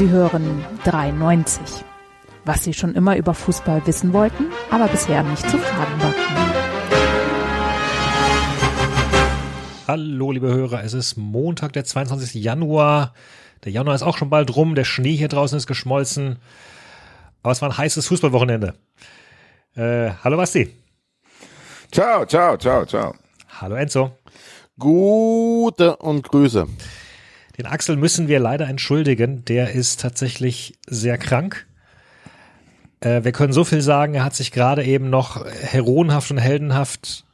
Sie hören 93. Was Sie schon immer über Fußball wissen wollten, aber bisher nicht zu fragen war. Hallo, liebe Hörer, es ist Montag, der 22. Januar. Der Januar ist auch schon bald rum, der Schnee hier draußen ist geschmolzen. Aber es war ein heißes Fußballwochenende. Äh, hallo Basti. Ciao, ciao, ciao, ciao. Hallo Enzo. Gute und Grüße. Den Axel müssen wir leider entschuldigen. Der ist tatsächlich sehr krank. Äh, wir können so viel sagen, er hat sich gerade eben noch heroenhaft und heldenhaft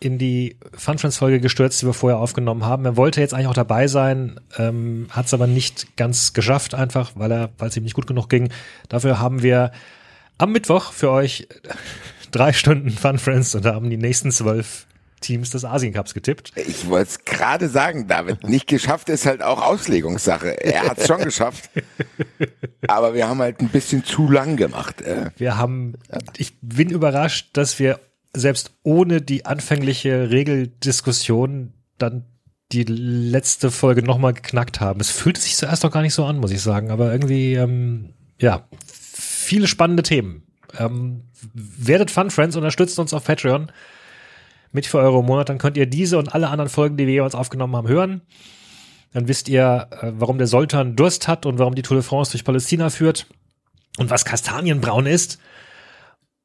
in die Fun Friends Folge gestürzt, die wir vorher aufgenommen haben. Er wollte jetzt eigentlich auch dabei sein, ähm, hat es aber nicht ganz geschafft, einfach, weil es ihm nicht gut genug ging. Dafür haben wir am Mittwoch für euch drei Stunden Fun Friends und haben die nächsten zwölf Teams des Asien Cups getippt. Ich wollte es gerade sagen, David. Nicht geschafft ist halt auch Auslegungssache. Er hat es schon geschafft. Aber wir haben halt ein bisschen zu lang gemacht. Äh. Wir haben, ich bin überrascht, dass wir selbst ohne die anfängliche Regeldiskussion dann die letzte Folge nochmal geknackt haben. Es fühlte sich zuerst doch gar nicht so an, muss ich sagen. Aber irgendwie, ähm, ja, viele spannende Themen. Ähm, werdet Fun Friends, unterstützt uns auf Patreon mit für Euro im Monat. Dann könnt ihr diese und alle anderen Folgen, die wir jeweils aufgenommen haben, hören. Dann wisst ihr, äh, warum der Sultan Durst hat und warum die Tour de France durch Palästina führt und was Kastanienbraun ist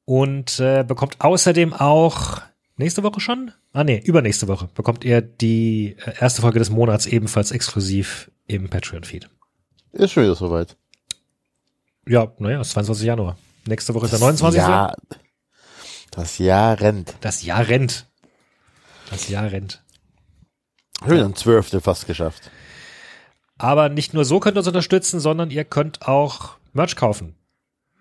und äh, bekommt außerdem auch nächste Woche schon? Ah nee, übernächste Woche bekommt ihr die äh, erste Folge des Monats ebenfalls exklusiv im Patreon-Feed. Ist schon wieder soweit. Ja, naja, ist 22. Januar. Nächste Woche ist der 29. Ja, das Jahr rennt. Das Jahr rennt. Das Jahr rennt. Schon wieder ein Zwölftel fast geschafft. Aber nicht nur so könnt ihr uns unterstützen, sondern ihr könnt auch Merch kaufen.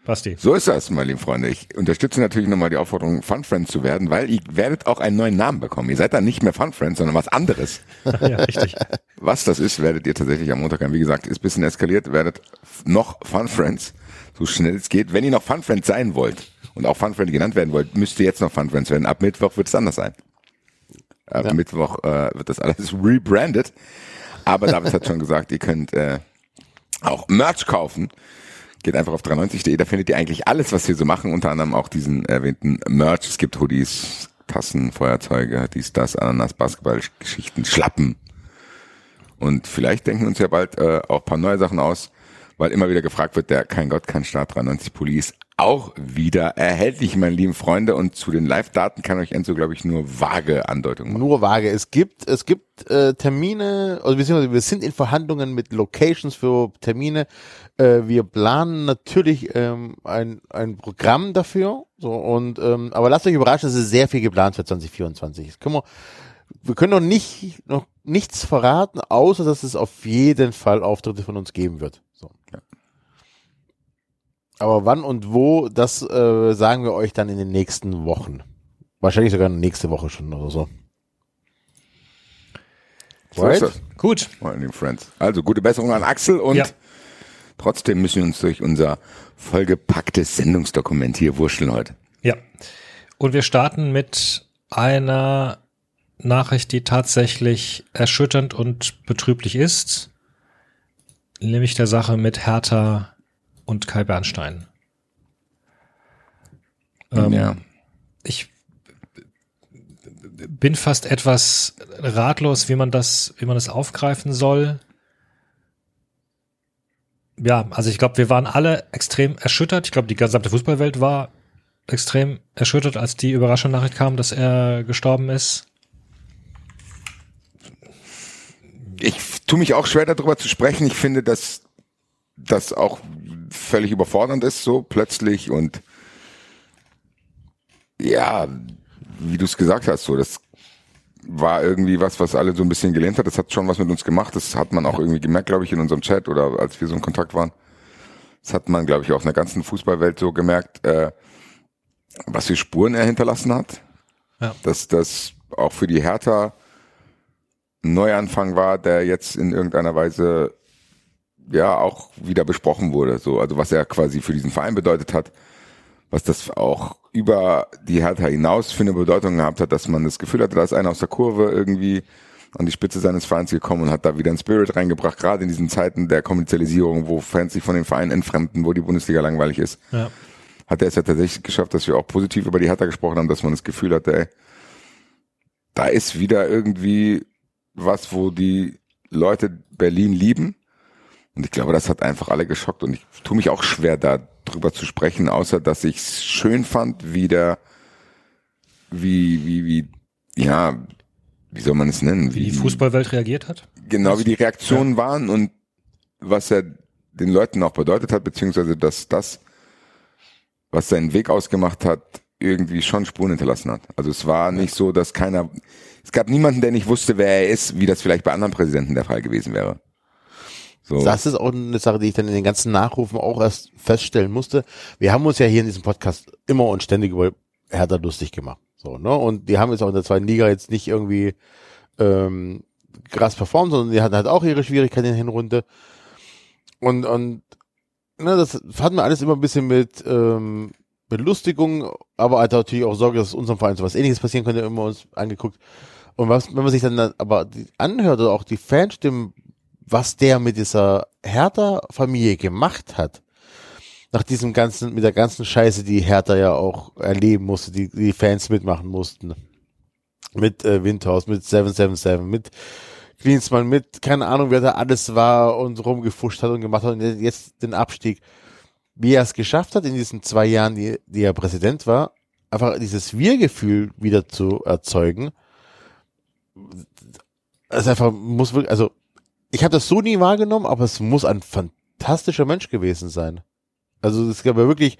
Basti. So ist das, meine lieben Freunde. Ich unterstütze natürlich nochmal die Aufforderung, Fun Friends zu werden, weil ihr werdet auch einen neuen Namen bekommen. Ihr seid dann nicht mehr Fun Friends, sondern was anderes. ja, richtig. Was das ist, werdet ihr tatsächlich am Montag haben. Wie gesagt, ist ein bisschen eskaliert, werdet noch Fun Friends, so schnell es geht. Wenn ihr noch Fun Friends sein wollt und auch Fun Friend genannt werden wollt, müsst ihr jetzt noch Fun Friends werden. Ab Mittwoch wird es anders sein. Ab Ja. Mittwoch äh, wird das alles rebrandet. Aber David hat schon gesagt, ihr könnt äh, auch Merch kaufen. Geht einfach auf 93.de, da findet ihr eigentlich alles, was wir so machen, unter anderem auch diesen erwähnten Merch. Es gibt Hoodies, Tassen, Feuerzeuge, dies, das, Ananas, Basketballgeschichten, Schlappen. Und vielleicht denken uns ja bald äh, auch ein paar neue Sachen aus, weil immer wieder gefragt wird, der Kein Gott, kein Staat 93 Pulli ist auch wieder erhältlich, meine lieben Freunde. Und zu den Live-Daten kann euch Enzo, glaube ich, nur vage Andeutungen machen. Nur vage. Es gibt, es gibt äh, Termine, also beziehungsweise wir sind in Verhandlungen mit Locations für Termine. Äh, wir planen natürlich ähm, ein, ein Programm dafür. So und ähm, aber lasst euch überraschen, es ist sehr viel geplant für 2024. Das können wir, wir können noch nicht noch nichts verraten, außer dass es auf jeden Fall Auftritte von uns geben wird. Aber wann und wo, das äh, sagen wir euch dann in den nächsten Wochen. Wahrscheinlich sogar nächste Woche schon oder so. So Right? Gut. lieben Friends. Also gute Besserung an Axel und Ja. trotzdem müssen wir uns durch unser vollgepacktes Sendungsdokument hier wurschteln heute. Ja. Und wir starten mit einer Nachricht, die tatsächlich erschütternd und betrüblich ist. Nämlich der Sache mit Hertha und Kai Bernstein. Ähm, ja. ich bin fast etwas ratlos, wie man das, wie man das aufgreifen soll. Ja, also ich glaube, wir waren alle extrem erschüttert. Ich glaube, die gesamte Fußballwelt war extrem erschüttert, als die überraschende Nachricht kam, dass er gestorben ist. Ich tue mich auch schwer darüber zu sprechen. Ich finde, dass das auch völlig überfordernd ist, so plötzlich und ja, wie du es gesagt hast, so das war irgendwie was, was alle so ein bisschen gelernt hat. Das hat schon was mit uns gemacht. Das hat man auch irgendwie gemerkt, glaube ich, in unserem Chat oder als wir so in Kontakt waren. Das hat man, glaube ich, auch in der ganzen Fußballwelt so gemerkt, äh, was für Spuren er hinterlassen hat. Ja. Dass das auch für die Hertha ein Neuanfang war, der jetzt in irgendeiner Weise ja auch wieder besprochen wurde. So, also was er quasi für diesen Verein bedeutet hat, was das auch über die Hertha hinaus für eine Bedeutung gehabt hat, dass man das Gefühl hatte, da ist einer aus der Kurve irgendwie, an die Spitze seines Vereins gekommen und hat da wieder einen Spirit reingebracht, gerade in diesen Zeiten der Kommerzialisierung, wo Fans sich von den Vereinen entfremden, wo die Bundesliga langweilig ist. Ja. Hat er es ja tatsächlich geschafft, dass wir auch positiv über die Hertha gesprochen haben, dass man das Gefühl hatte, ey, da ist wieder irgendwie was, wo die Leute Berlin lieben. Und ich glaube, das hat einfach alle geschockt. Und ich tue mich auch schwer, da drüber zu sprechen, außer dass ich es schön fand, wie der, wie, wie, wie, ja, wie soll man es nennen? Wie die Fußballwelt reagiert hat? Genau, wie die Reaktionen waren und was er den Leuten auch bedeutet hat, beziehungsweise dass das, was seinen Weg ausgemacht hat, irgendwie schon Spuren hinterlassen hat. Also es war nicht so, dass keiner, es gab niemanden, der nicht wusste, wer er ist, wie das vielleicht bei anderen Präsidenten der Fall gewesen wäre. So. Das ist auch eine Sache, die ich dann in den ganzen Nachrufen auch erst feststellen musste. Wir haben uns ja hier in diesem Podcast immer und ständig über Hertha lustig gemacht. So, ne? Und die haben jetzt auch in der zweiten Liga jetzt nicht irgendwie ähm, krass performt, sondern die hatten halt auch ihre Schwierigkeiten in der Hinrunde. Und, und ne, das hatten wir alles immer ein bisschen mit ähm, Belustigung, aber halt natürlich auch Sorge, dass unserem Verein so was ähnliches passieren könnte, immer uns angeguckt. Und was, wenn man sich dann aber die anhört oder auch die Fanstimmen, was der mit dieser Hertha-Familie gemacht hat, nach diesem ganzen, mit der ganzen Scheiße, die Hertha ja auch erleben musste, die die Fans mitmachen mussten. Mit äh, Windhaus, mit 777, mit Klinsmann, mit, keine Ahnung, wer da alles war und rumgefuscht hat und gemacht hat und jetzt den Abstieg. Wie er es geschafft hat, in diesen zwei Jahren, die, die er Präsident war, einfach dieses Wir-Gefühl wieder zu erzeugen. Es einfach muss wirklich, also ich habe das so nie wahrgenommen, aber es muss ein fantastischer Mensch gewesen sein. Also es gab ja wirklich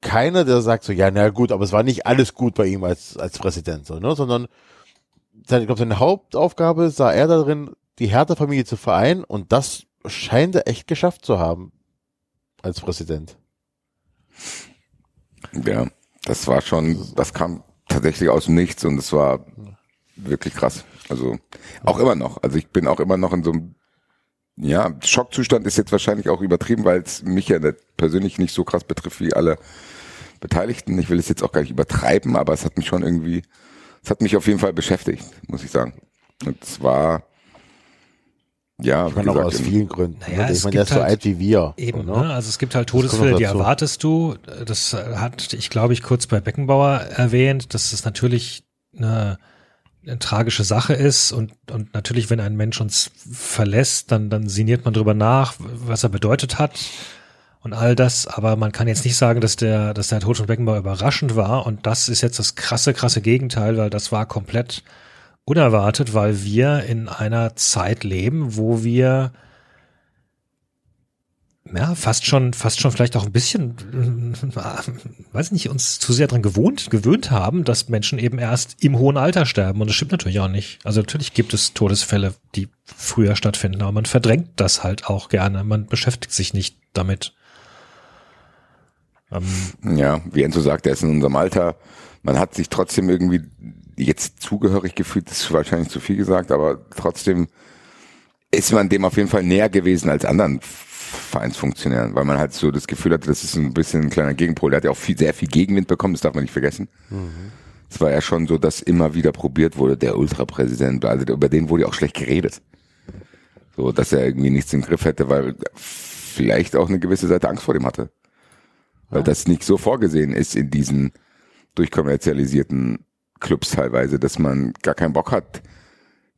keiner, der sagt so, ja, na gut, aber es war nicht alles gut bei ihm als, als Präsident, so, ne? sondern seine, ich glaube, seine Hauptaufgabe sah er darin, die Hertha-Familie zu vereinen und das scheint er echt geschafft zu haben als Präsident. Ja, das war schon, das kam tatsächlich aus dem Nichts und es war wirklich krass. Also auch immer noch. Also ich bin auch immer noch in so einem ja, Schockzustand ist jetzt wahrscheinlich auch übertrieben, weil es mich ja persönlich nicht so krass betrifft wie alle Beteiligten. Ich will es jetzt auch gar nicht übertreiben, aber es hat mich schon irgendwie, es hat mich auf jeden Fall beschäftigt, muss ich sagen. Und es war, ja, ich meine auch aus vielen Gründen. Naja, ich meine, der ist so halt alt wie wir. Eben, so, ne? also es gibt halt Todesfälle, die erwartest du. Das hat ich, glaube ich, kurz bei Beckenbauer erwähnt. Das ist natürlich eine eine tragische Sache ist und, und natürlich, wenn ein Mensch uns verlässt, dann, dann sinniert man drüber nach, was er bedeutet hat und all das, aber man kann jetzt nicht sagen, dass der, dass der Tod von Beckenbauer überraschend war. Und das ist jetzt das krasse, krasse Gegenteil, weil das war komplett unerwartet, weil wir in einer Zeit leben, wo wir ja, fast schon, fast schon vielleicht auch ein bisschen, äh, weiß nicht, uns zu sehr dran gewohnt, gewöhnt haben, dass Menschen eben erst im hohen Alter sterben. Und das stimmt natürlich auch nicht. Also natürlich gibt es Todesfälle, die früher stattfinden, aber man verdrängt das halt auch gerne. Man beschäftigt sich nicht damit. Ähm, ja, wie Enzo sagt, er ist in unserem Alter. Man hat sich trotzdem irgendwie jetzt zugehörig gefühlt, das ist wahrscheinlich zu viel gesagt, aber trotzdem ist man dem auf jeden Fall näher gewesen als anderen Vereinsfunktionären, weil man halt so das Gefühl hatte, das ist ein bisschen ein kleiner Gegenpol. Der hat ja auch viel, sehr viel Gegenwind bekommen, das darf man nicht vergessen. Mhm. Es war ja schon so, dass immer wieder probiert wurde, der Ultrapräsident, also über den wurde ja auch schlecht geredet. So, dass er irgendwie nichts im Griff hätte, weil vielleicht auch eine gewisse Seite Angst vor dem hatte. Weil ja. das nicht so vorgesehen ist in diesen durchkommerzialisierten Clubs teilweise, dass man gar keinen Bock hat,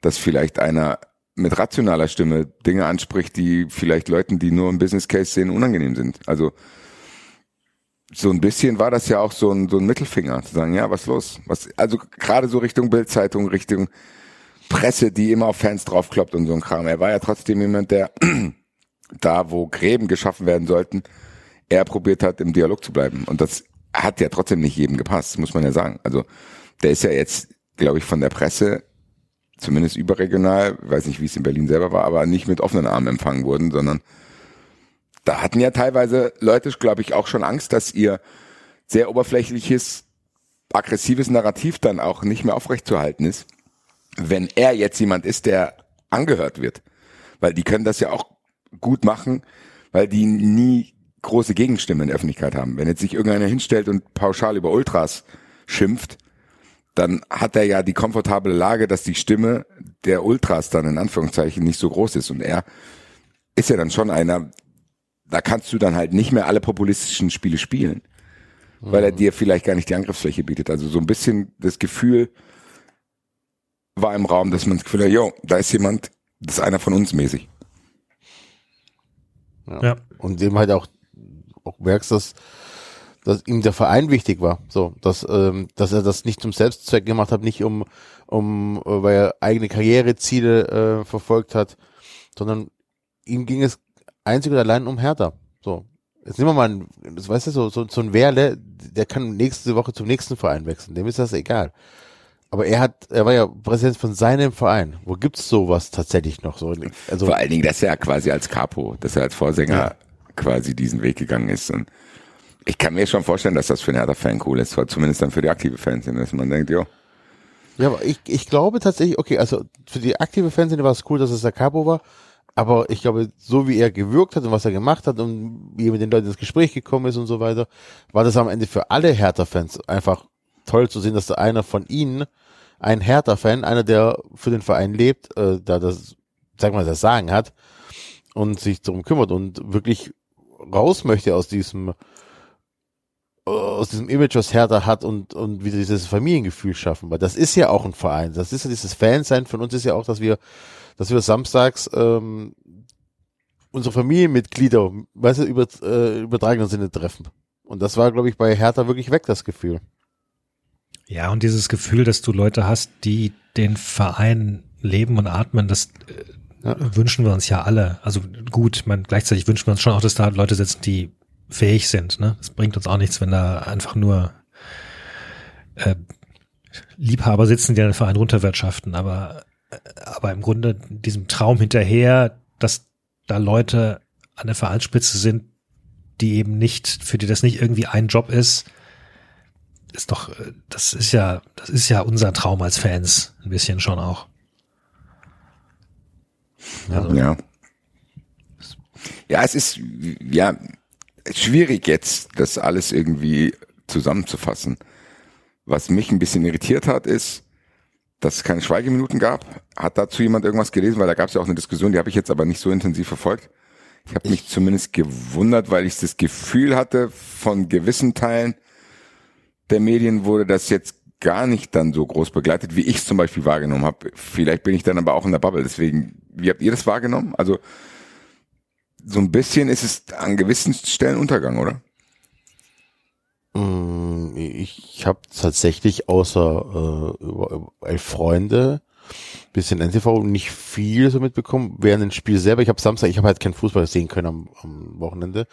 dass vielleicht einer mit rationaler Stimme Dinge anspricht, die vielleicht Leuten, die nur im Business Case sehen, unangenehm sind. Also so ein bisschen war das ja auch so ein, so ein Mittelfinger, zu sagen, ja, was los? Was, also gerade so Richtung Bildzeitung, Richtung Presse, die immer auf Fans draufkloppt und so ein Kram. Er war ja trotzdem jemand, der da, wo Gräben geschaffen werden sollten, er probiert hat, im Dialog zu bleiben. Und das hat ja trotzdem nicht jedem gepasst, muss man ja sagen. Also der ist ja jetzt, glaube ich, von der Presse zumindest überregional, weiß nicht, wie es in Berlin selber war, aber nicht mit offenen Armen empfangen wurden, sondern da hatten ja teilweise Leute, glaube ich, auch schon Angst, dass ihr sehr oberflächliches, aggressives Narrativ dann auch nicht mehr aufrechtzuerhalten ist, wenn er jetzt jemand ist, der angehört wird. Weil die können das ja auch gut machen, weil die nie große Gegenstimmen in der Öffentlichkeit haben. Wenn jetzt sich irgendeiner hinstellt und pauschal über Ultras schimpft, dann hat er ja die komfortable Lage, dass die Stimme der Ultras dann in Anführungszeichen nicht so groß ist. Und er ist ja dann schon einer, da kannst du dann halt nicht mehr alle populistischen Spiele spielen, weil er dir vielleicht gar nicht die Angriffsfläche bietet. Also so ein bisschen das Gefühl war im Raum, dass man das Gefühl hat, jo, da ist jemand, das ist einer von uns mäßig. Ja. Ja. Und dem halt auch, auch merkst, dass, dass ihm der Verein wichtig war. So, dass, ähm, dass er das nicht zum Selbstzweck gemacht hat, nicht um, um, äh, weil er eigene Karriereziele äh, verfolgt hat, sondern ihm ging es einzig und allein um Hertha. So. Jetzt nehmen wir mal, ein, das weißt du, so, so, so ein Werle, der kann nächste Woche zum nächsten Verein wechseln. Dem ist das egal. Aber er hat, er war ja Präsident von seinem Verein. Wo gibt's sowas tatsächlich noch? So, also Vor allen Dingen, dass er quasi als Capo, dass er als Vorsänger Ja. quasi diesen Weg gegangen ist. Und ich kann mir schon vorstellen, dass das für einen Hertha-Fan cool ist, zumindest dann für die aktive Fans, dass man denkt, jo, Ja, aber ich, ich glaube tatsächlich, okay, also für die aktive Fanszene war es cool, dass es der Capo war, aber ich glaube, so wie er gewirkt hat und was er gemacht hat und wie er mit den Leuten ins Gespräch gekommen ist und so weiter, war das am Ende für alle Hertha-Fans einfach toll zu sehen, dass da einer von ihnen, ein Hertha-Fan, einer, der für den Verein lebt, äh, da das, sag mal, das Sagen hat und sich darum kümmert und wirklich raus möchte aus diesem aus diesem Image, was Hertha hat und, und wieder dieses Familiengefühl schaffen. Weil das ist ja auch ein Verein. Das ist ja dieses Fansein von uns ist ja auch, dass wir, dass wir samstags ähm, unsere Familienmitglieder, weißt du, über, äh, übertragenen Sinne treffen. Und das war, glaube ich, bei Hertha wirklich weg, das Gefühl. Ja, und dieses Gefühl, dass du Leute hast, die den Verein leben und atmen, das äh, Ja. wünschen wir uns ja alle. Also gut, man gleichzeitig wünschen wir uns schon auch, dass da Leute sitzen, die fähig sind. Ne? Es bringt uns auch nichts, wenn da einfach nur äh, Liebhaber sitzen, die den Verein runterwirtschaften. Aber, äh, aber im Grunde diesem Traum hinterher, dass da Leute an der Vereinsspitze sind, die eben nicht, für die das nicht irgendwie ein Job ist, ist doch, äh, das ist ja, das ist ja unser Traum als Fans, ein bisschen schon auch. Also, Ja. Ja, es ist ja schwierig jetzt, das alles irgendwie zusammenzufassen. Was mich ein bisschen irritiert hat, ist, dass es keine Schweigeminuten gab. Hat dazu jemand irgendwas gelesen? Weil da gab es ja auch eine Diskussion, die habe ich jetzt aber nicht so intensiv verfolgt. Ich habe mich zumindest gewundert, weil ich das Gefühl hatte, von gewissen Teilen der Medien wurde das jetzt gar nicht dann so groß begleitet, wie ich es zum Beispiel wahrgenommen habe. Vielleicht bin ich dann aber auch in der Bubble. Deswegen, wie habt ihr das wahrgenommen? Also so ein bisschen ist es an gewissen Stellen Untergang, oder? Mm, Ich habe tatsächlich außer äh, über, Freunde, bisschen NTV, nicht viel so mitbekommen. Während dem Spiel selber, ich habe Samstag, ich habe halt kein Fußball sehen können am, am Wochenende.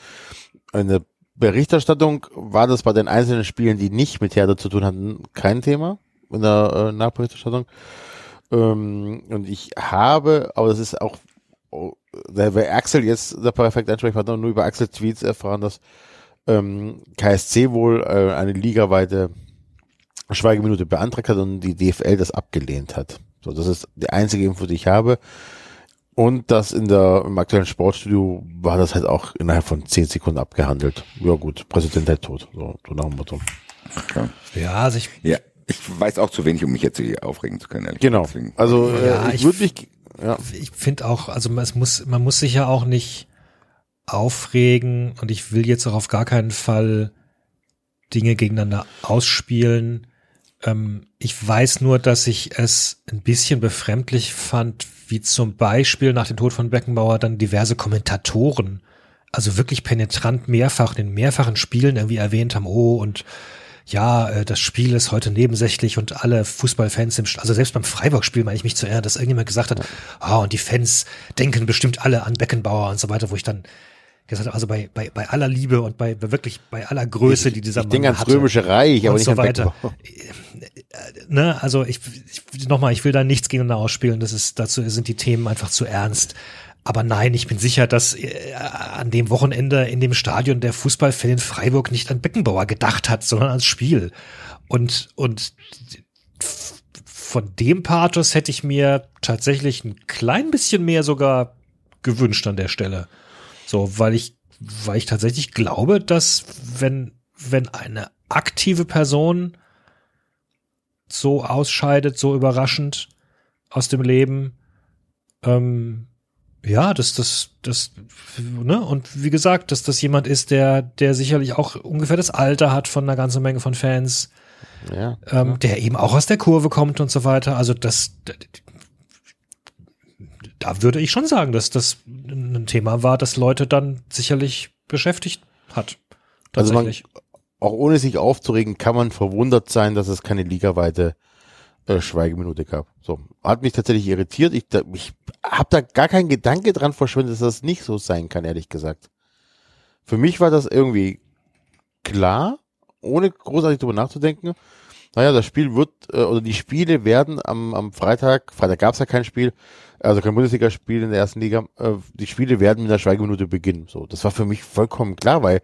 Eine Berichterstattung war das bei den einzelnen Spielen, die nicht mit Hertha zu tun hatten, kein Thema in der äh, Nachberichterstattung. Ähm, und ich habe, aber das ist auch, oh, da wäre Axel jetzt der perfekte Ansprechpartner, nur über Axel Tweets erfahren, dass ähm, KSC wohl äh, eine ligaweite Schweigeminute beantragt hat und die DFL das abgelehnt hat. So, das ist die einzige Info, die ich habe. Und das in der, im aktuellen Sportstudio war das halt auch innerhalb von zehn Sekunden abgehandelt. Ja gut, Präsident halt tot. So, so nach dem Motto. Ja. ja, also ich, ja. Ich weiß auch zu wenig, um mich jetzt hier aufregen zu können, ehrlich Genau. gesagt. Deswegen- Also äh, Ja, ich ich- würde mich, ja, ich finde auch, also es muss, man muss sich ja auch nicht aufregen und ich will jetzt auch auf gar keinen Fall Dinge gegeneinander ausspielen. Ähm, ich weiß nur, dass ich es ein bisschen befremdlich fand, wie zum Beispiel nach dem Tod von Beckenbauer dann diverse Kommentatoren, also wirklich penetrant mehrfach in mehrfachen Spielen irgendwie erwähnt haben, oh und ja, äh, das Spiel ist heute nebensächlich und alle Fußballfans im, St- also selbst beim Freiburg-Spiel meine ich mich zu erinnern, dass irgendjemand gesagt hat, ah, und die Fans denken bestimmt alle an Beckenbauer und so weiter, wo ich dann gesagt habe, also bei, bei, bei aller Liebe und bei, bei wirklich bei aller Größe, die dieser ich denke Mann ans hatte Römische Reich, aber und nicht so weiter. Beckenbauer. Ne, also ich, ich nochmal, ich will da nichts gegeneinander ausspielen, das ist, dazu sind die Themen einfach zu ernst. Aber nein, ich bin sicher, dass äh, an dem Wochenende in dem Stadion der Fußballfan in Freiburg nicht an Beckenbauer gedacht hat, sondern ans Spiel. Und, und von dem Pathos hätte ich mir tatsächlich ein klein bisschen mehr sogar gewünscht an der Stelle. So, weil ich, weil ich tatsächlich glaube, dass wenn, wenn eine aktive Person so ausscheidet, so überraschend aus dem Leben. Ähm, ja, dass das, das, ne, und wie gesagt, dass das jemand ist, der, der sicherlich auch ungefähr das Alter hat von einer ganzen Menge von Fans, Ja. ähm, der eben auch aus der Kurve kommt und so weiter. Also das, da würde ich schon sagen, dass das ein Thema war, das Leute dann sicherlich beschäftigt hat. Also man- auch ohne sich aufzuregen, kann man verwundert sein, dass es keine ligaweite äh, Schweigeminute gab. So hat mich tatsächlich irritiert. Ich, da, ich habe da gar keinen Gedanke dran verschwendet, dass das nicht so sein kann, ehrlich gesagt. Für mich war das irgendwie klar, ohne großartig drüber nachzudenken. Naja, das Spiel wird, äh, oder die Spiele werden am, am Freitag, Freitag gab es ja kein Spiel, also kein Bundesligaspiel in der ersten Liga, äh, die Spiele werden mit der Schweigeminute beginnen. So, das war für mich vollkommen klar, weil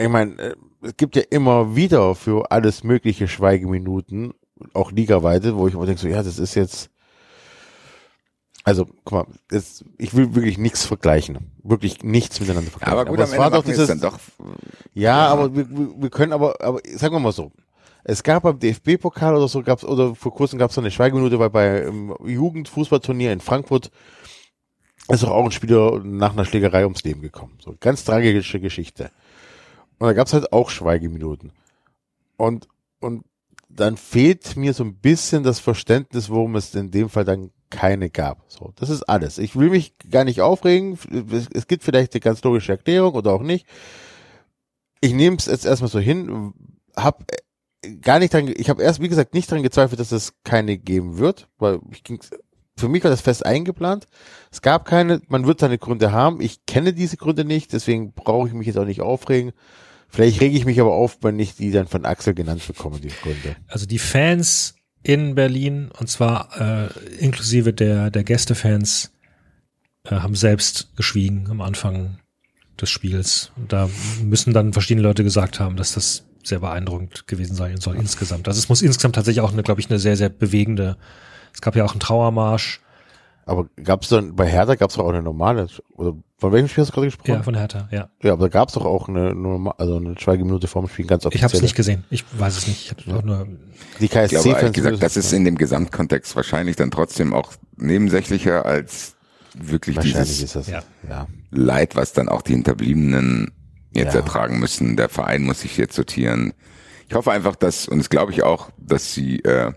ich meine, es gibt ja immer wieder für alles mögliche Schweigeminuten, auch ligaweite, wo ich immer denke, so, ja, das ist jetzt, also, guck mal, das, ich will wirklich nichts vergleichen. Wirklich nichts miteinander vergleichen. Aber gut, es am war Ende doch wir es dieses, dann doch. ja, aber wir, wir können aber, aber sagen wir mal so. Es gab beim DFB-Pokal oder so, gab's, oder vor kurzem gab es eine Schweigeminute, weil bei ähm, Jugendfußballturnier in Frankfurt ist doch auch ein Spieler nach einer Schlägerei ums Leben gekommen. So, ganz tragische Geschichte. Und da gab es halt auch Schweigeminuten. Und, und dann fehlt mir so ein bisschen das Verständnis, warum es in dem Fall dann keine gab. So, das ist alles. Ich will mich gar nicht aufregen. Es, es gibt vielleicht eine ganz logische Erklärung oder auch nicht. Ich nehme es jetzt erstmal so hin, hab äh, gar nicht dran, ich habe erst, wie gesagt, nicht dran gezweifelt, dass es keine geben wird, weil ich ging, für mich war das fest eingeplant. Es gab keine, man wird seine Gründe haben. Ich kenne diese Gründe nicht, deswegen brauche ich mich jetzt auch nicht aufregen. Vielleicht rege ich mich aber auf, wenn ich die dann von Axel genannt bekomme, die Gründe. Also die Fans in Berlin, und zwar äh, inklusive der, der Gästefans, äh, haben selbst geschwiegen am Anfang des Spiels. Und da müssen dann verschiedene Leute gesagt haben, dass das sehr beeindruckend gewesen sein soll insgesamt. Also es muss insgesamt tatsächlich auch, eine, glaube ich, eine sehr, sehr bewegende, es gab ja auch einen Trauermarsch Aber gab es dann, bei Hertha gab es doch auch eine normale, oder von welchem Spiel hast du gerade gesprochen? ja, von Hertha, ja. Ja, aber da gab es doch auch eine, norma- also eine Schweigeminute vorm Spiel, ganz Ich offiziell. habe es nicht gesehen. Ich weiß es nicht. Ich habe auch nur Die Ich KSC-Fans. gesagt, das ist in dem Gesamtkontext wahrscheinlich dann trotzdem auch nebensächlicher als wirklich wahrscheinlich dieses ist das. Ja. Leid, was dann auch die Hinterbliebenen jetzt Ja. ertragen müssen. Der Verein muss sich jetzt sortieren. Ich hoffe einfach, dass, und das glaube ich auch, dass sie äh,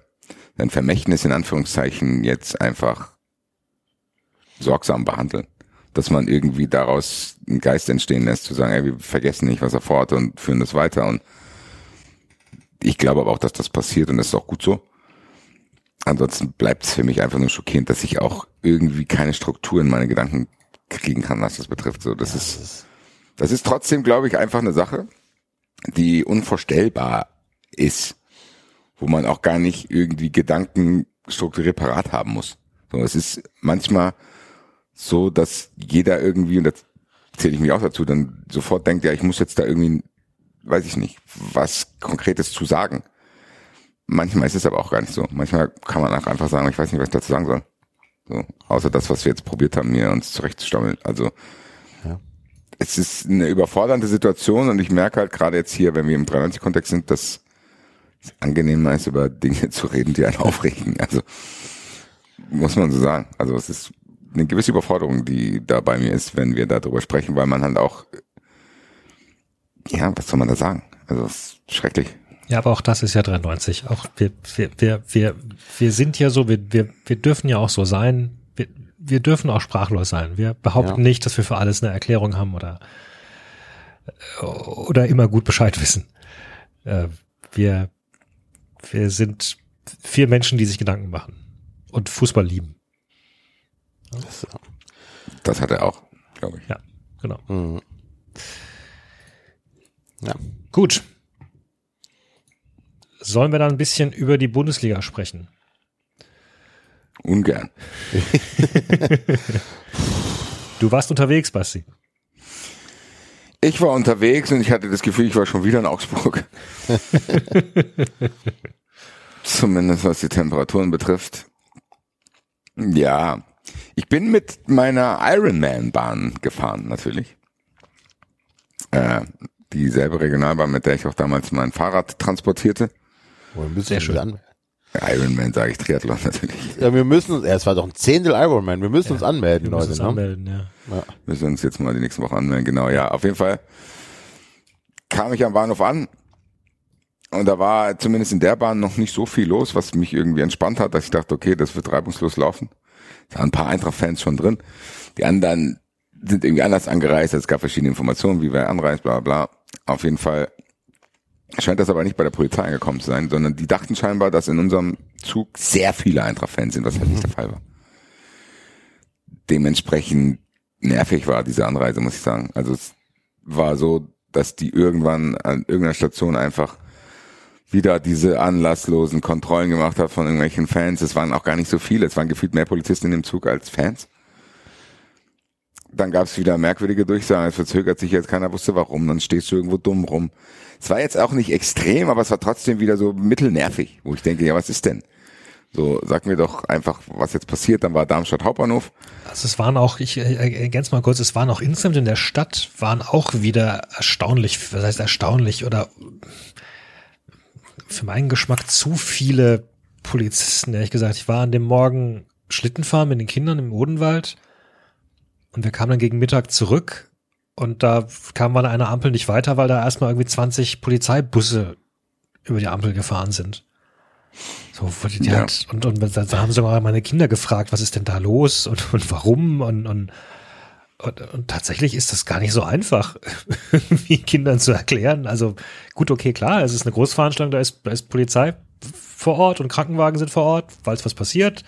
ein Vermächtnis in Anführungszeichen jetzt einfach sorgsam behandeln. Dass man irgendwie daraus einen Geist entstehen lässt, zu sagen, ey, wir vergessen nicht, was er vorhat und führen das weiter. Und ich glaube aber auch, dass das passiert und das ist auch gut so. Ansonsten bleibt es für mich einfach nur schockierend, dass ich auch irgendwie keine Struktur in meine Gedanken kriegen kann, was das betrifft. So, das ist, das ist trotzdem, glaube ich, einfach eine Sache, die unvorstellbar ist, wo man auch gar nicht irgendwie Gedanken strukturiert parat haben muss. So, es ist manchmal so, dass jeder irgendwie, und da zähle ich mich auch dazu, dann sofort denkt, ja, ich muss jetzt da irgendwie, weiß ich nicht, was Konkretes zu sagen. Manchmal ist es aber auch gar nicht so. Manchmal kann man auch einfach sagen, ich weiß nicht, was ich dazu sagen soll. So, außer das, was wir jetzt probiert haben, mir uns zurechtzustammeln. Also Ja. es ist eine überfordernde Situation und ich merke halt gerade jetzt hier, wenn wir im 93-Kontext sind, dass es angenehmer ist, über Dinge zu reden, die einen aufregen. Also muss man so sagen. Also es ist eine gewisse Überforderung, die da bei mir ist, wenn wir darüber sprechen, weil man halt auch, ja, was soll man da sagen? Also es ist schrecklich. Ja, aber auch das ist ja 93. Auch wir, wir, wir, wir, wir sind ja so, wir, wir, wir dürfen ja auch so sein. Wir, wir dürfen auch sprachlos sein. Wir behaupten Ja. nicht, dass wir für alles eine Erklärung haben oder, oder immer gut Bescheid wissen. Äh, Wir, wir sind vier Menschen, die sich Gedanken machen und Fußball lieben. Das, Das hat er auch, glaube ich. Ja, genau. mhm. ja. Gut. Sollen wir dann ein bisschen über die Bundesliga sprechen? Ungern. Du warst unterwegs, Basti. Ich war unterwegs und ich hatte das Gefühl, ich war schon wieder in Augsburg. Zumindest was die Temperaturen betrifft. Ja, ich bin mit meiner Ironman-Bahn gefahren, natürlich. Äh, dieselbe Regionalbahn, mit der ich auch damals mein Fahrrad transportierte. Wir müssen Sehr schön. anmelden. Ironman sage ich Triathlon natürlich. Ja, wir müssen uns, ja, es war doch ein Zehntel Ironman, wir müssen uns anmelden, Wir müssen Leute. uns Ne? anmelden, ja. Müssen wir uns jetzt mal die nächste Woche anmelden. Genau, ja. Auf jeden Fall kam ich am Bahnhof an und da war zumindest in der Bahn noch nicht so viel los, was mich irgendwie entspannt hat, dass ich dachte, okay, das wird reibungslos laufen. Waren ein paar Eintracht-Fans schon drin. Die anderen sind irgendwie anders angereist. Es gab verschiedene Informationen, wie wer anreist, bla bla. Auf jeden Fall scheint das aber nicht bei der Polizei angekommen zu sein, sondern die dachten scheinbar, dass in unserem Zug sehr viele Eintracht-Fans sind, was halt nicht der Fall war. Dementsprechend nervig war diese Anreise, muss ich sagen. Also es war so, dass die irgendwann an irgendeiner Station einfach wieder diese anlasslosen Kontrollen gemacht hat von irgendwelchen Fans. Es waren auch gar nicht so viele. Es waren gefühlt mehr Polizisten in dem Zug als Fans. Dann gab es wieder merkwürdige Durchsagen. Es verzögert sich jetzt, keiner wusste warum. Dann stehst du irgendwo dumm rum. Es war jetzt auch nicht extrem, aber es war trotzdem wieder so mittelnervig, wo ich denke, ja, was ist denn? So, sag mir doch einfach, was jetzt passiert. Dann war Darmstadt Hauptbahnhof. Also es waren auch, ich äh, ergänze mal kurz, es waren auch insgesamt in der Stadt, waren auch wieder erstaunlich, was heißt erstaunlich oder für meinen Geschmack zu viele Polizisten, ehrlich gesagt. Ich war an dem Morgen Schlitten fahren mit den Kindern im Odenwald und wir kamen dann gegen Mittag zurück und da kam man an einer Ampel nicht weiter, weil da erstmal irgendwie 20 Polizeibusse über die Ampel gefahren sind. So, wo die Ja. halt, und, und da haben sogar meine Kinder gefragt, was ist denn da los und, und warum und, und, und, und tatsächlich ist das gar nicht so einfach, irgendwie Kindern zu erklären. Also gut, okay, klar, es ist eine Großveranstaltung, da ist, da ist Polizei vor Ort und Krankenwagen sind vor Ort, falls was passiert.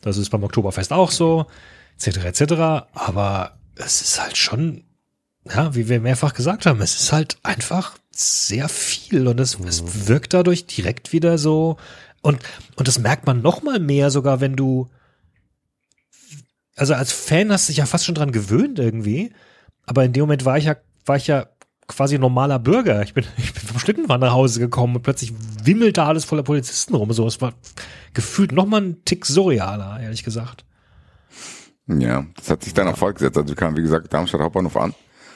Das ist beim Oktoberfest auch so, etc. etc. Aber es ist halt schon, ja, wie wir mehrfach gesagt haben, es ist halt einfach sehr viel und es, es wirkt dadurch direkt wieder so und und das merkt man noch mal mehr sogar, wenn du also als Fan hast du dich ja fast schon dran gewöhnt irgendwie, aber in dem Moment war ich ja war ich ja quasi normaler Bürger. Ich bin ich bin vom Schlittenfahren nach Hause gekommen und plötzlich wimmelte alles voller Polizisten rum. So, es war gefühlt noch mal ein Tick surrealer, ehrlich gesagt. Ja, das hat sich dann auch fortgesetzt. Also wir kamen, wie gesagt, Darmstadt Hauptbahnhof an.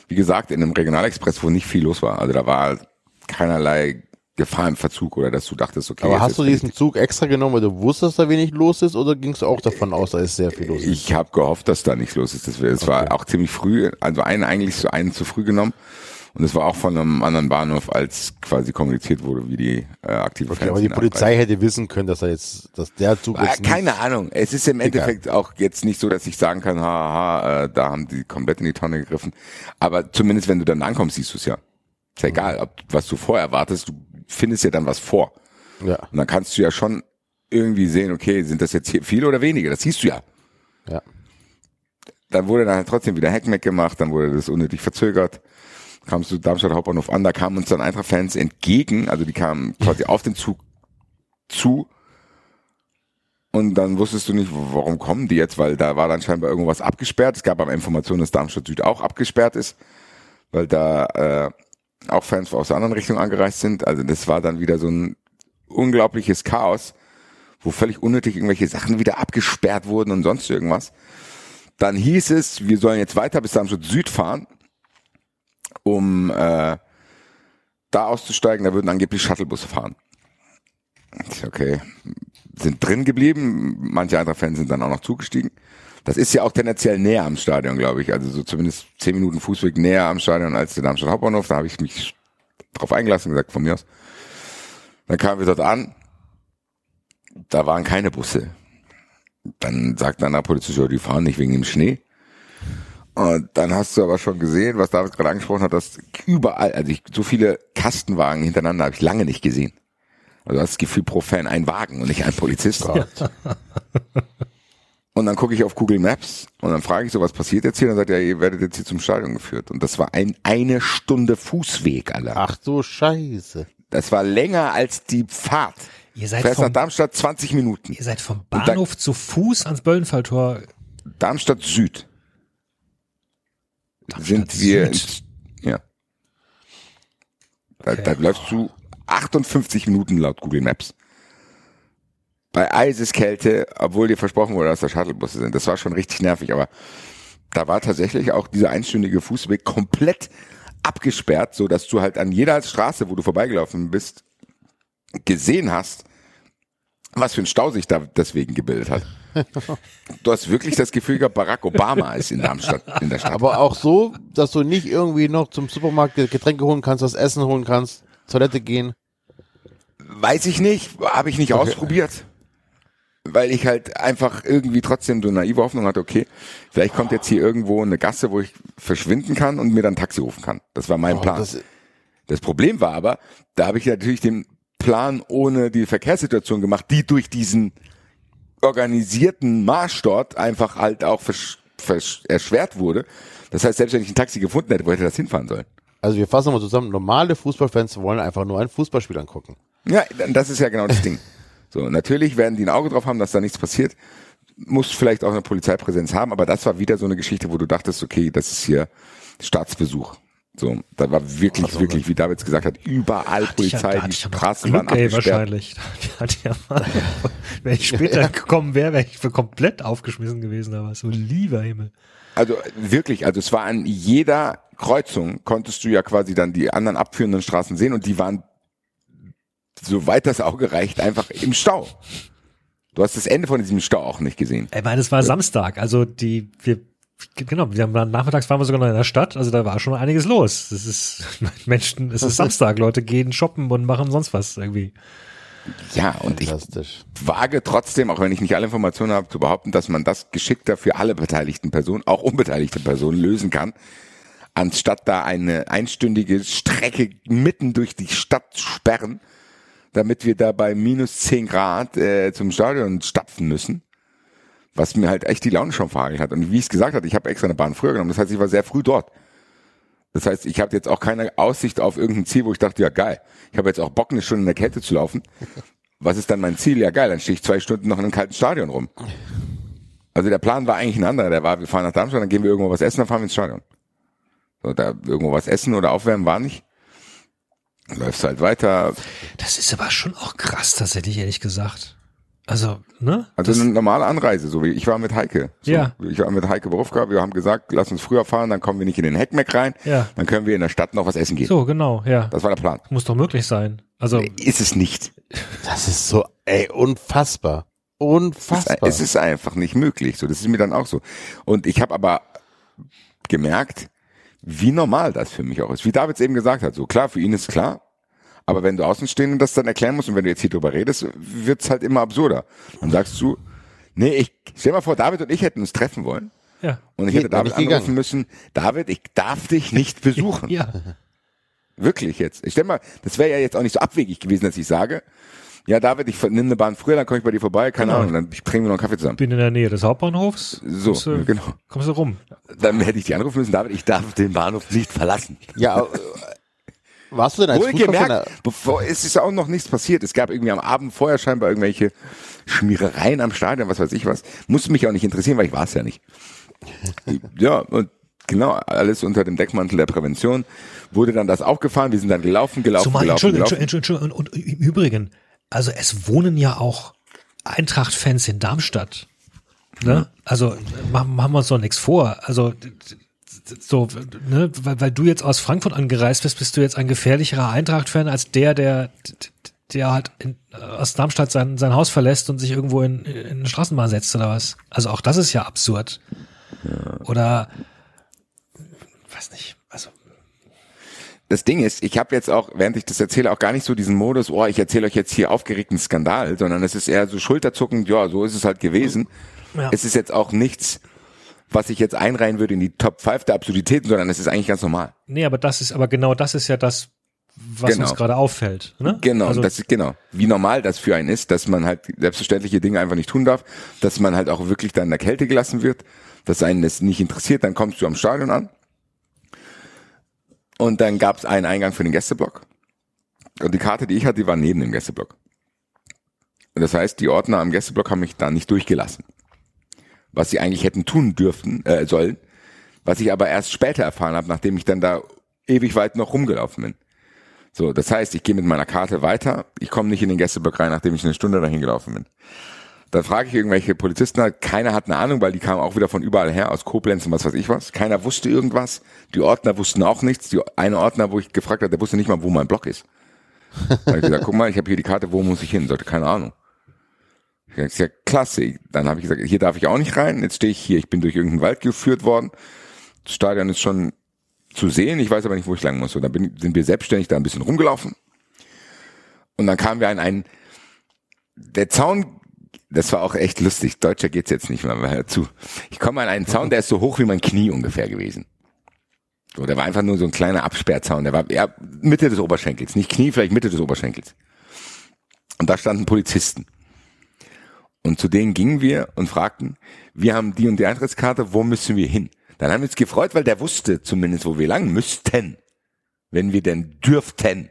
Wie gesagt, in einem Regionalexpress, wo nicht viel los war. Also da war keinerlei Gefahr im Verzug oder dass du dachtest, okay. Aber hast du diesen Zug extra genommen, weil du wusstest, dass da wenig los ist, oder ging es auch davon aus, da ist sehr viel los? Ich habe gehofft, dass da nichts los ist. Das, es war auch ziemlich früh, also einen eigentlich so einen zu früh genommen. Und es war auch von einem anderen Bahnhof, als quasi kommuniziert wurde, wie die äh, aktive Okay, aber die Polizei hätte wissen können, dass er jetzt, dass der Zug Äh, jetzt nicht- keine Ahnung. Es ist im Endeffekt auch jetzt nicht so, dass ich sagen kann, haha, äh, da haben die komplett in die Tonne gegriffen. Aber zumindest wenn du dann ankommst, siehst du es ja. Ist ja egal, ob, was du vorher erwartest, du findest ja dann was vor. Ja, Und dann kannst du ja schon irgendwie sehen, okay, sind das jetzt hier viele oder wenige? Das siehst du ja. ja. Dann wurde dann trotzdem wieder Hackmeck gemacht, dann wurde das unnötig verzögert. Kamst du Darmstadt Hauptbahnhof an, da kamen uns dann Eintracht-Fans entgegen, also die kamen quasi auf den Zug zu. Und dann wusstest du nicht, warum kommen die jetzt, weil da war dann scheinbar irgendwas abgesperrt. Es gab aber Informationen, dass Darmstadt Süd auch abgesperrt ist, weil da äh, auch Fans aus der anderen Richtung angereist sind. Also das war dann wieder so ein unglaubliches Chaos, wo völlig unnötig irgendwelche Sachen wieder abgesperrt wurden und sonst irgendwas. Dann hieß es, wir sollen jetzt weiter bis Darmstadt Süd fahren, um äh, da auszusteigen. Da würden angeblich Shuttlebusse fahren. Okay, sind drin geblieben. Manche andere Fans sind dann auch noch zugestiegen. Das ist ja auch tendenziell näher am Stadion, glaube ich. Also so zumindest zehn Minuten Fußweg näher am Stadion als der Darmstadt Hauptbahnhof. Da habe ich mich drauf eingelassen gesagt, von mir aus. Dann kamen wir dort an. Da waren keine Busse. Dann sagt dann der Polizist, ja, die fahren nicht wegen dem Schnee. Und dann hast du aber schon gesehen, was David gerade angesprochen hat, dass überall, also ich, so viele Kastenwagen hintereinander habe ich lange nicht gesehen. Also du hast das Gefühl pro Fan ein Wagen und nicht ein Polizist. Und dann gucke ich auf Google Maps und dann frage ich so, was passiert jetzt hier? Und dann sagt er, ja, ihr werdet jetzt hier zum Stadion geführt. Und das war ein eine Stunde Fußweg, Alter. Ach du Scheiße. Das war länger als die Fahrt. Ihr seid Fährst nach vom, Darmstadt 20 Minuten. ihr seid vom dann- Bahnhof zu Fuß ans Böllenfalltor. Darmstadt Süd. Darmstadt sind wir, Süd. ja. Da, Okay. da läufst du 58 Minuten laut Google Maps. Bei Eiseskälte, obwohl dir versprochen wurde, dass da Shuttlebusse sind. Das war schon richtig nervig, aber da war tatsächlich auch dieser einstündige Fußweg komplett abgesperrt, so dass du halt an jeder Straße, wo du vorbeigelaufen bist, gesehen hast, was für ein Stau sich da deswegen gebildet hat. Du hast wirklich das Gefühl gehabt, Barack Obama ist in Darmstadt, in der Stadt. Aber auch so, dass du nicht irgendwie noch zum Supermarkt Getränke holen kannst, das Essen holen kannst, Toilette gehen. Weiß ich nicht, habe ich nicht ausprobiert. Weil ich halt einfach irgendwie trotzdem so naive Hoffnung hatte, okay, vielleicht kommt jetzt hier irgendwo eine Gasse, wo ich verschwinden kann und mir dann ein Taxi rufen kann. Das war mein Oh, Plan. das- Das Problem war aber, da habe ich natürlich den Plan ohne die Verkehrssituation gemacht, die durch diesen organisierten Marsch dort einfach halt auch versch versch erschwert wurde. Das heißt, selbst wenn ich ein Taxi gefunden hätte, wo hätte das hinfahren sollen? Also wir fassen mal zusammen, normale Fußballfans wollen einfach nur ein Fußballspiel angucken. Ja, das ist ja genau das Ding. So, natürlich werden die ein Auge drauf haben, dass da nichts passiert. Muss vielleicht auch eine Polizeipräsenz haben, aber das war wieder so eine Geschichte, wo du dachtest, okay, das ist hier Staatsbesuch. So, da war wirklich, wirklich, wie Davids gesagt hat, überall Polizei, die Straßen waren Glück, ey, abgesperrt. wahrscheinlich. Die hat ja mal, wenn ich später gekommen wäre, wäre ich für komplett aufgeschmissen gewesen, aber so lieber Himmel. Also wirklich, also es war an jeder Kreuzung konntest du ja quasi dann die anderen abführenden Straßen sehen und die waren, soweit das Auge reicht, einfach im Stau. Du hast das Ende von diesem Stau auch nicht gesehen. Ich meine, es war Samstag, also die, wir, genau, wir haben nachmittags waren wir sogar noch in der Stadt, also da war schon einiges los. Es ist, Menschen, es ist Samstag, Leute gehen shoppen und machen sonst was irgendwie. Ja, und ich wage trotzdem, auch wenn ich nicht alle Informationen habe, zu behaupten, dass man das geschickter für alle beteiligten Personen, auch unbeteiligte Personen, lösen kann, anstatt da eine einstündige Strecke mitten durch die Stadt zu sperren, damit wir da bei minus 10 Grad äh, zum Stadion stapfen müssen. Was mir halt echt die Laune schon verhagelt hat. Und wie ich es gesagt hatte, ich habe extra eine Bahn früher genommen. Das heißt, ich war sehr früh dort. Das heißt, ich habe jetzt auch keine Aussicht auf irgendein Ziel, wo ich dachte, ja geil, ich habe jetzt auch Bock, eine Stunde in der Kälte zu laufen. Was ist dann mein Ziel? Ja geil, dann stehe ich zwei Stunden noch in einem kalten Stadion rum. Also der Plan war eigentlich ein anderer. Der war, wir fahren nach Darmstadt, dann gehen wir irgendwo was essen, dann fahren wir ins Stadion. So, da irgendwo was essen oder aufwärmen war nicht. Läufst halt weiter. Das ist aber schon auch krass, tatsächlich, ehrlich gesagt. Also, ne? Also das, eine normale Anreise, so wie ich war mit Heike. So, Ja. Ich war mit Heike Berufka, wir haben gesagt, lass uns früher fahren, dann kommen wir nicht in den Heckmeck rein, Ja. dann können wir in der Stadt noch was essen gehen. so, genau, ja. Das war der Plan. Muss doch möglich sein. Also, Ist es nicht. Das ist so, ey, unfassbar. Unfassbar. Es ist einfach nicht möglich. So, das ist mir dann auch so. Und ich habe aber gemerkt, wie normal das für mich auch ist. Wie David eben gesagt hat, so klar, für ihn ist klar. Aber wenn du Außenstehenden das dann erklären musst und wenn du jetzt hier drüber redest, wird's halt immer absurder. Dann sagst du, nee, ich stell mal vor, David und ich hätten uns treffen wollen. ja. Und ich Geht hätte David nicht anrufen gegangen. müssen, David, ich darf dich nicht besuchen. Ja. Wirklich jetzt. Ich stell mal, das wäre ja jetzt auch nicht so abwegig gewesen, dass ich sage, ja David, ich nehme eine Bahn früher, dann komme ich bei dir vorbei, keine Genau. Ahnung, dann trinken wir noch einen Kaffee zusammen. Bin in der Nähe des Hauptbahnhofs. So, kommst du, genau. Kommst du rum. Dann hätte ich die anrufen müssen, David, ich darf den Bahnhof nicht verlassen. ja, äh, warst du denn als Wohlgemerkt, bevor es ist auch noch nichts passiert. Es gab irgendwie am Abend vorher scheinbar irgendwelche Schmierereien am Stadion, was weiß ich was. Musste mich auch nicht interessieren, weil ich war es ja nicht. ja, und genau, alles unter dem Deckmantel der Prävention. Wurde dann das auch gefahren, wir sind dann gelaufen, gelaufen, Zumal, gelaufen, Entschuldigung, gelaufen. Entschuldigung, Entschuldigung, und, und im Übrigen, also es wohnen ja auch Eintracht-Fans in Darmstadt. Ne? Also machen, machen wir uns doch nichts vor. Also so, ne, weil, weil du jetzt aus Frankfurt angereist bist, bist du jetzt ein gefährlicherer Eintracht-Fan als der, der, der halt in, aus Darmstadt sein, sein Haus verlässt und sich irgendwo in, in eine Straßenbahn setzt oder was. Also auch das ist ja absurd. Oder weiß nicht, das Ding ist, ich habe jetzt auch, während ich das erzähle, auch gar nicht so diesen Modus, oh, ich erzähle euch jetzt hier aufgeregten Skandal, sondern es ist eher so schulterzuckend, ja, so ist es halt gewesen. Ja. Es ist jetzt auch nichts, was ich jetzt einreihen würde in die Top 5 der Absurditäten, sondern es ist eigentlich ganz normal. Nee, aber das ist, aber genau das ist ja das, was Genau. uns gerade auffällt. Ne? Genau, Also, das ist genau, wie normal das für einen ist, dass man halt selbstverständliche Dinge einfach nicht tun darf, dass man halt auch wirklich dann in der Kälte gelassen wird, dass einen das nicht interessiert, dann kommst du am Stadion an und dann gab es einen Eingang für den Gästeblock und die Karte, die ich hatte, die war neben dem Gästeblock. Und das heißt, die Ordner am Gästeblock haben mich da nicht durchgelassen, was sie eigentlich hätten tun dürften äh, sollen, was ich aber erst später erfahren habe, nachdem ich dann da ewig weit noch rumgelaufen bin. So, das heißt, ich gehe mit meiner Karte weiter, ich komme nicht in den Gästeblock rein, nachdem ich eine Stunde dahin gelaufen bin. Dann frage ich irgendwelche Polizisten, halt, keiner hat eine Ahnung, weil die kamen auch wieder von überall her, aus Koblenz und was weiß ich was. Keiner wusste irgendwas. Die Ordner wussten auch nichts. Die eine Ordner, wo ich gefragt habe, der wusste nicht mal, wo mein Block ist. Da ich gesagt, guck mal, ich habe hier die Karte, wo muss ich hin? Sollte keine Ahnung. Ich habe gesagt, klasse. Dann habe ich gesagt, hier darf ich auch nicht rein. Jetzt stehe ich hier, ich bin durch irgendeinen Wald geführt worden. Das Stadion ist schon zu sehen, ich weiß aber nicht, wo ich lang muss. Und dann bin, sind wir selbstständig da ein bisschen rumgelaufen. Und dann kamen wir an einen, der Zaun, das war auch echt lustig, deutscher geht's jetzt nicht mehr, hör zu. Ich komme an einen Zaun, der ist so hoch wie mein Knie ungefähr gewesen. So, der war einfach nur so ein kleiner Absperrzaun, der war ja, Mitte des Oberschenkels, nicht Knie, vielleicht Mitte des Oberschenkels. Und da standen Polizisten. Und zu denen gingen wir und fragten, wir haben die und die Eintrittskarte, wo müssen wir hin? Dann haben wir uns gefreut, weil der wusste zumindest, wo wir lang müssten, wenn wir denn dürften.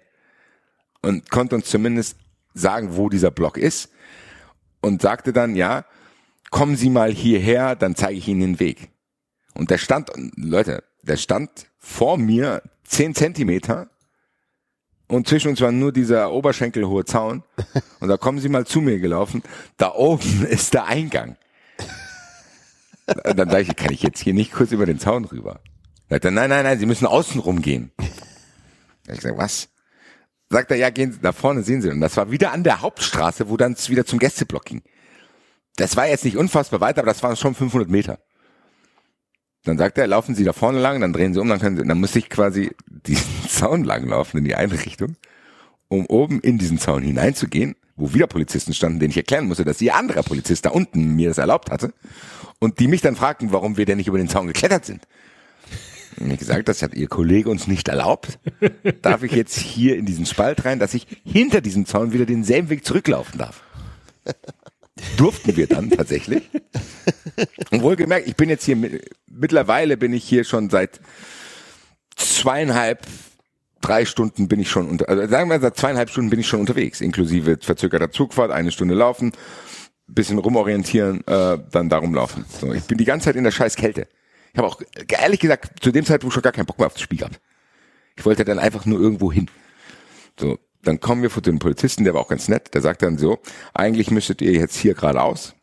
Und konnte uns zumindest sagen, wo dieser Block ist. Und sagte dann, ja, kommen Sie mal hierher, dann zeige ich Ihnen den Weg. Und der stand, Leute, der stand vor mir zehn Zentimeter und zwischen uns war nur dieser oberschenkelhohe Zaun. Und da kommen Sie mal zu mir gelaufen. Da oben ist der Eingang. Dann sage ich, kann ich jetzt hier nicht kurz über den Zaun rüber? Er, nein, nein, nein, Sie müssen außen rumgehen. Ich sage, was? Sagt er, ja, gehen Sie, da vorne sehen Sie. Und das war wieder an der Hauptstraße, wo dann wieder zum Gästeblock ging. Das war jetzt nicht unfassbar weit, aber das waren schon 500 Meter. Dann sagt er, laufen Sie da vorne lang, dann drehen Sie um, dann können Sie, dann muss ich quasi diesen Zaun lang laufen in die eine Richtung, um oben in diesen Zaun hineinzugehen, wo wieder Polizisten standen, denen ich erklären musste, dass ihr anderer Polizist da unten mir das erlaubt hatte und die mich dann fragten, warum wir denn nicht über den Zaun geklettert sind. Ich gesagt, das hat ihr Kollege uns nicht erlaubt. Darf ich jetzt hier in diesen Spalt rein, dass ich hinter diesem Zaun wieder denselben Weg zurücklaufen darf? Durften wir dann tatsächlich. Und wohlgemerkt, ich bin jetzt hier, mittlerweile bin ich hier schon seit zweieinhalb, drei Stunden bin ich schon unter, also sagen wir seit zweieinhalb Stunden bin ich schon unterwegs, inklusive verzögerter Zugfahrt, eine Stunde laufen, bisschen rumorientieren, äh, dann darum laufen. So, ich bin die ganze Zeit in der scheiß Kälte. Ich habe auch ehrlich gesagt zu dem Zeitpunkt schon gar keinen Bock mehr auf das Spiel gehabt. Ich wollte dann einfach nur irgendwo hin. So, dann kommen wir vor den Polizisten, der war auch ganz nett, der sagt dann so, eigentlich müsstet ihr jetzt hier geradeaus,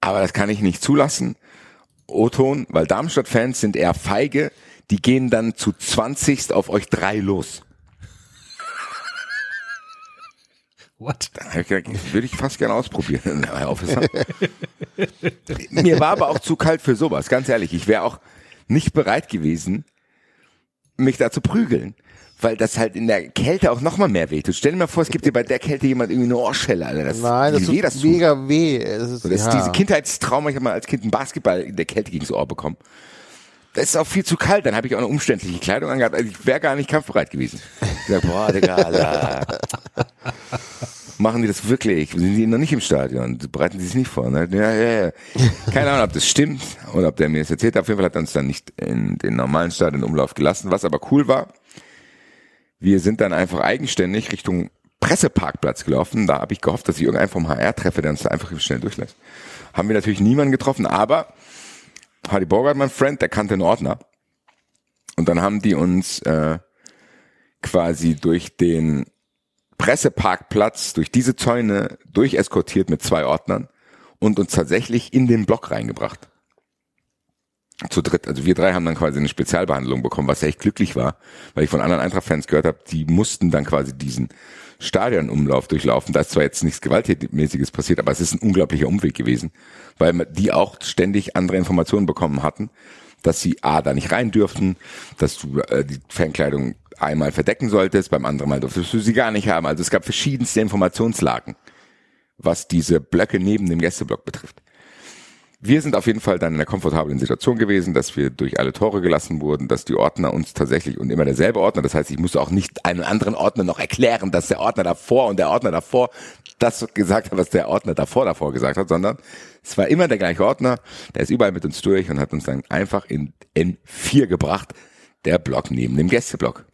aber das kann ich nicht zulassen. O-Ton, weil Darmstadt-Fans sind eher feige, die gehen dann zu 20 auf euch drei los. What? Ich gedacht, würde ich fast gerne ausprobieren, Herr Officer. Mir war aber auch zu kalt für sowas, ganz ehrlich. Ich wäre auch nicht bereit gewesen, mich da zu prügeln. Weil das halt in der Kälte auch noch mal mehr wehtut. Stell dir mal vor, es gibt dir bei der Kälte jemand irgendwie eine Ohrschelle, Alter. Das, Nein, das tut weh das tut. mega weh. Es ist, So, das ja. ist diese Kindheitstrauma, ich habe mal als Kind einen Basketball in der Kälte gegens Ohr bekommen. Das ist auch viel zu kalt, dann habe ich auch eine umständliche Kleidung angehabt. Also ich wäre gar nicht kampfbereit gewesen. Ich sag, boah, Digga, Alter. Machen die das wirklich? Sind die noch nicht im Stadion? Bereiten die sich nicht vor? Ne? Ja, ja, ja. Keine Ahnung, ob das stimmt oder ob der mir das erzählt hat. Auf jeden Fall hat er uns dann nicht in den normalen Stadionumlauf gelassen, was aber cool war. Wir sind dann einfach eigenständig Richtung Presseparkplatz gelaufen. Da habe ich gehofft, dass ich irgendeinen vom HR treffe, der uns da einfach schnell durchlässt. Haben wir natürlich niemanden getroffen, aber Hardy Bogart, mein Friend, der kannte einen Ordner. Und dann haben die uns äh, quasi durch den Presseparkplatz, durch diese Zäune durcheskortiert mit zwei Ordnern und uns tatsächlich in den Block reingebracht. Zu dritt. Also wir drei haben dann quasi eine Spezialbehandlung bekommen, was echt glücklich war, weil ich von anderen Eintracht-Fans gehört habe, die mussten dann quasi diesen Stadionumlauf durchlaufen. Da ist zwar jetzt nichts Gewalttätiges passiert, aber es ist ein unglaublicher Umweg gewesen, weil die auch ständig andere Informationen bekommen hatten, dass sie A, da nicht rein dürften, dass du äh, die Fankleidung einmal verdecken solltest, beim anderen Mal durftest du sie gar nicht haben. Also es gab verschiedenste Informationslagen, was diese Blöcke neben dem Gästeblock betrifft. Wir sind auf jeden Fall dann in einer komfortablen Situation gewesen, dass wir durch alle Tore gelassen wurden, dass die Ordner uns tatsächlich und immer derselbe Ordner, das heißt, ich musste auch nicht einen anderen Ordner noch erklären, dass der Ordner davor und der Ordner davor das gesagt hat, was der Ordner davor davor gesagt hat, sondern es war immer der gleiche Ordner, der ist überall mit uns durch und hat uns dann einfach in N4 gebracht, der Block neben dem Gästeblock.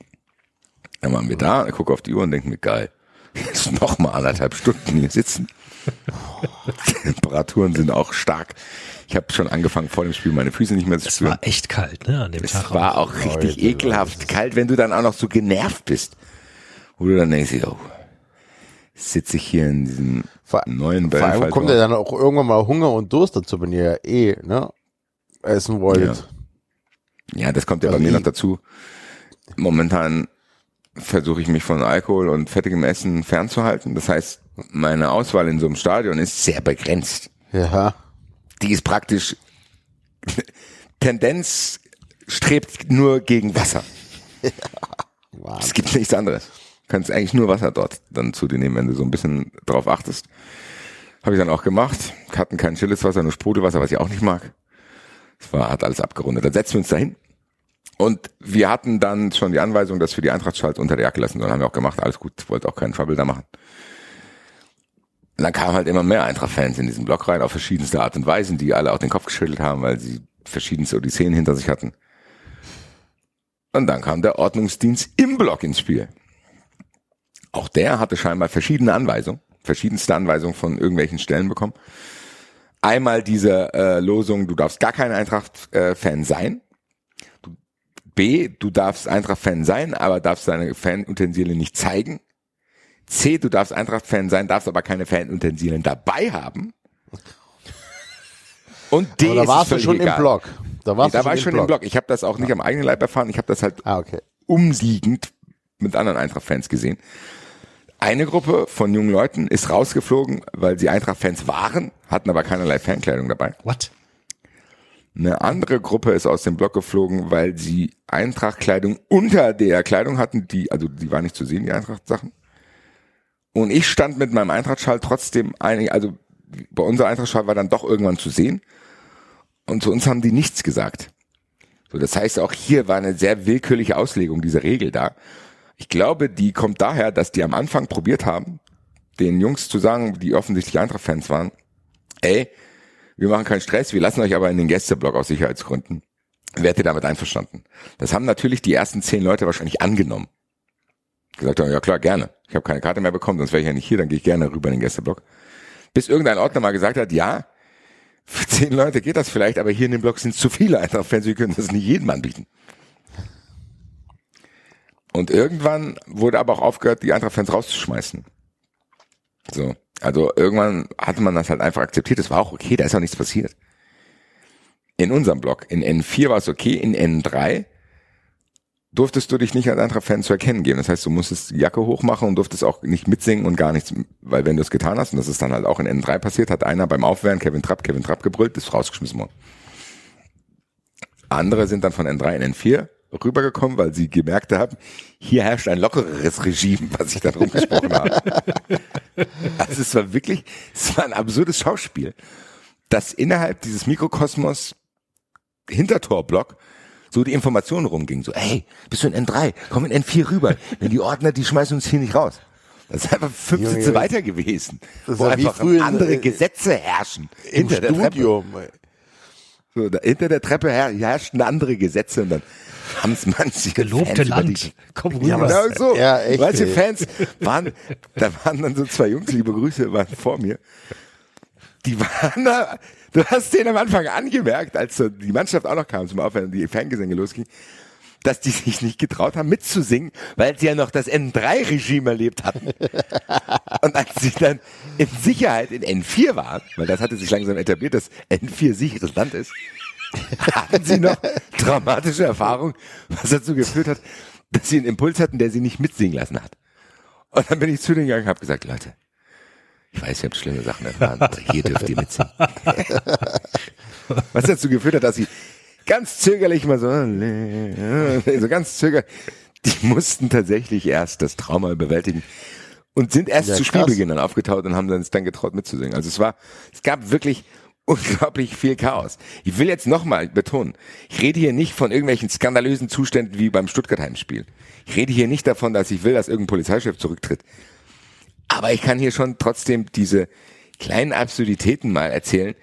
Dann waren wir da, gucke auf die Uhr und denke mir, geil, jetzt noch mal anderthalb Stunden hier sitzen. Temperaturen sind auch stark. Ich habe schon angefangen vor dem Spiel meine Füße nicht mehr zu Es spüren. war echt kalt, ne, an dem Es Tag. war auch richtig ekelhaft kalt, wenn du dann auch noch so genervt bist. Wo du dann denkst, oh, sitze ich hier in diesem Vor- neuen Vor allem kommt ja dann auch irgendwann mal Hunger und Durst dazu, wenn ihr eh ne, essen wollt. Ja, das kommt ja Also bei mir ich- noch dazu. Momentan versuche ich mich von Alkohol und fettigem Essen fernzuhalten. Das heißt, meine Auswahl in so einem Stadion ist sehr begrenzt. Ja. Die ist praktisch Tendenz strebt nur gegen Wasser. Es gibt nichts anderes. Du kannst eigentlich nur Wasser dort dann zu dir nehmen, wenn du so ein bisschen drauf achtest. Habe ich dann auch gemacht. Hatten kein stilles Wasser, nur Sprudelwasser, was ich auch nicht mag. Es war, hat alles abgerundet. Dann setzen wir uns dahin. Und wir hatten dann schon die Anweisung, dass wir die Eintrachtschalt unter der Jacke lassen sollen. Haben wir auch gemacht. Alles gut. Wollte auch keinen Trouble da machen. Und dann kamen halt immer mehr Eintracht-Fans in diesen Block rein, auf verschiedenste Art und Weisen, die alle auch den Kopf geschüttelt haben, weil sie verschiedenste Odysseen hinter sich hatten. Und dann kam der Ordnungsdienst im Block ins Spiel. Auch der hatte scheinbar verschiedene Anweisungen, verschiedenste Anweisungen von irgendwelchen Stellen bekommen. Einmal diese äh, Losung, du darfst gar kein Eintracht-Fan sein. B, du darfst Eintracht-Fan sein, aber darfst deine Fanutensilien nicht zeigen. C, du darfst Eintracht-Fan sein, darfst aber keine Fanutensilien dabei haben. Und D, Aber da warst du schon egal. im Block. Da warst da du war ich schon im Block. Ich habe das auch nicht am eigenen Leib erfahren. Ich habe das halt Ah, okay. umliegend mit anderen Eintracht-Fans gesehen. Eine Gruppe von jungen Leuten ist rausgeflogen, weil sie Eintracht-Fans waren, hatten aber keinerlei Fankleidung dabei. What? Eine andere Gruppe ist aus dem Block geflogen, weil sie Eintracht-Kleidung unter der Kleidung hatten, die, also die war nicht zu sehen, die Eintracht-Sachen. Und ich stand mit meinem Eintracht-Schal trotzdem einig, also bei unserer Eintracht-Schal war dann doch irgendwann zu sehen. Und zu uns haben die nichts gesagt. So, das heißt, auch hier war eine sehr willkürliche Auslegung dieser Regel da. Ich glaube, die kommt daher, dass die am Anfang probiert haben, den Jungs zu sagen, die offensichtlich Eintracht-Fans waren, ey, wir machen keinen Stress, wir lassen euch aber in den Gästeblock aus Sicherheitsgründen. Werdet ihr damit einverstanden? Das haben natürlich die ersten zehn Leute wahrscheinlich angenommen. Gesagt haben, ja klar, gerne. Ich habe keine Karte mehr bekommen, sonst wäre ich ja nicht hier, dann gehe ich gerne rüber in den Gästeblock. Bis irgendein Ordner mal gesagt hat, ja, für zehn Leute geht das vielleicht, aber hier in dem Block sind zu viele Eintracht-Fans, wir können das nicht jedem anbieten. Und irgendwann wurde aber auch aufgehört, die Eintracht-Fans rauszuschmeißen. So. Also irgendwann hatte man das halt einfach akzeptiert. Es war auch okay, da ist auch nichts passiert. In unserem Block, in N4 war es okay, in N3 durftest du dich nicht als Eintracht-Fan zu erkennen geben. Das heißt, du musstest die Jacke hochmachen und durftest auch nicht mitsingen und gar nichts, weil wenn du es getan hast, und das ist dann halt auch in N3 passiert, hat einer beim Aufwärmen Kevin Trapp, Kevin Trapp gebrüllt, ist rausgeschmissen worden. Andere sind dann von N3 in N4 rübergekommen, weil sie gemerkt haben, hier herrscht ein lockereres Regime, was ich da drum gesprochen habe. Also es war wirklich, es war ein absurdes Schauspiel, dass innerhalb dieses Mikrokosmos Hintertorblock so die Informationen rumging. So, hey, bist du in N3? Komm in N4 rüber. Wenn die Ordner, die schmeißen uns hier nicht raus. Das ist einfach fünf Junge, Sitze weiter gewesen. Das wo einfach früher in- andere äh, Gesetze herrschen. Im hinter der Treppe. Studium. So, da, hinter der Treppe her, herrschten andere Gesetze und dann haben es manche Gelobte Fans über Land. Die, Komm ja, rüber. genau so. Ja, echt, Manche ey. Fans waren, da waren dann so zwei Jungs, liebe Grüße, waren vor mir. Die waren da, du hast denen am Anfang angemerkt, als so die Mannschaft auch noch kam zum und die Fangesänge losging, dass die sich nicht getraut haben mitzusingen, weil sie ja noch das N3-Regime erlebt hatten. Und als sie dann in Sicherheit in N4 waren, weil das hatte sich langsam etabliert, dass N4 sicheres Land ist, hatten sie noch traumatische Erfahrungen, was dazu geführt hat, dass sie einen Impuls hatten, der sie nicht mitsingen lassen hat. Und dann bin ich zu denen gegangen und habe gesagt, Leute, ich weiß, ihr habt schlimme Sachen erfahren, aber hier dürft ihr mitsingen. Was dazu geführt hat, dass sie ganz zögerlich mal so, so ganz zögerlich, die mussten tatsächlich erst das Trauma bewältigen und sind erst Ja, zu. Spielbeginn dann aufgetaucht und haben dann, es dann getraut mitzusingen. Also es war, es gab wirklich unglaublich viel Chaos. Ich will jetzt nochmal betonen, ich rede hier nicht von irgendwelchen skandalösen Zuständen wie beim Stuttgart-Heimspiel. Ich rede hier nicht davon, dass ich will, dass irgendein Polizeichef zurücktritt. Aber ich kann hier schon trotzdem diese kleinen Absurditäten mal erzählen,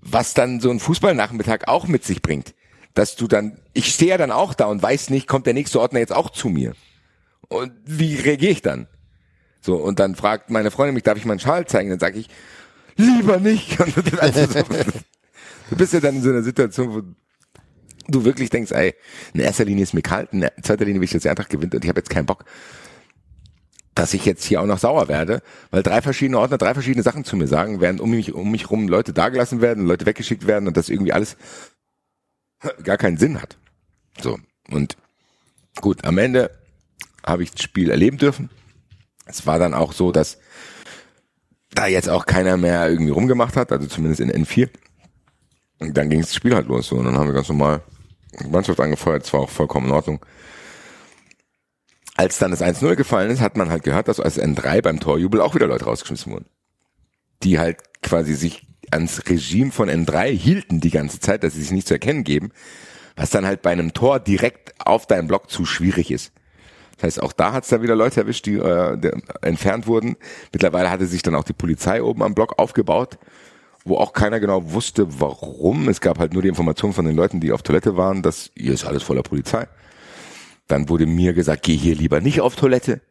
was dann so ein Fußballnachmittag auch mit sich bringt. Dass du dann, ich stehe ja dann auch da und weiß nicht, kommt der nächste Ordner jetzt auch zu mir? Und wie reagiere ich dann? So, und dann fragt meine Freundin mich, darf ich meinen Schal zeigen? Dann sage ich, lieber nicht. Also so, du bist ja dann in so einer Situation, wo du wirklich denkst, ey, in erster Linie ist mir kalt, in zweiter Linie will ich, dass die Eintracht gewinnt und ich habe jetzt keinen Bock, dass ich jetzt hier auch noch sauer werde, weil drei verschiedene Ordner drei verschiedene Sachen zu mir sagen, während um mich, um mich rum Leute dagelassen werden, Leute weggeschickt werden und das irgendwie alles gar keinen Sinn hat. So. Und gut, am Ende habe ich das Spiel erleben dürfen. Es war dann auch so, dass da jetzt auch keiner mehr irgendwie rumgemacht hat, also zumindest in N4. Und dann ging das Spiel halt los so, und dann haben wir ganz normal die Mannschaft angefeuert, das war auch vollkommen in Ordnung. Als dann das 1-0 gefallen ist, hat man halt gehört, dass als N3 beim Torjubel auch wieder Leute rausgeschmissen wurden. Die halt quasi sich ans Regime von N3 hielten die ganze Zeit, dass sie sich nicht zu erkennen geben, was dann halt bei einem Tor direkt auf deinem Block zu schwierig ist. Das heißt, auch da hat es da wieder Leute erwischt, die äh, der, entfernt wurden. Mittlerweile hatte sich dann auch die Polizei oben am Block aufgebaut, wo auch keiner genau wusste, warum. Es gab halt nur die Information von den Leuten, die auf Toilette waren, dass hier ist alles voller Polizei. Dann wurde mir gesagt, geh hier lieber nicht auf Toilette.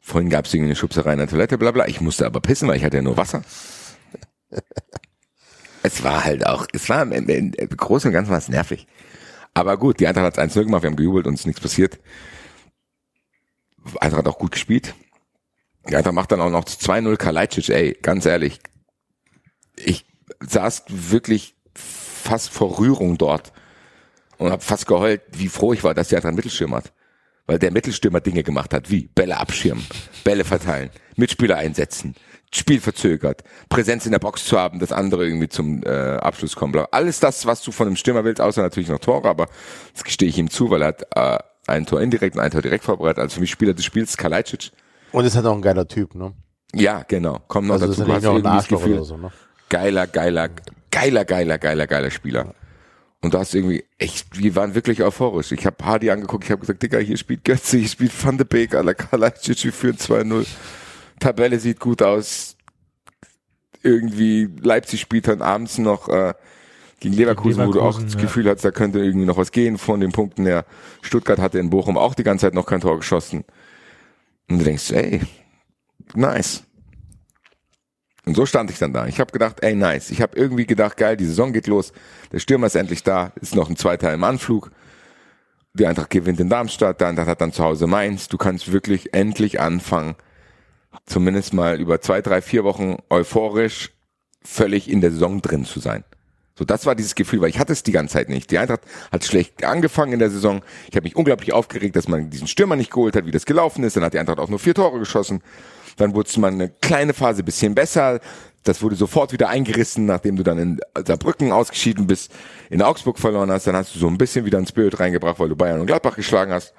Vorhin gab es eine Schubserei in der Toilette, bla bla. Ich musste aber pissen, weil ich hatte ja nur Wasser. es war halt auch, es war im, im, im Großen und Ganzen was nervig. Aber gut, die Eintracht hat 1-0 gemacht, wir haben gejubelt, uns ist nichts passiert. Eintracht hat auch gut gespielt. Die Eintracht macht dann auch noch 2-0 Kalajdzic, ey, ganz ehrlich. Ich saß wirklich fast vor Rührung dort und habe fast geheult, wie froh ich war, dass Eintracht einen Mittelstürmer hat. Weil der Mittelstürmer Dinge gemacht hat, wie Bälle abschirmen, Bälle verteilen, Mitspieler einsetzen, Spiel verzögert, Präsenz in der Box zu haben, dass andere irgendwie zum äh, Abschluss kommen. Alles das, was du von einem Stürmer willst, außer natürlich noch Tore, aber das gestehe ich ihm zu, weil er hat äh, ein Tor indirekt und ein Tor direkt vorbereitet. Also für mich Spieler des Spiels Kalajdzic. Und ist halt auch ein geiler Typ, ne? Ja, genau. Kommt noch Also dazu. ist Du hast nicht noch ein irgendwie das Gefühl, oder so, ne? geiler, geiler, geiler, geiler, geiler, geiler Spieler. Und du hast irgendwie echt, wir waren wirklich euphorisch. Ich habe Hardy angeguckt, ich habe gesagt, Digga, hier spielt Götze, hier spielt Van de Beek, Alter, Kalajdzic, wir führen 2-0. Tabelle sieht gut aus. Irgendwie Leipzig spielt dann abends noch äh, gegen Leverkusen, wo du auch Leverkusen, das ja. Gefühl hast, da könnte irgendwie noch was gehen von den Punkten her. Stuttgart hatte in Bochum auch die ganze Zeit noch kein Tor geschossen. Und du denkst, ey, nice. Und so stand ich dann da. Ich habe gedacht, ey, nice. Ich habe irgendwie gedacht, geil, die Saison geht los. Der Stürmer ist endlich da. Ist noch ein zweiter im Anflug. Die Eintracht gewinnt in Darmstadt. Der Eintracht hat dann zu Hause Mainz. Du kannst wirklich endlich anfangen, zumindest mal über zwei, drei, vier Wochen euphorisch völlig in der Saison drin zu sein. So, das war dieses Gefühl, weil ich hatte es die ganze Zeit nicht. Die Eintracht hat schlecht angefangen in der Saison. Ich habe mich unglaublich aufgeregt, dass man diesen Stürmer nicht geholt hat, wie das gelaufen ist. Dann hat die Eintracht auch nur vier Tore geschossen. Dann wurde es mal eine kleine Phase bisschen besser. Das wurde sofort wieder eingerissen, nachdem du dann in Saarbrücken ausgeschieden bist, in Augsburg verloren hast. Dann hast du so ein bisschen wieder einen Spirit reingebracht, weil du Bayern und Gladbach geschlagen hast.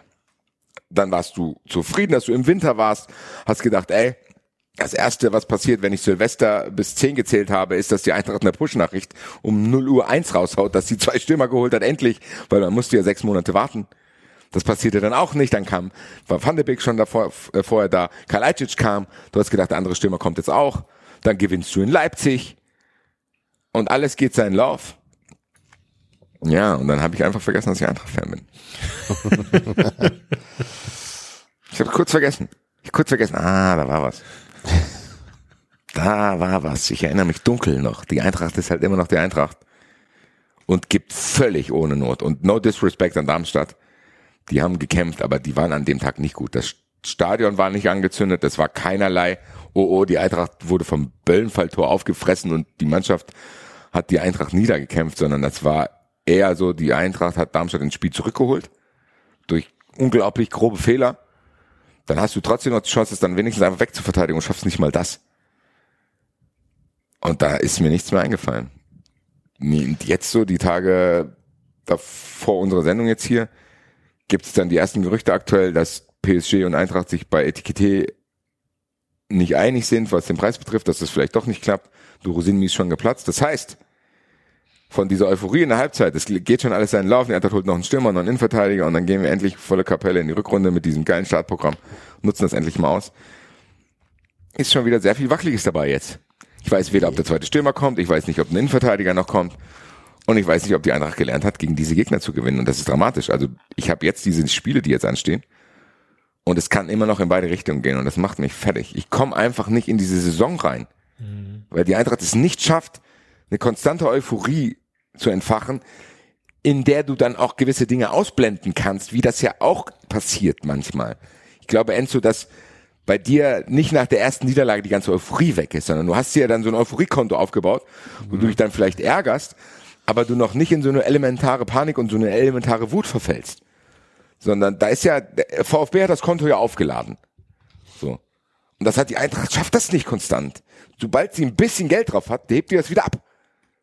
Dann warst du zufrieden, dass du im Winter warst, hast gedacht, ey, das erste, was passiert, wenn ich Silvester bis 10 gezählt habe, ist, dass die Eintracht eine Push-Nachricht um 0 Uhr 1 raushaut, dass sie zwei Stürmer geholt hat, endlich, weil man musste ja sechs Monate warten. Das passierte dann auch nicht, dann kam, war Van de Beek schon davor, äh, vorher da, Kalajdzic kam, du hast gedacht, der andere Stürmer kommt jetzt auch, dann gewinnst du in Leipzig und alles geht seinen Lauf. Ja, und dann habe ich einfach vergessen, dass ich Eintracht-Fan bin. ich habe kurz vergessen. Ich hab kurz vergessen, ah, da war was. Da war was. Ich erinnere mich dunkel noch. Die Eintracht ist halt immer noch die Eintracht. Und gibt völlig ohne Not. Und no disrespect an Darmstadt. Die haben gekämpft, aber die waren an dem Tag nicht gut. Das Stadion war nicht angezündet. Das war keinerlei. Oh, oh, die Eintracht wurde vom Böllenfalltor aufgefressen und die Mannschaft hat die Eintracht niedergekämpft, sondern das war eher so, die Eintracht hat Darmstadt ins Spiel zurückgeholt. Durch unglaublich grobe Fehler dann hast du trotzdem noch die Chance, es dann wenigstens einfach wegzuverteidigen und schaffst nicht mal das. Und da ist mir nichts mehr eingefallen. Jetzt so, die Tage vor unserer Sendung jetzt hier, gibt es dann die ersten Gerüchte aktuell, dass PSG und Eintracht sich bei Etikette nicht einig sind, was den Preis betrifft, dass das vielleicht doch nicht klappt. Du Rosinmi ist schon geplatzt. Das heißt, von dieser Euphorie in der Halbzeit, es geht schon alles seinen Lauf, die Eintracht holt noch einen Stürmer, noch einen Innenverteidiger und dann gehen wir endlich volle Kapelle in die Rückrunde mit diesem geilen Startprogramm, nutzen das endlich mal aus. Ist schon wieder sehr viel Wackeliges dabei jetzt. Ich weiß weder, ob der zweite Stürmer kommt, ich weiß nicht, ob ein Innenverteidiger noch kommt und ich weiß nicht, ob die Eintracht gelernt hat, gegen diese Gegner zu gewinnen. Und das ist dramatisch. Also ich habe jetzt diese Spiele, die jetzt anstehen. Und es kann immer noch in beide Richtungen gehen. Und das macht mich fertig. Ich komme einfach nicht in diese Saison rein, weil die Eintracht es nicht schafft, eine konstante Euphorie zu entfachen, in der du dann auch gewisse Dinge ausblenden kannst, wie das ja auch passiert manchmal. Ich glaube, Enzo, dass bei dir nicht nach der ersten Niederlage die ganze Euphorie weg ist, sondern du hast dir dann so ein Euphoriekonto aufgebaut, wo du dich dann vielleicht ärgerst, aber du noch nicht in so eine elementare Panik und so eine elementare Wut verfällst. Sondern da ist ja, der VfB hat das Konto ja aufgeladen. So. Und das hat die Eintracht, schafft das nicht konstant. Sobald sie ein bisschen Geld drauf hat, hebt die das wieder ab. Das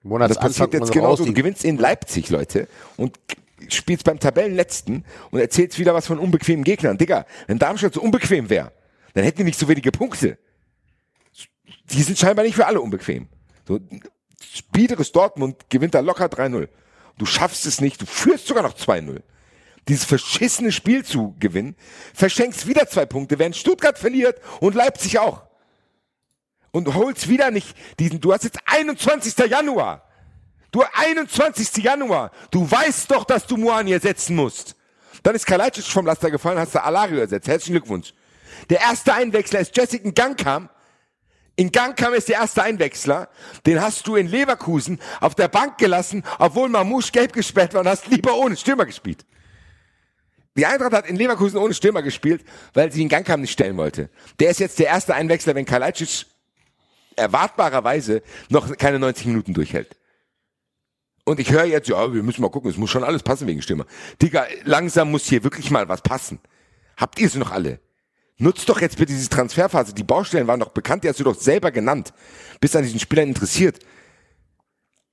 Monatsanfang passiert jetzt genauso. Du gewinnst in Leipzig, Leute, und spielst beim Tabellenletzten und erzählst wieder was von unbequemen Gegnern. Digga, wenn Darmstadt so unbequem wäre, dann hätten die nicht so wenige Punkte. Die sind scheinbar nicht für alle unbequem. So, biederes Dortmund gewinnt da locker 3-0. Du schaffst es nicht, du führst sogar noch 2-0. Dieses verschissene Spiel zu gewinnen, verschenkst wieder zwei Punkte, während Stuttgart verliert und Leipzig auch. Und holst wieder nicht diesen, du hast jetzt 21. Januar. Du 21. Januar. Du weißt doch, dass du Moani ersetzen musst. Dann ist Kalajdzic vom Laster gefallen, hast du Alario ersetzt. Herzlichen Glückwunsch. Der erste Einwechsler ist Jessica Gang kam. In Gang kam ist der erste Einwechsler. Den hast du in Leverkusen auf der Bank gelassen, obwohl Mamouche gelb gesperrt war und hast lieber ohne Stürmer gespielt. Die Eintracht hat in Leverkusen ohne Stürmer gespielt, weil sie in Gang kam nicht stellen wollte. Der ist jetzt der erste Einwechsler, wenn Kalajdzic erwartbarerweise noch keine 90 Minuten durchhält. Und ich höre jetzt, ja, wir müssen mal gucken, es muss schon alles passen wegen Stürmer. Digga, langsam muss hier wirklich mal was passen. Habt ihr sie noch alle? Nutzt doch jetzt bitte diese Transferphase. Die Baustellen waren doch bekannt, die hast du doch selber genannt. Bist an diesen Spielern interessiert.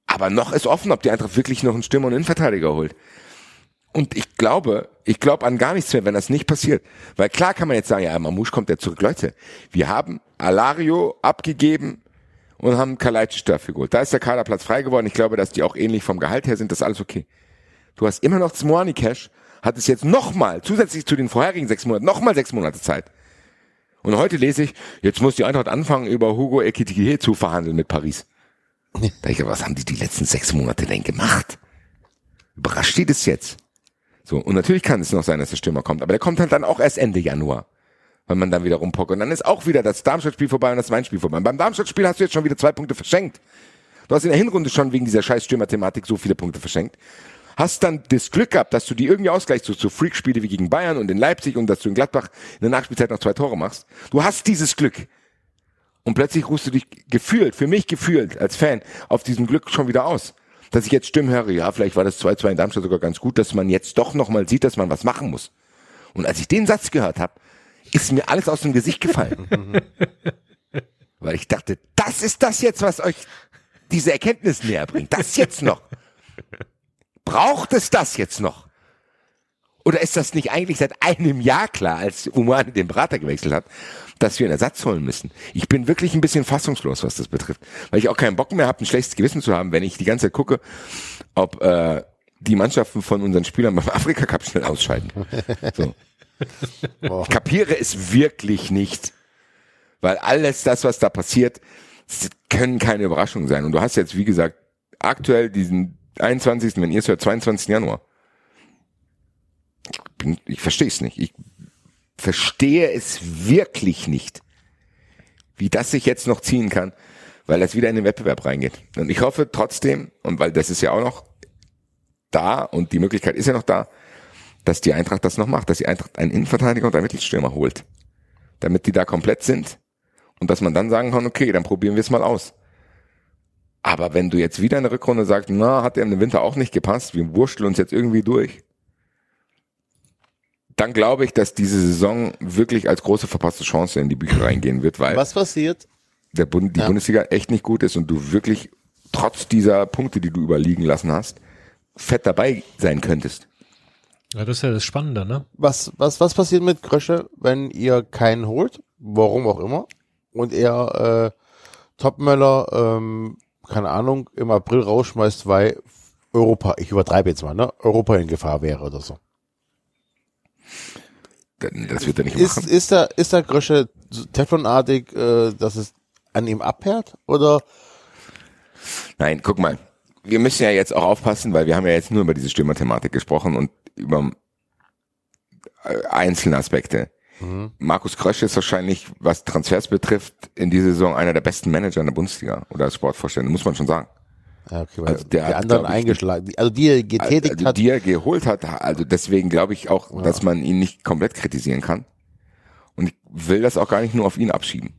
Aber noch ist offen, ob die Eintracht wirklich noch einen Stürmer und einen Innenverteidiger holt. Und ich glaube, ich glaube an gar nichts mehr, wenn das nicht passiert. Weil klar kann man jetzt sagen, ja, Mamouche kommt ja zurück. Leute, wir haben Alario abgegeben und haben Kalajdzic dafür geholt. Da ist der Kaderplatz frei geworden. Ich glaube, dass die auch ähnlich vom Gehalt her sind. Das ist alles okay. Du hast immer noch Zmoani Cash, hat es jetzt nochmal, zusätzlich zu den vorherigen sechs Monaten, nochmal sechs Monate Zeit. Und heute lese ich, jetzt muss die Eintracht anfangen, über Hugo Ekitike zu verhandeln mit Paris. Da denke ich, was haben die die letzten sechs Monate denn gemacht? Überrascht die das jetzt? So, und natürlich kann es noch sein, dass der Stürmer kommt, aber der kommt halt dann auch erst Ende Januar. Wenn man dann wieder rumpockt. Und dann ist auch wieder das Darmstadt-Spiel vorbei und das Main-Spiel vorbei. Und beim Darmstadt-Spiel hast du jetzt schon wieder zwei Punkte verschenkt. Du hast in der Hinrunde schon wegen dieser scheiß Stürmer-Thematik so viele Punkte verschenkt. Hast dann das Glück gehabt, dass du die irgendwie ausgleichst, so, so Freak-Spiele wie gegen Bayern und in Leipzig und dass du in Gladbach in der Nachspielzeit noch zwei Tore machst. Du hast dieses Glück. Und plötzlich ruhst du dich gefühlt, für mich gefühlt, als Fan, auf diesem Glück schon wieder aus. Dass ich jetzt Stimmen höre, ja, vielleicht war das 2-2 in Darmstadt sogar ganz gut, dass man jetzt doch nochmal sieht, dass man was machen muss. Und als ich den Satz gehört habe, ist mir alles aus dem Gesicht gefallen. Weil ich dachte, das ist das jetzt, was euch diese Erkenntnis näher bringt. Das jetzt noch. Braucht es das jetzt noch? Oder ist das nicht eigentlich seit einem Jahr klar, als Umani den Berater gewechselt hat, dass wir einen Ersatz holen müssen? Ich bin wirklich ein bisschen fassungslos, was das betrifft. Weil ich auch keinen Bock mehr habe, ein schlechtes Gewissen zu haben, wenn ich die ganze Zeit gucke, ob äh, die Mannschaften von unseren Spielern beim Afrika Cup schnell ausscheiden. So. Ich kapiere es wirklich nicht. Weil alles das, was da passiert, können keine Überraschungen sein. Und du hast jetzt, wie gesagt, aktuell diesen 21., wenn ihr es hört, 22. Januar. Ich, bin, ich verstehe es nicht. Ich verstehe es wirklich nicht, wie das sich jetzt noch ziehen kann, weil das wieder in den Wettbewerb reingeht. Und ich hoffe trotzdem, und weil das ist ja auch noch da und die Möglichkeit ist ja noch da, dass die Eintracht das noch macht, dass die Eintracht einen Innenverteidiger und einen Mittelstürmer holt. Damit die da komplett sind und dass man dann sagen kann, okay, dann probieren wir es mal aus. Aber wenn du jetzt wieder in der Rückrunde sagst, na, hat der im Winter auch nicht gepasst, wir wurschteln uns jetzt irgendwie durch, dann glaube ich, dass diese Saison wirklich als große verpasste Chance in die Bücher reingehen wird, weil Was passiert? der Bund, die Ja. Bundesliga echt nicht gut ist und du wirklich trotz dieser Punkte, die du überliegen lassen hast, fett dabei sein könntest. Ja, das ist ja das Spannende, ne? Was, was, was passiert mit Krösche, wenn ihr keinen holt? Warum auch immer. Und er, äh, Topmöller, ähm, keine Ahnung, im April rausschmeißt, weil Europa, ich übertreibe jetzt mal, ne? Europa in Gefahr wäre oder so. Das wird er nicht Ist, machen. ist da, ist da Grösche so Teflonartig, äh, dass es an ihm abhärt? Oder? Nein, guck mal. Wir müssen ja jetzt auch aufpassen, weil wir haben ja jetzt nur über diese Stürmerthematik gesprochen und über äh, einzelne Aspekte. Markus Krösch ist wahrscheinlich, was Transfers betrifft, in dieser Saison einer der besten Manager in der Bundesliga oder als Sportvorstände, muss man schon sagen. Ja, okay, weil Also der die hat, anderen ich, eingeschlagen, also die er getätigt also, hat. die er geholt hat, also deswegen glaube ich auch, dass man ihn nicht komplett kritisieren kann. Und ich will das auch gar nicht nur auf ihn abschieben.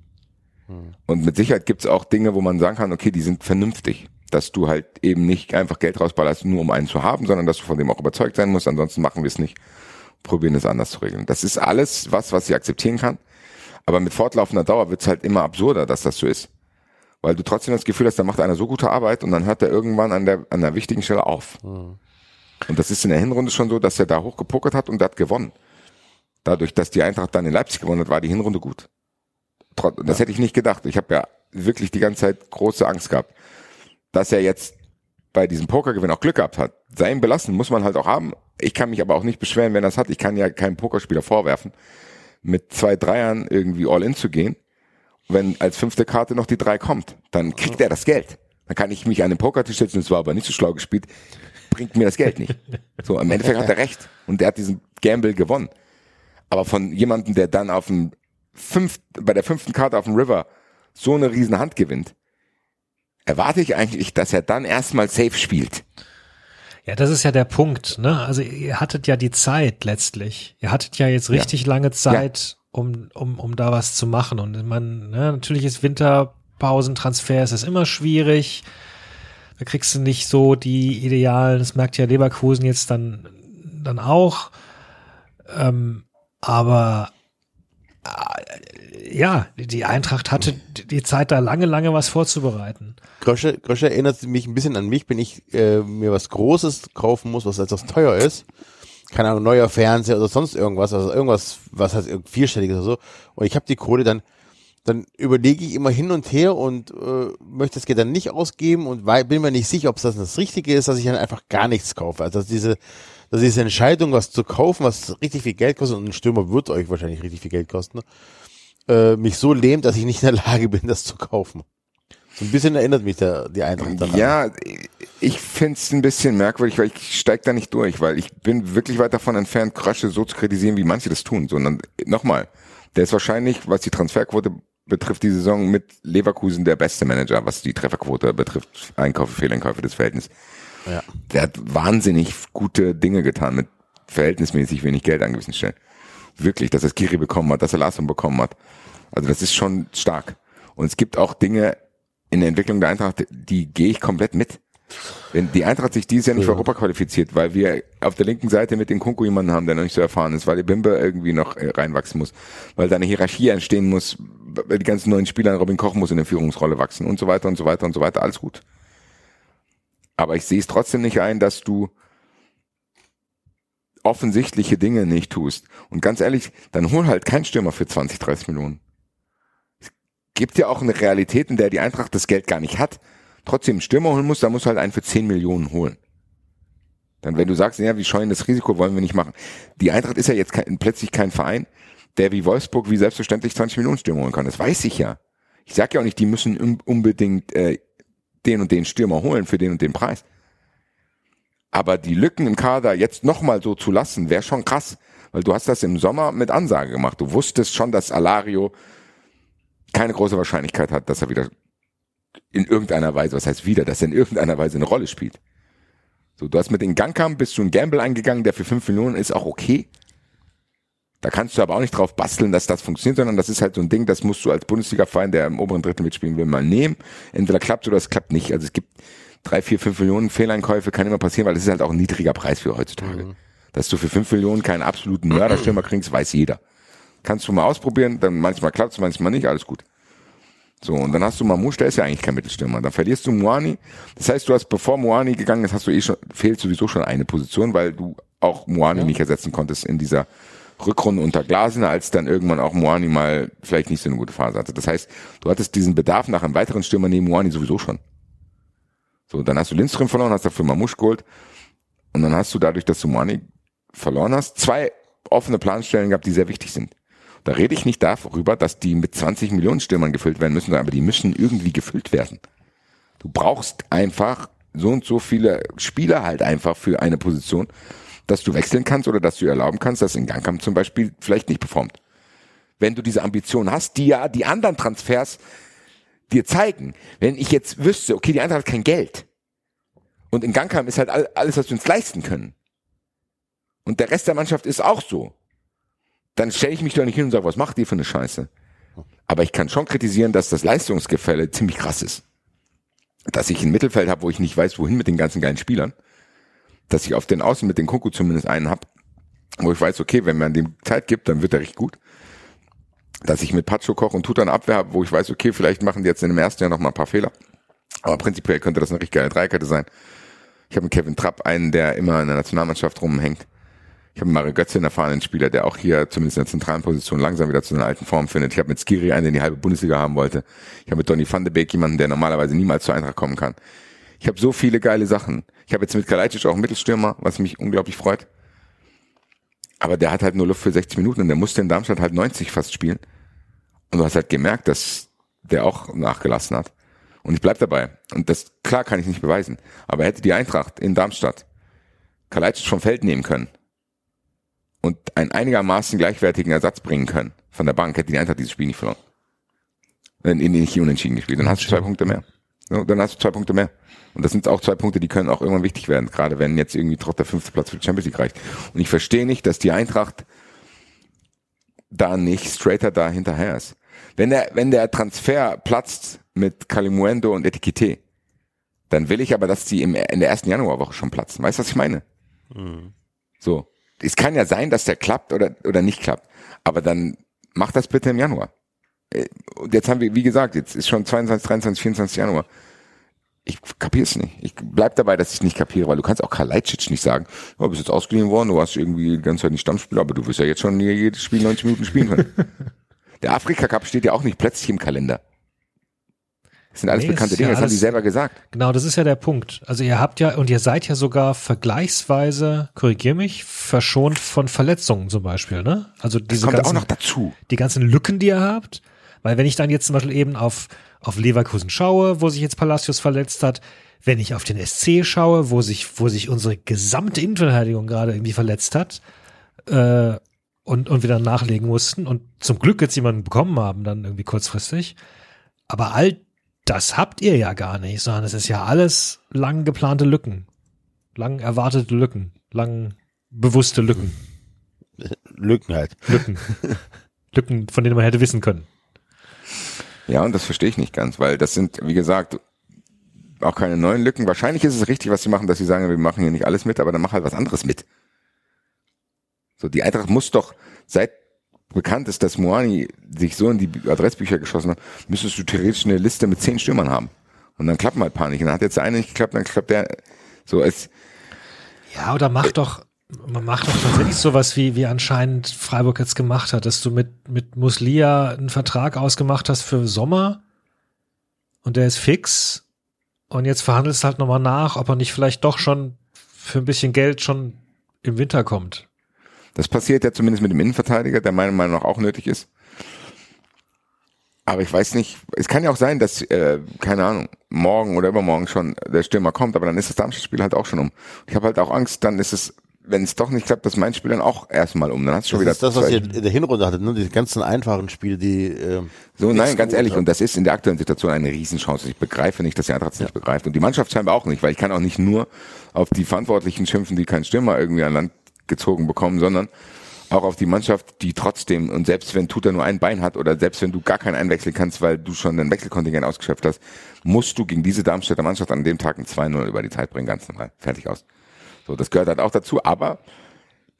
Hm. Und mit Sicherheit gibt es auch Dinge, wo man sagen kann, okay, die sind vernünftig. Dass du halt eben nicht einfach Geld rausballerst, nur um einen zu haben, sondern dass du von dem auch überzeugt sein musst, ansonsten machen wir es nicht. Probieren es anders zu regeln. Das ist alles was, was ich akzeptieren kann. Aber mit fortlaufender Dauer wird es halt immer absurder, dass das so ist. Weil du trotzdem das Gefühl hast, da macht einer so gute Arbeit und dann hört er irgendwann an der, an der wichtigen Stelle auf. Mhm. Und das ist in der Hinrunde schon so, dass er da hochgepokert hat und der hat gewonnen. Dadurch, dass die Eintracht dann in Leipzig gewonnen hat, war die Hinrunde gut. Das hätte ich nicht gedacht. Ich habe ja wirklich die ganze Zeit große Angst gehabt, dass er jetzt bei diesem Pokergewinn auch Glück gehabt hat. Sei ihm belassen, muss man halt auch haben. Ich kann mich aber auch nicht beschweren, wenn er es hat. Ich kann ja keinem Pokerspieler vorwerfen, mit zwei Dreiern irgendwie all in zu gehen. Wenn als fünfte Karte noch die drei kommt, dann kriegt er das Geld. Dann kann ich mich an den Pokertisch setzen, es war aber nicht so schlau gespielt, bringt mir das Geld nicht. So, im Endeffekt hat er recht. Und der hat diesen Gamble gewonnen. Aber von jemandem, der dann auf dem fünf, bei der fünften Karte auf dem River so eine riesen Hand gewinnt, erwarte ich eigentlich, dass er dann erstmal safe spielt. Ja, das ist ja der Punkt, ne? Also ihr hattet ja die Zeit letztlich. Ihr hattet ja jetzt richtig lange Zeit, um, um, um da was zu machen. Und man, ne, natürlich ist Winterpausentransfer, es ist immer schwierig. Da kriegst du nicht so die idealen, das merkt ja Leverkusen jetzt dann, dann auch. Ähm, aber äh, ja, die Eintracht hatte die Zeit, da lange, lange was vorzubereiten. Grösche, Grösche erinnert mich ein bisschen an mich, wenn ich äh, mir was Großes kaufen muss, was etwas teuer ist. Keine Ahnung, neuer Fernseher oder sonst irgendwas, also irgendwas, was halt irgendwie vierstellig ist oder so. Und ich habe die Kohle dann, dann überlege ich immer hin und her und äh, möchte das Geld dann nicht ausgeben und weil, bin mir nicht sicher, ob das das Richtige ist, dass ich dann einfach gar nichts kaufe. Also dass diese, dass diese Entscheidung, was zu kaufen, was richtig viel Geld kostet, und ein Stürmer wird euch wahrscheinlich richtig viel Geld kosten, äh, mich so lähmt, dass ich nicht in der Lage bin, das zu kaufen. So ein bisschen erinnert mich der, die Eintracht daran. Ja, ich find's ein bisschen merkwürdig, weil ich steig da nicht durch, weil ich bin wirklich weit davon entfernt, Krösche so zu kritisieren, wie manche das tun, sondern nochmal, der ist wahrscheinlich, was die Transferquote betrifft, die Saison mit Leverkusen der beste Manager, was die Trefferquote betrifft, Einkäufe, Fehleinkäufe des Verhältnisses. Ja. Der hat wahnsinnig gute Dinge getan mit verhältnismäßig wenig Geld an gewissen Stellen. Wirklich, dass er Skiri bekommen hat, dass er Larsson bekommen hat. Also das ist schon stark. Und es gibt auch Dinge in der Entwicklung der Eintracht, die gehe ich komplett mit. Wenn die Eintracht sich dieses Jahr nicht für Europa qualifiziert, weil wir auf der linken Seite mit dem Kunku jemanden haben, der noch nicht so erfahren ist, weil die Bimbe irgendwie noch äh, reinwachsen muss, weil da eine Hierarchie entstehen muss, weil die ganzen neuen Spieler, Robin Koch muss in der Führungsrolle wachsen und so weiter und so weiter und so weiter, alles gut. Aber ich sehe es trotzdem nicht ein, dass du offensichtliche Dinge nicht tust. Und ganz ehrlich, dann hol halt keinen Stürmer für 20, 30 Millionen. Es gibt ja auch eine Realität, in der die Eintracht das Geld gar nicht hat, trotzdem einen Stürmer holen muss, dann musst du halt einen für 10 Millionen holen. Dann, wenn du sagst, ja, wir scheuen das Risiko, wollen wir nicht machen. Die Eintracht ist ja jetzt kein, plötzlich kein Verein, der wie Wolfsburg wie selbstverständlich 20 Millionen Stürmer holen kann. Das weiß ich ja. Ich sag ja auch nicht, die müssen un- unbedingt äh, den und den Stürmer holen für den und den Preis. Aber die Lücken im Kader jetzt nochmal so zu lassen, wäre schon krass. Weil du hast das im Sommer mit Ansage gemacht. Du wusstest schon, dass Alario keine große Wahrscheinlichkeit hat, dass er wieder in irgendeiner Weise, was heißt wieder, dass er in irgendeiner Weise eine Rolle spielt. So, du hast mit den Gangkam bist du einen Gamble eingegangen, der für 5 Millionen ist auch okay. Da kannst du aber auch nicht drauf basteln, dass das funktioniert, sondern das ist halt so ein Ding, das musst du als Bundesliga-Verein, der im oberen Drittel mitspielen will, mal nehmen. Entweder klappt oder es klappt nicht. Also es gibt drei, vier, fünf Millionen Fehleinkäufe, kann immer passieren, weil das ist halt auch ein niedriger Preis für heutzutage. Dass du für fünf Millionen keinen absoluten Mörderstürmer kriegst, weiß jeder. Kannst du mal ausprobieren, dann manchmal klappt's, manchmal nicht, alles gut. So, und dann hast du Mamouche, der ist ja eigentlich kein Mittelstürmer. Dann verlierst du Moani. Das heißt, du hast, bevor Moani gegangen ist, hast du eh schon, fehlt sowieso schon eine Position, weil du auch Moani nicht ersetzen konntest in dieser Rückrunde unter Glasner, als dann irgendwann auch Moani mal vielleicht nicht so eine gute Phase hatte. Das heißt, du hattest diesen Bedarf nach einem weiteren Stürmer neben Moani sowieso schon. So, dann hast du Lindström verloren, hast dafür Mamouche geholt. Und dann hast du dadurch, dass du Moani verloren hast, zwei offene Planstellen gehabt, die sehr wichtig sind. Da rede ich nicht darüber, dass die mit 20 Millionen Stürmern gefüllt werden müssen, aber die müssen irgendwie gefüllt werden. Du brauchst einfach so und so viele Spieler halt einfach für eine Position, dass du wechseln kannst oder dass du erlauben kannst, dass in Gangkamp zum Beispiel vielleicht nicht performt. Wenn du diese Ambition hast, die ja die anderen Transfers dir zeigen. Wenn ich jetzt wüsste, okay, die andere hat kein Geld und in Gangkamp ist halt all- alles, was wir uns leisten können und der Rest der Mannschaft ist auch so, dann stelle ich mich doch nicht hin und sage, was macht ihr für eine Scheiße? Aber ich kann schon kritisieren, dass das Leistungsgefälle ziemlich krass ist. Dass ich ein Mittelfeld habe, wo ich nicht weiß, wohin mit den ganzen geilen Spielern. Dass ich auf den Außen mit den Kunku zumindest einen habe, wo ich weiß, okay, wenn man dem Zeit gibt, dann wird er recht gut. Dass ich mit Pacho Koch und Tutan Abwehr habe, wo ich weiß, okay, vielleicht machen die jetzt in dem ersten Jahr noch mal ein paar Fehler. Aber prinzipiell könnte das eine richtig geile Dreikette sein. Ich habe mit Kevin Trapp einen, der immer in der Nationalmannschaft rumhängt. Ich habe Mario Götze, einen erfahrenen Spieler, der auch hier zumindest in der zentralen Position langsam wieder zu seiner alten Form findet. Ich habe mit Skiri einen, der die halbe Bundesliga haben wollte. Ich habe mit Donny van de Beek jemanden, der normalerweise niemals zur Eintracht kommen kann. Ich habe so viele geile Sachen. Ich habe jetzt mit Kalajdzic auch einen Mittelstürmer, was mich unglaublich freut. Aber der hat halt nur Luft für 60 Minuten und der musste in Darmstadt halt 90 fast spielen. Und du hast halt gemerkt, dass der auch nachgelassen hat. Und ich bleib dabei. Und das, klar kann ich nicht beweisen. Aber hätte die Eintracht in Darmstadt Kalajdzic vom Feld nehmen können und einen einigermaßen gleichwertigen Ersatz bringen können von der Bank, hätte die Eintracht dieses Spiel nicht verloren. Wenn in nicht unentschieden gespielt. Dann hast du zwei Punkte mehr. Dann hast du zwei Punkte mehr. Und das sind auch zwei Punkte, die können auch irgendwann wichtig werden, gerade wenn jetzt irgendwie trotz der fünfte Platz für die Champions League reicht. Und ich verstehe nicht, dass die Eintracht da nicht straighter da hinterher ist. Wenn der, wenn der Transfer platzt mit Kalimuendo und Etiquette, dann will ich aber, dass die im, in der ersten Januarwoche schon platzen. Weißt du, was ich meine? Mhm. So. Es kann ja sein, dass der klappt oder, oder nicht klappt. Aber dann mach das bitte im Januar. Äh, und jetzt haben wir, wie gesagt, jetzt ist schon 22, 23, 24 Januar. Ich kapiere es nicht. Ich bleib dabei, dass ich nicht kapiere, weil du kannst auch Kalajdzic nicht sagen, oh, bist jetzt ausgeliehen worden, du hast irgendwie die ganze Zeit nicht Stammspieler, aber du wirst ja jetzt schon jedes Spiel 90 Minuten spielen können. Der Afrika Cup steht ja auch nicht plötzlich im Kalender. Das sind alles nee, bekannte Dinge, ja das haben die selber gesagt. Genau, das ist ja der Punkt. Also ihr habt ja, und ihr seid ja sogar vergleichsweise, korrigier mich, verschont von Verletzungen zum Beispiel, ne? Also diese das kommt ganzen, auch noch dazu. Die ganzen Lücken, die ihr habt. Weil wenn ich dann jetzt zum Beispiel eben auf, auf Leverkusen schaue, wo sich jetzt Palacios verletzt hat, wenn ich auf den SC schaue, wo sich, wo sich unsere gesamte Innenverteidigung gerade irgendwie verletzt hat, äh, und, und wieder nachlegen mussten und zum Glück jetzt jemanden bekommen haben, dann irgendwie kurzfristig. Aber all das habt ihr ja gar nicht, sondern es ist ja alles lang geplante Lücken. Lang erwartete Lücken. Lang bewusste Lücken. Lücken halt. Lücken. Lücken, von denen man hätte wissen können. Ja, und das verstehe ich nicht ganz, weil das sind, wie gesagt, auch keine neuen Lücken. Wahrscheinlich ist es richtig, was sie machen, dass sie sagen, wir machen hier nicht alles mit, aber dann mach halt was anderes mit. So, die Eintracht muss doch, seit bekannt ist, dass Moani sich so in die Adressbücher geschossen hat, müsstest du theoretisch eine Liste mit zehn Stürmern haben. Und dann klappt mal Panik. Und dann hat jetzt der eine nicht geklappt, dann klappt der so als. Ja, oder mach doch, man macht doch tatsächlich sowas, wie, wie anscheinend Freiburg jetzt gemacht hat, dass du mit, mit Muslia einen Vertrag ausgemacht hast für Sommer und der ist fix und jetzt verhandelst du halt nochmal nach, ob er nicht vielleicht doch schon für ein bisschen Geld schon im Winter kommt. Das passiert ja zumindest mit dem Innenverteidiger, der meiner Meinung nach auch nötig ist. Aber ich weiß nicht, es kann ja auch sein, dass, äh, keine Ahnung, morgen oder übermorgen schon der Stürmer kommt, aber dann ist das Darmstadt-Spiel halt auch schon um. Ich habe halt auch Angst, dann ist es, wenn es doch nicht klappt, dass mein Spiel dann auch erstmal um. Dann hast du schon das wieder. Ist das, was ihr in der Hinrunde hattet, ne? Die ganzen einfachen Spiele, die. Äh, so, nein, ganz ehrlich, und das ist in der aktuellen Situation eine Riesenchance. Ich begreife nicht, dass die Eintracht es ja. nicht begreift. Und die Mannschaft scheinbar auch nicht, weil ich kann auch nicht nur auf die Verantwortlichen schimpfen, die keinen Stürmer irgendwie an Land gezogen bekommen, sondern auch auf die Mannschaft, die trotzdem, und selbst wenn Tuta nur ein Bein hat oder selbst wenn du gar keinen einwechseln kannst, weil du schon dein Wechselkontingent ausgeschöpft hast, musst du gegen diese Darmstädter Mannschaft an dem Tag ein 2-0 über die Zeit bringen, ganz normal. Fertig aus. So, das gehört halt auch dazu, aber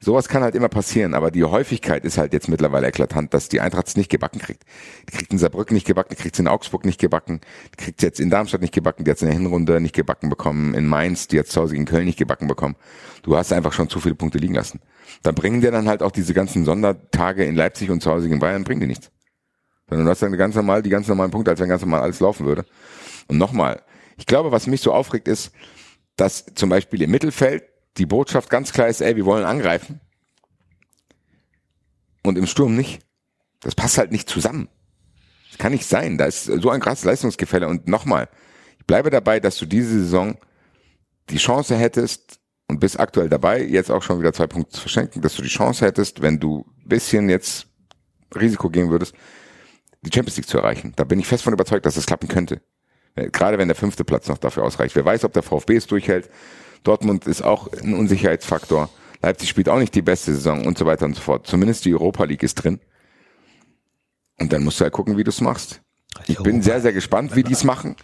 sowas kann halt immer passieren, aber die Häufigkeit ist halt jetzt mittlerweile eklatant, dass die Eintracht es nicht gebacken kriegt. Die kriegt in Saarbrücken nicht gebacken, die kriegt in Augsburg nicht gebacken, die kriegt jetzt in Darmstadt nicht gebacken, die hat es in der Hinrunde nicht gebacken bekommen, in Mainz, die hat zu Hause in Köln nicht gebacken bekommen. Du hast einfach schon zu viele Punkte liegen lassen. Da bringen dir dann halt auch diese ganzen Sondertage in Leipzig und zu Hause in Bayern, bringen dir nichts. Sondern du hast dann ganz normal die ganz normalen Punkte, als wenn ganz normal alles laufen würde. Und nochmal, ich glaube, was mich so aufregt, ist, dass zum Beispiel im Mittelfeld die Botschaft ganz klar ist, ey, wir wollen angreifen. Und im Sturm nicht. Das passt halt nicht zusammen. Das kann nicht sein. Da ist so ein krasses Leistungsgefälle. Und nochmal, ich bleibe dabei, dass du diese Saison die Chance hättest, und bist aktuell dabei, jetzt auch schon wieder zwei Punkte zu verschenken, dass du die Chance hättest, wenn du bisschen jetzt Risiko gehen würdest, die Champions League zu erreichen. Da bin ich fest von überzeugt, dass das klappen könnte. Gerade wenn der fünfte Platz noch dafür ausreicht. Wer weiß, ob der VfB es durchhält. Dortmund ist auch ein Unsicherheitsfaktor. Leipzig spielt auch nicht die beste Saison und so weiter und so fort. Zumindest die Europa League ist drin. Und dann musst du halt gucken, wie du es machst. Ich bin sehr, sehr gespannt, wie die es machen.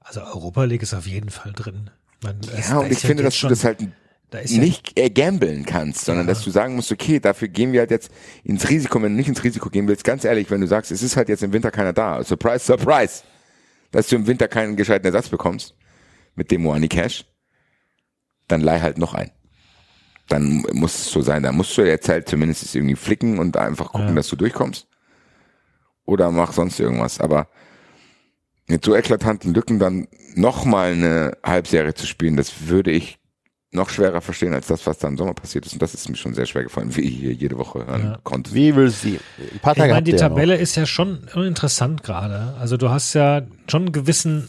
Also Europa League ist auf jeden Fall drin. Man, ja, und ich finde, dass du das halt Da ist ja, nicht äh, gambeln kannst, sondern dass du sagen musst, okay, dafür gehen wir halt jetzt ins Risiko, wenn du nicht ins Risiko gehen willst, ganz ehrlich, wenn du sagst, es ist halt jetzt im Winter keiner da, surprise, surprise, dass du im Winter keinen gescheiten Ersatz bekommst mit dem Money Cash, dann leih halt noch ein. Dann muss es so sein, dann musst du jetzt halt zumindest irgendwie flicken und einfach gucken, Ja. dass du durchkommst. Oder mach sonst irgendwas, aber mit so eklatanten Lücken dann nochmal eine Halbserie zu spielen, das würde ich noch schwerer verstehen als das, was da im Sommer passiert ist. Und das ist mir schon sehr schwer gefallen, wie ich hier jede Woche hören Ja. konnte. Wie will sie? Ein paar ich Tage meine, habt die ja noch. Tabelle ist ja schon interessant gerade. Also du hast ja schon einen gewissen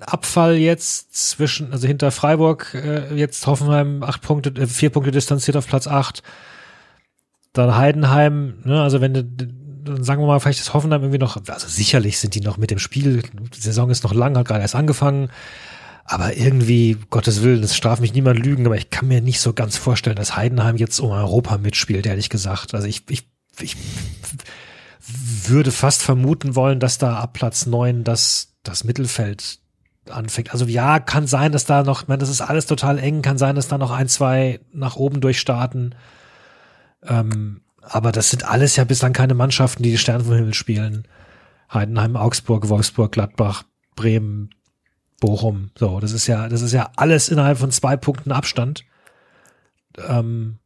Abfall jetzt zwischen, also hinter Freiburg, äh, jetzt Hoffenheim acht Punkte, äh, vier Punkte distanziert auf Platz acht. Dann Heidenheim, ne, also wenn dann sagen wir mal, vielleicht ist Hoffenheim irgendwie noch, also sicherlich sind die noch mit dem Spiel, die Saison ist noch lang, hat gerade erst angefangen. Aber irgendwie, Gottes Willen, es straft mich niemand lügen, aber ich kann mir nicht so ganz vorstellen, dass Heidenheim jetzt um Europa mitspielt, ehrlich gesagt. Also ich, ich, ich würde fast vermuten wollen, dass da ab Platz neun das, das Mittelfeld anfängt. Also ja, kann sein, dass da noch, ich meine, das ist alles total eng, kann sein, dass da noch ein, zwei nach oben durchstarten. Ähm, aber das sind alles ja bislang keine Mannschaften, die die Sterne vom Himmel spielen. Heidenheim, Augsburg, Wolfsburg, Gladbach, Bremen, Bochum. So, das ist ja, das ist ja alles innerhalb von zwei Punkten Abstand. Ähm,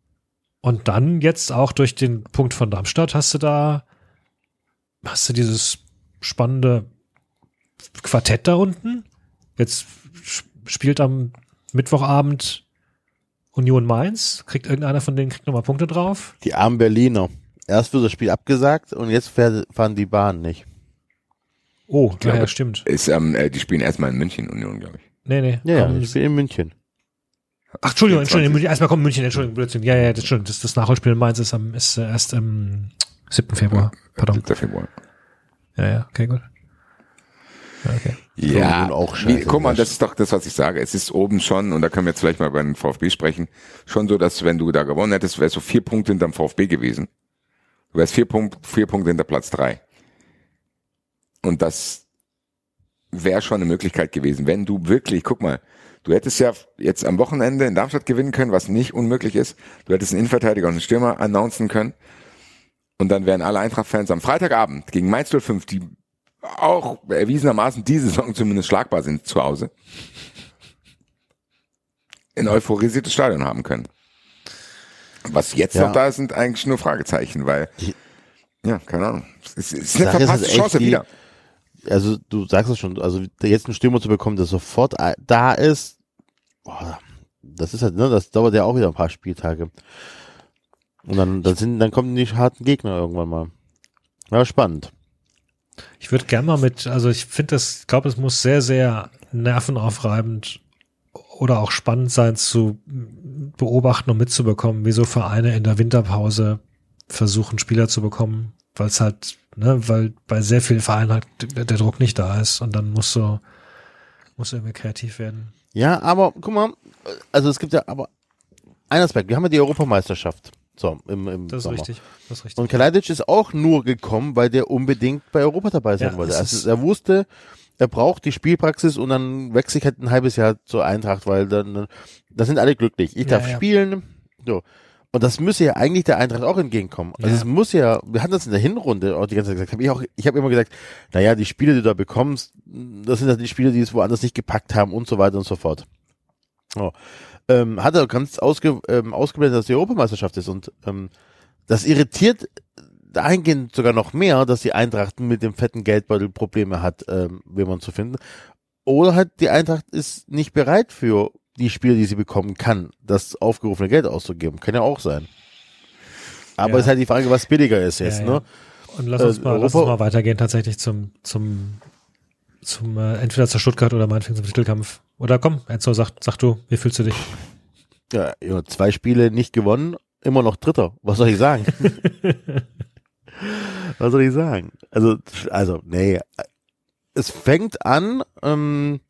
und dann jetzt auch durch den Punkt von Darmstadt hast du da, hast du dieses spannende Quartett da unten. Jetzt sp- spielt am Mittwochabend Union Mainz. Kriegt irgendeiner von denen kriegt nochmal Punkte drauf? Die armen Berliner. Erst wird das Spiel abgesagt und jetzt fahren die Bahn nicht. Oh, ja, glaube, ja, stimmt. Ist, ähm, äh, die spielen erstmal in München Union, glaube ich. Nee, nee. Ja, ja, ich spiele in München. Ach, Entschuldigung, 24. Entschuldigung, München, erstmal kommt München, Entschuldigung, Blödsinn. Ja, ja, das stimmt. Das, das Nachholspiel in Mainz ist, am, ist äh, erst am 7. Februar. Pardon. 7. Februar. Ja, ja, okay, gut. Ja, okay. Ja, auch wie, guck mal, das- das ist doch das, was ich sage. Es ist oben schon, und da können wir jetzt vielleicht mal den VfB sprechen, schon so, dass wenn du da gewonnen hättest, wärst du vier Punkte hinterm VfB gewesen. Du wärst vier, Punkt, vier Punkte hinter Platz drei. Und das wäre schon eine Möglichkeit gewesen, wenn du wirklich, guck mal, du hättest ja jetzt am Wochenende in Darmstadt gewinnen können, was nicht unmöglich ist. Du hättest einen Innenverteidiger und einen Stürmer announcen können. Und dann wären alle Eintracht-Fans am Freitagabend gegen Mainz 05, die auch erwiesenermaßen diese Saison zumindest schlagbar sind zu Hause, ein euphorisiertes Stadion haben können. Was jetzt Ja. noch da ist, sind eigentlich nur Fragezeichen, weil, ja, keine Ahnung. Es ist eine ist verpasste echt Chance die- wieder. Also du sagst es schon, also jetzt einen Stürmer zu bekommen, der sofort da ist, boah, das ist halt, ne, das dauert ja auch wieder ein paar Spieltage. Und dann, dann sind, dann kommen die harten Gegner irgendwann mal. Ja, spannend. Ich würde gerne mal mit, also ich finde das, ich glaube, es muss sehr, sehr nervenaufreibend oder auch spannend sein zu beobachten und mitzubekommen, wie so Vereine in der Winterpause versuchen, Spieler zu bekommen, weil es halt, ne, weil bei sehr vielen Vereinen halt der Druck nicht da ist und dann musst du, musst irgendwie kreativ werden. Ja, aber guck mal, also es gibt ja aber ein Aspekt. Wir haben ja die Europameisterschaft. So, im, im Das ist Sommer. richtig. Das ist richtig. Und Kalajdzic ist auch nur gekommen, weil der unbedingt bei Europa dabei sein Ja, wollte. Also er wusste, er braucht die Spielpraxis und dann wechsle ich halt ein halbes Jahr zur Eintracht, weil dann, da sind alle glücklich. Ich Ja, darf ja. spielen. So. Und das müsse ja eigentlich der Eintracht auch entgegenkommen. Also es muss ja, wir hatten das in der Hinrunde auch die ganze Zeit gesagt, hab ich auch, ich habe immer gesagt, naja, die Spiele, die du da bekommst, das sind ja die Spiele, die es woanders nicht gepackt haben und so weiter und so fort. So. Ähm, hat er ganz ausge, ähm, ausgeblendet, dass die Europameisterschaft ist und ähm, das irritiert dahingehend sogar noch mehr, dass die Eintracht mit dem fetten Geldbeutel Probleme hat, ähm, jemanden zu finden. Oder halt die Eintracht ist nicht bereit für die Spiele, die sie bekommen kann, das aufgerufene Geld auszugeben. Kann ja auch sein. Aber Ja. ist halt die Frage, was billiger ist jetzt, Ja, ne? ja. Und lass uns, Äh, mal, lass uns mal weitergehen tatsächlich zum, zum, zum äh, entweder zur Stuttgart oder meinetwegen zum Titelkampf. Oder komm, Enzo, sag, sag du, wie fühlst du dich? Ja, ja, zwei Spiele nicht gewonnen, immer noch Dritter. Was soll ich sagen? Was soll ich sagen? Also, also, nee. Es fängt an, ähm,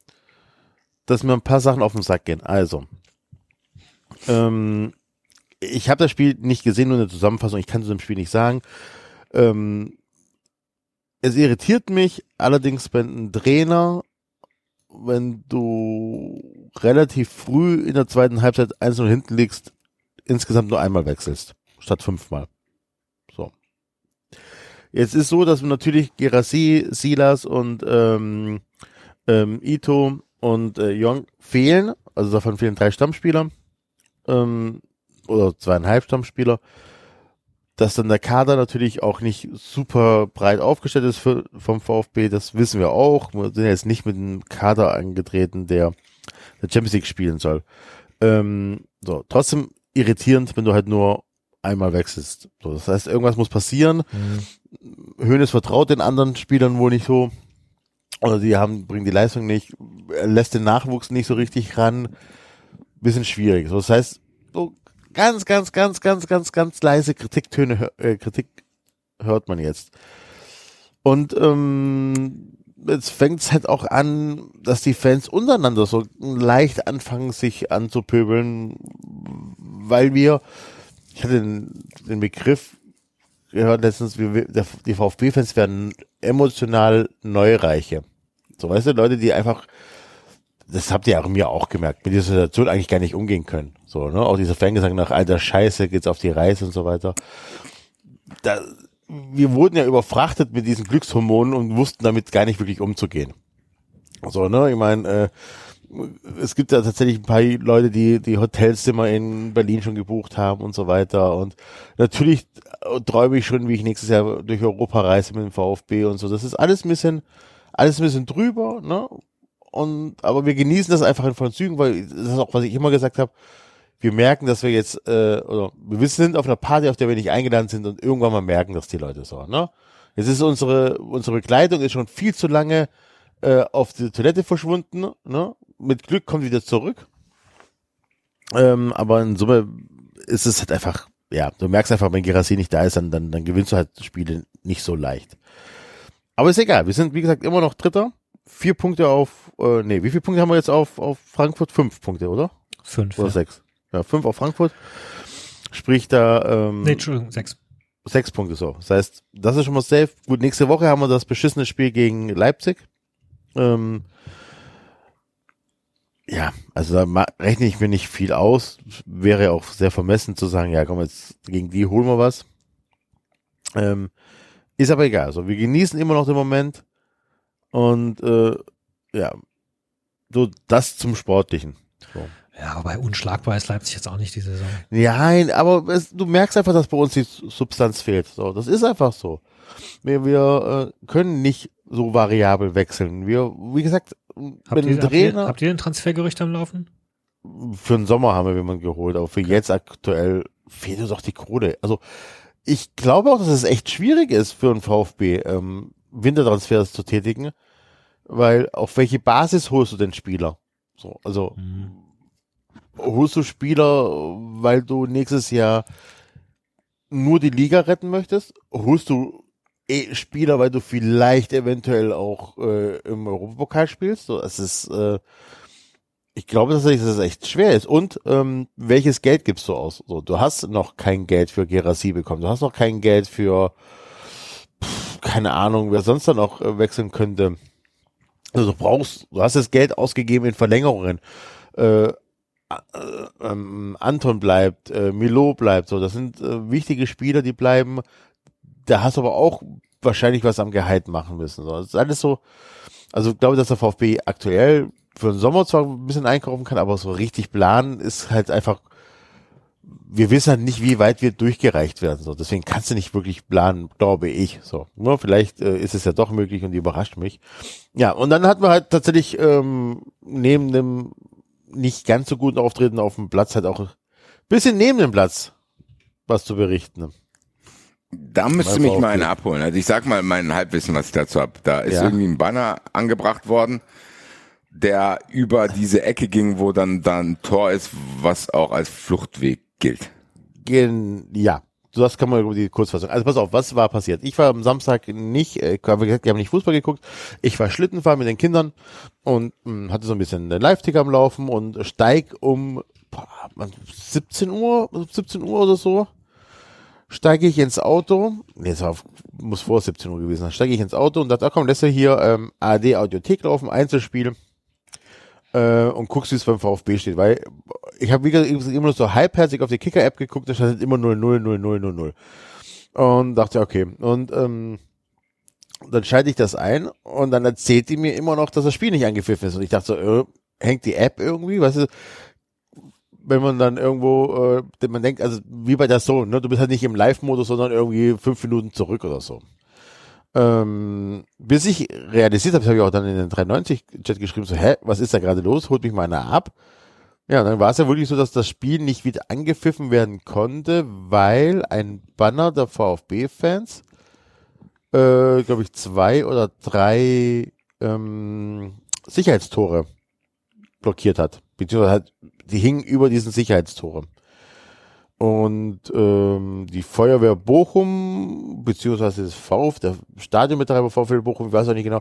dass mir ein paar Sachen auf den Sack gehen. Also, ähm, ich habe das Spiel nicht gesehen, nur eine Zusammenfassung. Ich kann zu dem Spiel nicht sagen. Ähm, es irritiert mich allerdings, wenn ein Trainer wenn du relativ früh in der zweiten Halbzeit 1 hinten liegst, insgesamt nur einmal wechselst, statt fünfmal. So. Jetzt ist so, dass natürlich Gerasi, Silas und ähm, ähm, Ito und äh, Young fehlen, also davon fehlen drei Stammspieler ähm, oder zweieinhalb Stammspieler dass dann der Kader natürlich auch nicht super breit aufgestellt ist für, vom VfB, das wissen wir auch. Wir sind jetzt nicht mit einem Kader angetreten, der der Champions League spielen soll. Ähm, so, trotzdem irritierend, wenn du halt nur einmal wechselst. So, das heißt, irgendwas muss passieren. Mhm. Hönes vertraut den anderen Spielern wohl nicht so. Oder die haben, bringen die Leistung nicht, er lässt den Nachwuchs nicht so richtig ran. Bisschen schwierig. So, das heißt, so ganz, ganz, ganz, ganz, ganz, ganz leise Kritiktöne, äh, Kritik hört man jetzt. Und ähm, jetzt fängt es halt auch an, dass die Fans untereinander so leicht anfangen, sich anzupöbeln, weil wir, ich hatte den, den Begriff gehört letztens, wir, die VfB-Fans werden emotional Neureiche. So, weißt du, Leute, die einfach das habt ihr auch mir auch gemerkt, mit dieser Situation eigentlich gar nicht umgehen können. So, ne? Auch dieser Fangesang nach alter Scheiße geht's auf die Reise und so weiter. Da, wir wurden ja überfrachtet mit diesen Glückshormonen und wussten damit gar nicht wirklich umzugehen. So, ne? Ich meine, äh, es gibt ja tatsächlich ein paar Leute, die die Hotelzimmer in Berlin schon gebucht haben und so weiter. Und natürlich träume ich schon, wie ich nächstes Jahr durch Europa reise mit dem VfB und so. Das ist alles ein bisschen, alles ein bisschen drüber, ne? Und aber wir genießen das einfach in vollen Zügen, weil das ist auch, was ich immer gesagt habe. Wir merken, dass wir jetzt, äh, oder wir sind auf einer Party, auf der wir nicht eingeladen sind und irgendwann mal merken, dass die Leute so, ne? Jetzt ist unsere, unsere Begleitung ist schon viel zu lange äh, auf die Toilette verschwunden, ne? Mit Glück kommt wieder zurück. Ähm, aber in Summe ist es halt einfach, ja, du merkst einfach, wenn Gerassi nicht da ist, dann, dann, dann gewinnst du halt Spiele nicht so leicht. Aber ist egal, wir sind, wie gesagt, immer noch Dritter vier Punkte auf, äh, nee, wie viele Punkte haben wir jetzt auf, auf Frankfurt? Fünf Punkte, oder? Fünf. Oder ja. sechs. Ja, fünf auf Frankfurt. Sprich da, ähm, Nee, Entschuldigung, sechs. Sechs Punkte so. Das heißt, das ist schon mal safe. Gut, nächste Woche haben wir das beschissene Spiel gegen Leipzig. Ähm, ja, also da rechne ich mir nicht viel aus. Wäre auch sehr vermessen zu sagen, ja, komm, jetzt gegen die holen wir was. Ähm, ist aber egal. Also wir genießen immer noch den Moment. Und äh, ja, so das zum Sportlichen. So. Ja, wobei unschlagbar ist Leipzig jetzt auch nicht die Saison. Nein, aber es, du merkst einfach, dass bei uns die Substanz fehlt. So, das ist einfach so. Wir, wir äh, können nicht so variabel wechseln. Wir, wie gesagt, habt ihr, Trainer, habt ihr, habt ihr ein Transfergerücht am Laufen? Für den Sommer haben wir jemanden geholt, aber für okay. jetzt aktuell fehlt uns doch die Kohle. Also ich glaube auch, dass es echt schwierig ist für einen VfB. Ähm, Wintertransfers zu tätigen, weil auf welche Basis holst du den Spieler? So, also mhm. holst du Spieler, weil du nächstes Jahr nur die Liga retten möchtest? Holst du eh Spieler, weil du vielleicht eventuell auch äh, im Europapokal spielst? So, es ist, äh, ich glaube tatsächlich, dass es echt schwer ist. Und ähm, welches Geld gibst du aus? So, du hast noch kein Geld für Gerasi bekommen. Du hast noch kein Geld für keine Ahnung, wer sonst dann auch äh, wechseln könnte. Also du brauchst, du hast das Geld ausgegeben in Verlängerungen. Äh, äh, ähm, Anton bleibt, äh, Milo bleibt, so, das sind äh, wichtige Spieler, die bleiben. Da hast du aber auch wahrscheinlich was am Gehalt machen müssen. So. Das ist alles so, also ich glaube, dass der VfB aktuell für den Sommer zwar ein bisschen einkaufen kann, aber so richtig planen ist halt einfach wir wissen halt nicht, wie weit wir durchgereicht werden. So, deswegen kannst du nicht wirklich planen, glaube ich. So, nur vielleicht äh, ist es ja doch möglich und die überrascht mich. Ja, und dann hatten wir halt tatsächlich ähm, neben dem nicht ganz so guten Auftreten auf dem Platz halt auch ein bisschen neben dem Platz was zu berichten. Da müsste mich mal einer abholen. Also ich sag mal mein Halbwissen, was ich dazu habe. Da ist ja. irgendwie ein Banner angebracht worden, der über diese Ecke ging, wo dann dann Tor ist, was auch als Fluchtweg gilt. Gen ja, das kann man über die Kurzfassung. Also pass auf, was war passiert? Ich war am Samstag nicht, äh, wir haben nicht Fußball geguckt. Ich war Schlittenfahren mit den Kindern und mh, hm, hatte so ein bisschen den Live-Ticker am Laufen und steig um boah, 17 Uhr, 17 Uhr oder so, steige ich ins Auto. Nee, es war, muss vor 17 Uhr gewesen sein. Steige ich ins Auto und dachte, ah, komm, lässt er hier ähm, AD Audiothek laufen, Einzelspiel. Äh, und guckst, wie es beim VfB steht. Weil ich habe wie gesagt immer nur so halbherzig auf die Kicker-App geguckt, da stand immer 0, 0, 0, 0, 0, 0. Und dachte, okay. Und ähm, dann schalte ich das ein und dann erzählt die mir immer noch, dass das Spiel nicht angepfiffen ist. Und ich dachte so, äh, hängt die App irgendwie? Weißt du, wenn man dann irgendwo, äh, man denkt, also wie bei der Sohn, ne? du bist halt nicht im Live-Modus, sondern irgendwie fünf Minuten zurück oder so. Ähm, bis ich realisiert habe, habe ich auch dann in den 93-Chat geschrieben, so, hä, was ist da gerade los? Holt mich mal einer ab. Ja, dann war es ja wirklich so, dass das Spiel nicht wieder angepfiffen werden konnte, weil ein Banner der VfB-Fans, äh, glaube ich, zwei oder drei ähm, Sicherheitstore blockiert hat. Beziehungsweise halt, die hingen über diesen Sicherheitstore. Und ähm, die Feuerwehr Bochum, beziehungsweise das VfB, der Stadionbetreiber VfL Bochum, ich weiß auch nicht genau,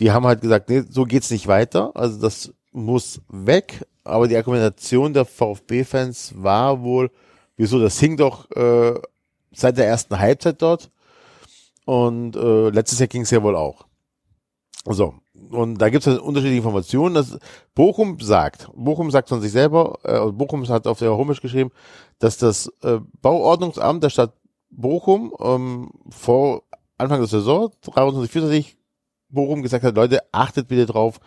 die haben halt gesagt, nee, so geht's nicht weiter. Also das muss weg. Aber die Argumentation der VfB-Fans war wohl, wieso, das hing doch äh, seit der ersten Halbzeit dort. Und äh, letztes Jahr ging's ja wohl auch. So, und da gibt es unterschiedliche Informationen. Dass Bochum sagt, Bochum sagt von sich selber, äh, Bochum hat auf der Homepage geschrieben, dass das äh, Bauordnungsamt der Stadt Bochum ähm, vor Anfang der Saison 23, 24 Bochum gesagt hat, Leute, achtet bitte drauf,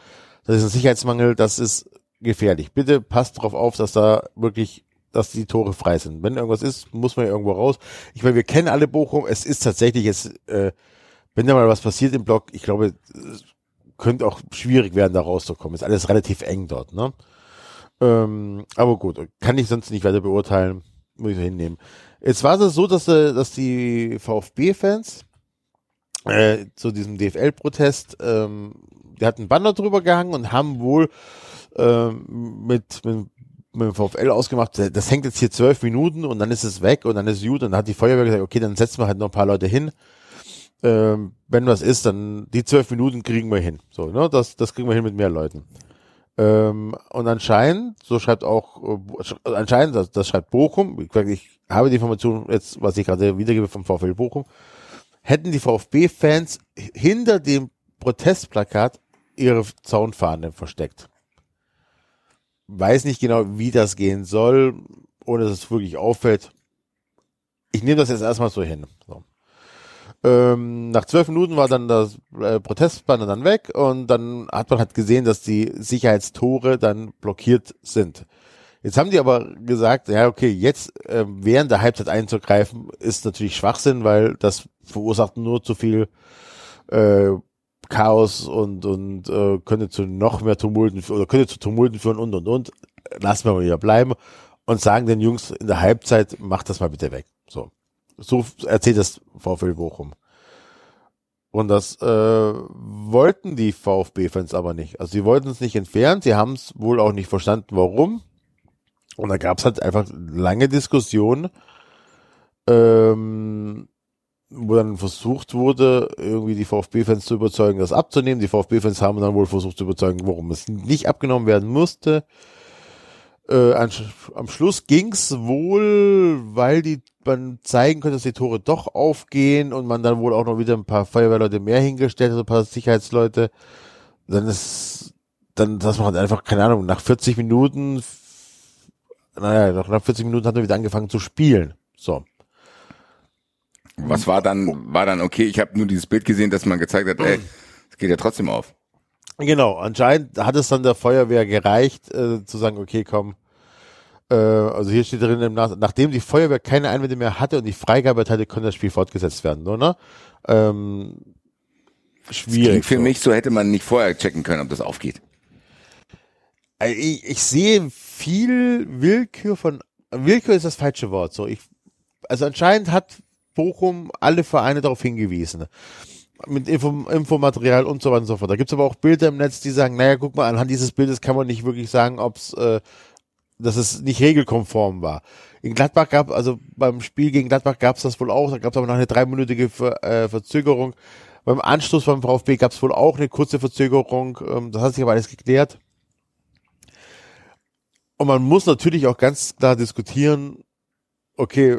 das ist ein Sicherheitsmangel, das ist gefährlich. Bitte passt darauf auf, dass da wirklich, dass die Tore frei sind. Wenn irgendwas ist, muss man ja irgendwo raus. Ich meine, wir kennen alle Bochum, es ist tatsächlich jetzt, äh, wenn da mal was passiert im Block, ich glaube, könnte auch schwierig werden, da rauszukommen. Ist alles relativ eng dort, ne? Ähm, aber gut, kann ich sonst nicht weiter beurteilen, muss ich so hinnehmen. Jetzt war es so, dass, äh, dass die VfB-Fans äh, zu diesem DFL-Protest, ähm, die hatten Banner drüber gehangen und haben wohl ähm, mit, mit, mit dem VfL ausgemacht, das hängt jetzt hier zwölf Minuten und dann ist es weg und dann ist es gut und dann hat die Feuerwehr gesagt, okay, dann setzen wir halt noch ein paar Leute hin ähm, wenn was ist, dann die zwölf Minuten kriegen wir hin. So, ne? Das, das kriegen wir hin mit mehr Leuten. Ähm, und anscheinend, so schreibt auch, äh, anscheinend, das, das schreibt Bochum, ich, habe die Information jetzt, was ich gerade wiedergebe vom VfL Bochum, hätten die VfB-Fans hinter dem Protestplakat ihre Zaunfahne versteckt. Weiß nicht genau, wie das gehen soll, ohne dass es wirklich auffällt. Ich nehme das jetzt erstmal so hin. Ähm, nach zwölf Minuten war dann das äh, Protestbanner dann weg und dann hat man halt gesehen, dass die Sicherheitstore dann blockiert sind. Jetzt haben die aber gesagt, ja okay, jetzt äh, während der Halbzeit einzugreifen, ist natürlich Schwachsinn, weil das verursacht nur zu viel äh, Chaos und und äh, könnte zu noch mehr Tumulten oder könnte zu Tumulten führen und und und. Lassen wir mal wieder bleiben und sagen den Jungs in der Halbzeit, macht das mal bitte weg. So. So erzählt das VfL Bochum. Und das äh, wollten die VfB-Fans aber nicht. Also sie wollten es nicht entfernen, sie haben es wohl auch nicht verstanden, warum. Und da gab es halt einfach lange Diskussionen, ähm, wo dann versucht wurde, irgendwie die VfB-Fans zu überzeugen, das abzunehmen. Die VfB-Fans haben dann wohl versucht zu überzeugen, warum es nicht abgenommen werden musste. Äh, an, am Schluss ging's wohl, weil die man zeigen könnte, dass die Tore doch aufgehen und man dann wohl auch noch wieder ein paar Feuerwehrleute mehr hingestellt hat, ein paar Sicherheitsleute. Dann ist, dann, dass man halt einfach, keine Ahnung, nach 40 Minuten, naja, nach 40 Minuten hat er wieder angefangen zu spielen. So. Was war dann, war dann okay, ich habe nur dieses Bild gesehen, dass man gezeigt hat, ey, es geht ja trotzdem auf. Genau, anscheinend hat es dann der Feuerwehr gereicht, äh, zu sagen, okay, komm, also hier steht drin, nachdem die Feuerwehr keine Einwände mehr hatte und die Freigabe hatte, konnte das Spiel fortgesetzt werden, oder? Ähm, schwierig. für so. mich so hätte man nicht vorher checken können, ob das aufgeht. Also ich, ich sehe viel Willkür von, Willkür ist das falsche Wort, so ich, also anscheinend hat Bochum alle Vereine darauf hingewiesen mit Info, Infomaterial und so weiter und so fort. Da gibt's aber auch Bilder im Netz, die sagen, naja, guck mal, anhand dieses Bildes kann man nicht wirklich sagen, ob's äh, dass es nicht regelkonform war. In Gladbach gab, also beim Spiel gegen Gladbach gab es das wohl auch, da gab es aber noch eine dreiminütige Ver, äh, Verzögerung. Beim Anstoß beim VfB gab es wohl auch eine kurze Verzögerung, ähm, das hat sich aber alles geklärt. Und man muss natürlich auch ganz klar diskutieren, okay,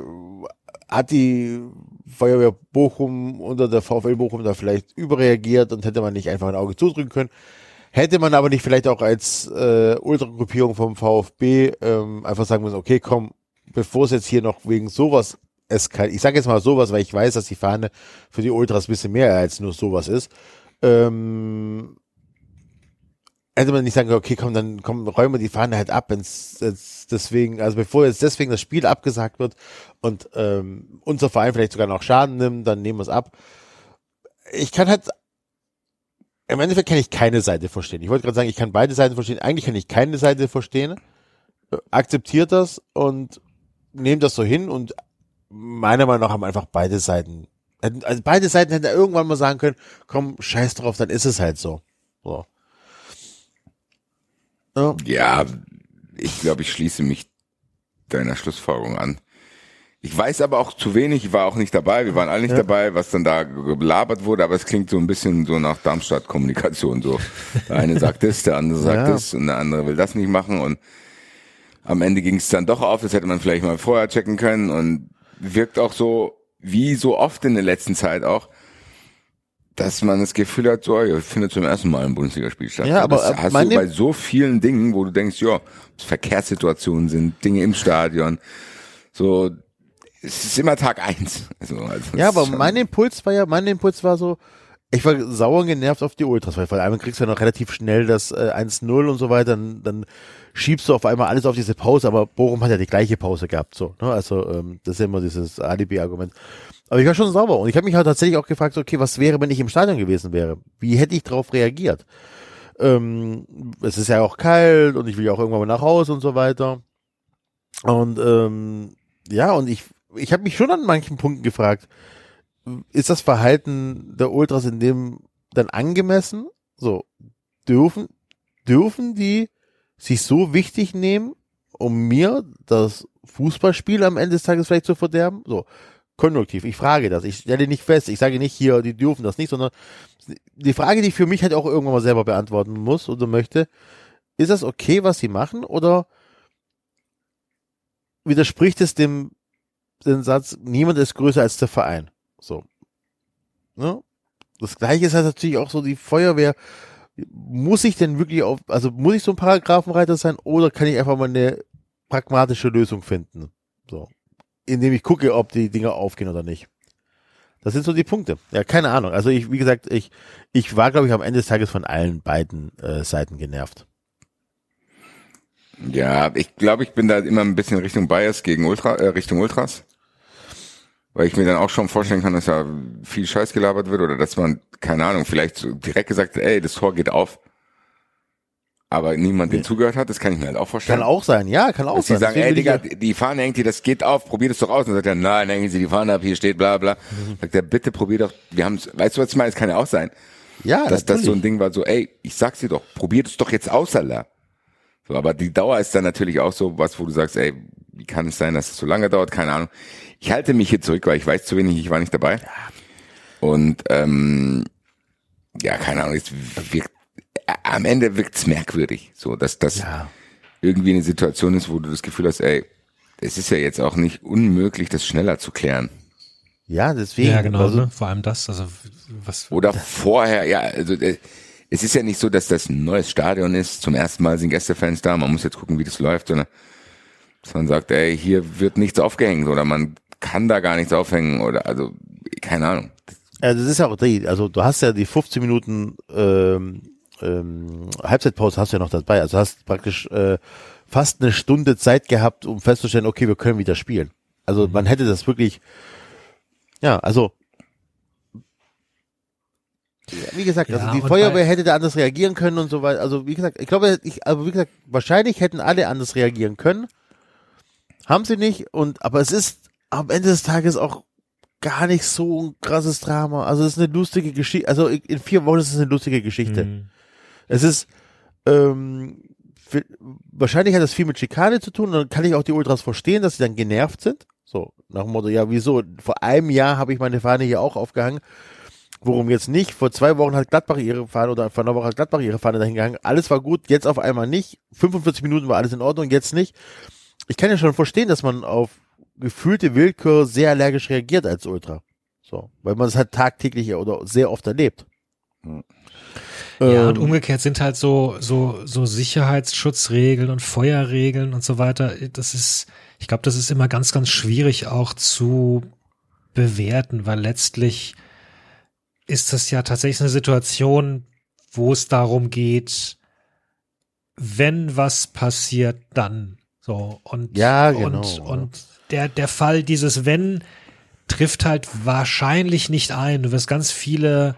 hat die Feuerwehr Bochum unter der VfL Bochum da vielleicht überreagiert und hätte man nicht einfach ein Auge zudrücken können? Hätte man aber nicht vielleicht auch als äh, Ultragruppierung vom VfB ähm, einfach sagen müssen, okay, komm, bevor es jetzt hier noch wegen sowas eskaliert, ich sage jetzt mal sowas, weil ich weiß, dass die Fahne für die Ultras ein bisschen mehr als nur sowas ist, ähm, hätte man nicht sagen können, okay, komm, dann komm, räumen wir die Fahne halt ab, wenn's jetzt deswegen, also bevor jetzt deswegen das Spiel abgesagt wird und ähm, unser Verein vielleicht sogar noch Schaden nimmt, dann nehmen wir es ab. Ich kann halt im Endeffekt kann ich keine Seite verstehen. Ich wollte gerade sagen, ich kann beide Seiten verstehen. Eigentlich kann ich keine Seite verstehen. Akzeptiert das und nehmt das so hin und meiner Meinung nach haben einfach beide Seiten, also beide Seiten hätten irgendwann mal sagen können, komm, scheiß drauf, dann ist es halt so. so. Ja. ja, ich glaube, ich schließe mich deiner Schlussfolgerung an. Ich weiß aber auch zu wenig, ich war auch nicht dabei, wir waren alle nicht ja. dabei, was dann da gelabert wurde, aber es klingt so ein bisschen so nach Darmstadt-Kommunikation so. Der eine sagt das, der andere sagt ja. das und der andere will das nicht machen und am Ende ging es dann doch auf, das hätte man vielleicht mal vorher checken können und wirkt auch so, wie so oft in der letzten Zeit auch, dass man das Gefühl hat, so, ja, findet zum ersten Mal ein Bundesligaspiel statt. Ja, aber das äh, hast du bei so vielen Dingen, wo du denkst, ja, Verkehrssituationen sind, Dinge im Stadion, so, es ist immer Tag eins. Also, also ja, aber mein Impuls war ja, mein Impuls war so, ich war sauer und genervt auf die Ultras, weil vor allem kriegst du ja noch relativ schnell das äh, 1-0 und so weiter, dann, dann schiebst du auf einmal alles auf diese Pause, aber Bochum hat ja die gleiche Pause gehabt, so, ne? Also, ähm, das ist ja immer dieses Alibi-Argument. Aber ich war schon sauber und ich habe mich halt tatsächlich auch gefragt, okay, was wäre, wenn ich im Stadion gewesen wäre? Wie hätte ich darauf reagiert? Ähm, es ist ja auch kalt und ich will ja auch irgendwann mal nach Hause und so weiter. Und ähm, ja, und ich, ich habe mich schon an manchen Punkten gefragt, ist das Verhalten der Ultras in dem dann angemessen? So, dürfen, dürfen die sich so wichtig nehmen, um mir das Fußballspiel am Ende des Tages vielleicht zu verderben? So, konjunktiv. Ich frage das. Ich stelle nicht fest. Ich sage nicht hier, die dürfen das nicht, sondern die Frage, die ich für mich halt auch irgendwann mal selber beantworten muss oder möchte, ist das okay, was sie machen oder widerspricht es dem den Satz, niemand ist größer als der Verein? So. Ne? Das gleiche ist halt natürlich auch so die Feuerwehr. Muss ich denn wirklich auf, also muss ich so ein Paragraphenreiter sein oder kann ich einfach mal eine pragmatische Lösung finden? So indem ich gucke, ob die Dinger aufgehen oder nicht. Das sind so die Punkte. Ja, keine Ahnung. Also ich, wie gesagt, ich, ich war, glaube ich, am Ende des Tages von allen beiden äh, Seiten genervt. Ja, ich glaube, ich bin da immer ein bisschen Richtung Bias gegen Ultra, äh, Richtung Ultras. Weil ich mir dann auch schon vorstellen kann, dass da viel Scheiß gelabert wird oder dass man, keine Ahnung, vielleicht so direkt gesagt, ey, das Tor geht auf aber niemand den zugehört hat, das kann ich mir halt auch vorstellen. Kann auch sein, ja, kann auch Dass sein. Sie sagen, ey Digga, die Fahne hängt hier, das geht auf, probiert es doch aus. Und dann sagt er, nein, hängen Sie die Fahne ab, hier steht bla bla. Mhm. Sagt er, bitte probier doch, wir haben weißt du was ich meine, es kann ja auch sein. Ja, Dass das so ein Ding war, so, ey, ich sag's dir doch, probiert es doch jetzt aus, Alter. So, aber die Dauer ist dann natürlich auch so was, wo du sagst, ey, wie kann es sein, dass es so lange dauert? Keine Ahnung. Ich halte mich hier zurück, weil ich weiß zu wenig, ich war nicht dabei. Und ähm, ja, keine Ahnung, es wirkt am Ende wirkt's merkwürdig, so dass das ja. irgendwie eine Situation ist, wo du das Gefühl hast, ey, es ist ja jetzt auch nicht unmöglich, das schneller zu klären. Ja, deswegen. Ja, genau, also, ne? vor allem das, also was. Oder vorher, ja, also äh, es ist ja nicht so, dass das ein neues Stadion ist. Zum ersten Mal sind Gästefans da. Man muss jetzt gucken, wie das läuft, sondern dass man sagt, ey, hier wird nichts aufgehängt oder man kann da gar nichts aufhängen oder also keine Ahnung. Ja, das ist ja auch die, also du hast ja die 15 Minuten ähm, ähm, Halbzeitpause hast du ja noch dabei. Also hast praktisch äh, fast eine Stunde Zeit gehabt, um festzustellen, okay, wir können wieder spielen. Also mhm. man hätte das wirklich, ja, also wie gesagt, also ja, die Feuerwehr hätte da anders reagieren können und so weiter. Also wie gesagt, ich glaube, ich, aber wie gesagt, wahrscheinlich hätten alle anders reagieren können. Haben sie nicht. Und aber es ist am Ende des Tages auch gar nicht so ein krasses Drama. Also es ist eine lustige Geschichte. Also in vier Wochen ist es eine lustige Geschichte. Mhm. Es ist, ähm, für, wahrscheinlich hat das viel mit Schikane zu tun und dann kann ich auch die Ultras verstehen, dass sie dann genervt sind. So, nach dem Motto, ja, wieso? Vor einem Jahr habe ich meine Fahne hier auch aufgehangen. Worum jetzt nicht? Vor zwei Wochen hat Gladbach ihre Fahne oder vor einer Woche hat Gladbach ihre Fahne dahin gehangen. Alles war gut, jetzt auf einmal nicht. 45 Minuten war alles in Ordnung, jetzt nicht. Ich kann ja schon verstehen, dass man auf gefühlte Willkür sehr allergisch reagiert als Ultra. So, weil man es halt tagtäglich oder sehr oft erlebt. Ja, und Ähm, umgekehrt sind halt so, so, so Sicherheitsschutzregeln und Feuerregeln und so weiter. Das ist, ich glaube, das ist immer ganz, ganz schwierig auch zu bewerten, weil letztlich ist das ja tatsächlich eine Situation, wo es darum geht, wenn was passiert, dann so und Ja, genau, und, und der der Fall dieses wenn trifft halt wahrscheinlich nicht ein. Du wirst ganz viele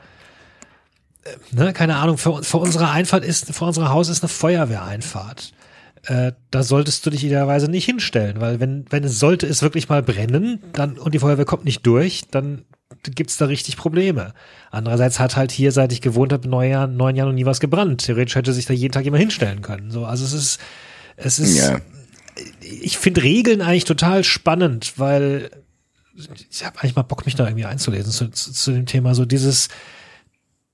ne, keine Ahnung, vor, vor unserer Einfahrt ist, vor unserem Haus ist eine Feuerwehreinfahrt. Äh, da solltest du dich idealerweise nicht hinstellen, weil wenn, wenn es sollte es wirklich mal brennen, dann, und die Feuerwehr kommt nicht durch, dann gibt's da richtig Probleme. Andererseits hat halt hier, seit ich gewohnt habe, neun Jahren, neun Jahren noch nie was gebrannt. Theoretisch hätte sich da jeden Tag jemand hinstellen können. So, also es ist, es ist, Ja. ich finde Regeln eigentlich total spannend, weil ich habe eigentlich mal Bock, mich da irgendwie einzulesen zu, zu, zu dem Thema. So dieses,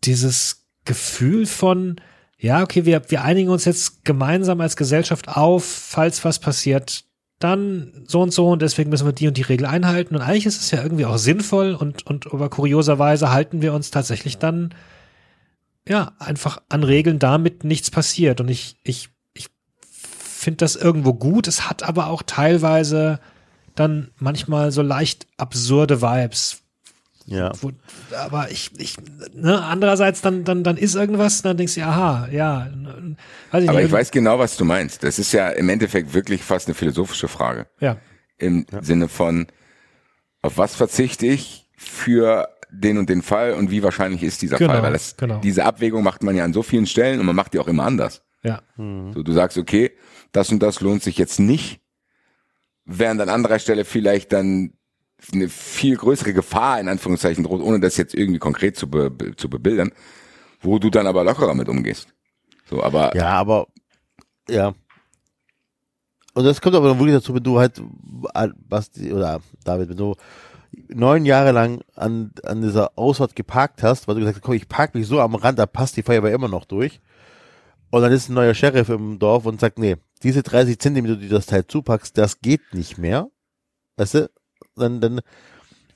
dieses Gefühl von, ja, okay, wir, wir einigen uns jetzt gemeinsam als Gesellschaft auf, falls was passiert, dann so und so und deswegen müssen wir die und die Regel einhalten. Und eigentlich ist es ja irgendwie auch sinnvoll und, und aber kurioserweise halten wir uns tatsächlich dann ja einfach an Regeln, damit nichts passiert. Und ich, ich, ich finde das irgendwo gut. Es hat aber auch teilweise dann manchmal so leicht absurde Vibes, ja. wo, aber ich, ich, ne, andererseits dann, dann, dann ist irgendwas, dann denkst du, aha, ja, weiß ich Aber nicht. ich weiß genau, was du meinst. Das ist ja im Endeffekt wirklich fast eine philosophische Frage. Ja, Im Sinne von, auf was verzichte ich für den und den Fall und wie wahrscheinlich ist dieser Genau, Fall? Weil das, genau. diese Abwägung macht man ja an so vielen Stellen und man macht die auch immer anders. ja, So, du sagst, okay, das und das lohnt sich jetzt nicht, während an anderer Stelle vielleicht dann eine viel größere Gefahr in Anführungszeichen droht, ohne das jetzt irgendwie konkret zu, be, zu bebildern, wo du dann aber lockerer mit umgehst. So, aber Ja, aber ja. Und das kommt aber dann wirklich dazu, wenn du halt, Basti oder David, wenn du neun Jahre lang an, an dieser Ausfahrt geparkt hast, weil du gesagt hast, komm, ich park mich so am Rand, da passt die Feuerwehr immer noch durch. Und dann ist ein neuer Sheriff im Dorf und sagt, nee, diese 30 Zentimeter, die du das Teil zupackst, das geht nicht mehr. Weißt du? Dann, dann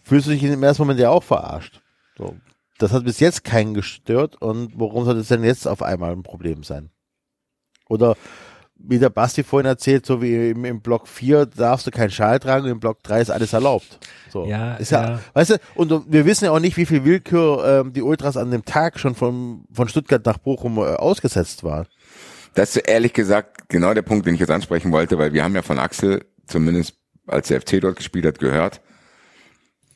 fühlst du dich im ersten Moment ja auch verarscht. So. Das hat bis jetzt keinen gestört und warum soll das denn jetzt auf einmal ein Problem sein? Oder wie der Basti vorhin erzählt, so wie im, im Block 4 darfst du keinen Schal tragen und im Block 3 ist alles erlaubt. So. Ja, ist ja, ja. weißt du, und wir wissen ja auch nicht, wie viel Willkür ähm, die Ultras an dem Tag schon von, von Stuttgart nach Bochum äh, ausgesetzt war. Das ist ehrlich gesagt genau der Punkt, den ich jetzt ansprechen wollte, weil wir haben ja von Axel, zumindest als der FC dort gespielt hat, gehört,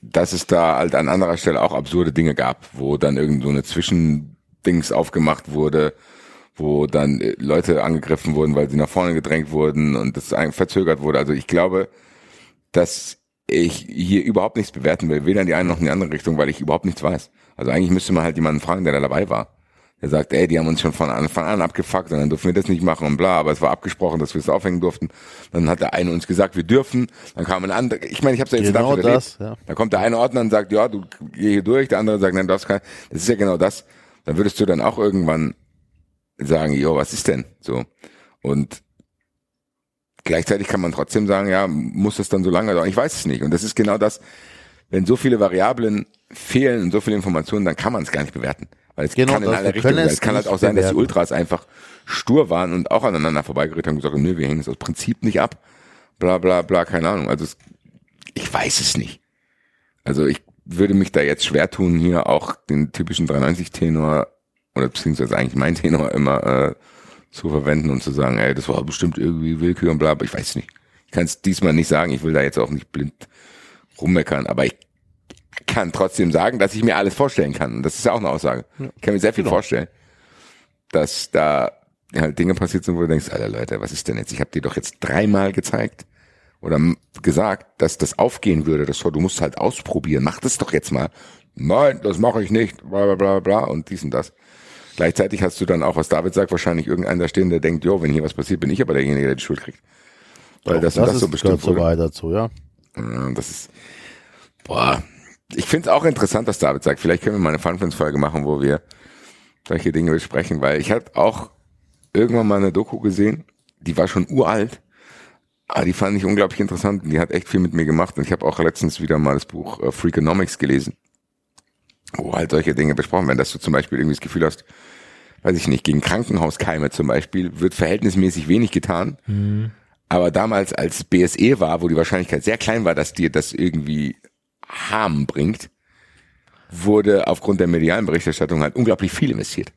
dass es da halt an anderer Stelle auch absurde Dinge gab, wo dann irgend so eine Zwischendings aufgemacht wurde, wo dann äh, Leute angegriffen wurden, weil sie nach vorne gedrängt wurden und das verzögert wurde. Also ich glaube, dass ich hier überhaupt nichts bewerten will, weder in die eine noch in die andere Richtung, weil ich überhaupt nichts weiß. Also eigentlich müsste man halt jemanden fragen, der da dabei war. Der sagt, ey, die haben uns schon von Anfang an abgefuckt und dann dürfen wir das nicht machen und bla, aber es war abgesprochen, dass wir es aufhängen durften. Dann hat der eine uns gesagt, wir dürfen, dann kam ein anderer, ich meine, ich habe ja jetzt Genau das, erlebt. ja. Dann kommt der eine Ordner und sagt, ja, du geh hier durch, der andere sagt, nein, du darfst kein, das ist ja genau das. Dann würdest du dann auch irgendwann sagen, jo, was ist denn? So. Und gleichzeitig kann man trotzdem sagen, ja, muss es dann so lange dauern? Ich weiß es nicht. Und das ist genau das, wenn so viele Variablen fehlen und so viele Informationen, dann kann man es gar nicht bewerten. Weil es Genau kann in alle Richtungen sein. es Es kann halt auch sein, dass die. Ultras einfach stur waren und auch aneinander vorbeigeredet haben und gesagt haben, nö, wir hängen es aus Prinzip nicht ab. Bla bla bla, keine Ahnung. Also es, ich weiß es nicht. Also ich würde mich da jetzt schwer tun, hier auch den typischen 390-Tenor oder beziehungsweise eigentlich mein Tenor immer äh, zu verwenden und zu sagen, ey, das war bestimmt irgendwie Willkür und bla, aber ich weiß nicht. Ich kann es diesmal nicht sagen, ich will da jetzt auch nicht blind rummeckern, aber ich kann trotzdem sagen, dass ich mir alles vorstellen kann. Und das ist ja auch eine Aussage. Ich kann mir sehr viel Genau. vorstellen, dass da halt Dinge passiert sind, wo du denkst, Alter Leute, was ist denn jetzt? Ich habe dir doch jetzt dreimal gezeigt oder gesagt, dass das aufgehen würde. Das, du musst halt ausprobieren. Mach das doch jetzt mal. Nein, das mache ich nicht. Bla bla bla bla und dies und das. Gleichzeitig hast du dann auch, was David sagt, wahrscheinlich irgendeiner da stehen, der denkt, jo, wenn hier was passiert, bin ich aber derjenige, der die Schuld kriegt. Weil das, und das ist, so bestimmt gehört so wurde. weit dazu, ja. Ja, das ist, boah, ich finde es auch interessant, was David sagt. Vielleicht können wir mal eine Funfans-Folge machen, wo wir solche Dinge besprechen, weil ich habe auch irgendwann mal eine Doku gesehen, die war schon uralt, aber die fand ich unglaublich interessant und die hat echt viel mit mir gemacht und ich habe auch letztens wieder mal das Buch äh, Freakonomics gelesen. wo halt solche Dinge besprochen werden, dass du zum Beispiel irgendwie das Gefühl hast, weiß ich nicht, gegen Krankenhauskeime zum Beispiel wird verhältnismäßig wenig getan. Mhm. Aber damals, als BSE war, wo die Wahrscheinlichkeit sehr klein war, dass dir das irgendwie Harm bringt, wurde aufgrund der medialen Berichterstattung halt unglaublich viel investiert.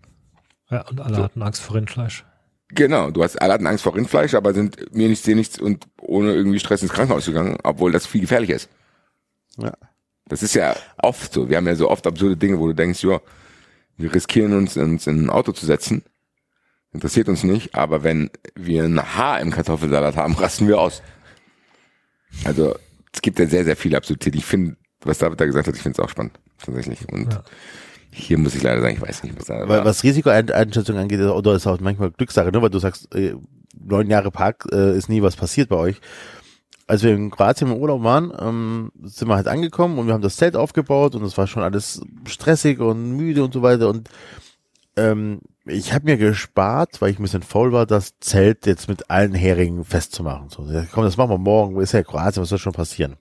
Ja, und alle So. hatten Angst vor Rindfleisch. Genau, du hast alle hatten Angst vor Rindfleisch, aber sind mir nichts, dir nichts und ohne irgendwie Stress ins Krankenhaus gegangen, obwohl das viel gefährlicher ist. Ja. Das ist ja oft so. Wir haben ja so oft absurde Dinge, wo du denkst, ja, wir riskieren uns, uns in ein Auto zu setzen. Interessiert uns nicht, aber wenn wir ein Haar im Kartoffelsalat haben, rasten wir aus. Also es gibt ja sehr, sehr viele Absurditäten. Ich finde, was David da gesagt hat, ich finde es auch spannend, tatsächlich. Und Ja. hier muss ich leider sagen, ich weiß nicht, was da Weil, war. was Risikoeinschätzung angeht, oder ist auch manchmal Glückssache, ne? weil du sagst, äh, neun Jahre Park äh, ist nie was passiert bei euch. Als wir in Kroatien im Urlaub waren, ähm, sind wir halt angekommen und wir haben das Zelt aufgebaut und es war schon alles stressig und müde und so weiter und ähm, ich habe mir gespart, weil ich ein bisschen faul war, das Zelt jetzt mit allen Heringen festzumachen. So, ja, komm, das machen wir morgen, wo ist ja Kroatien, was soll schon passieren?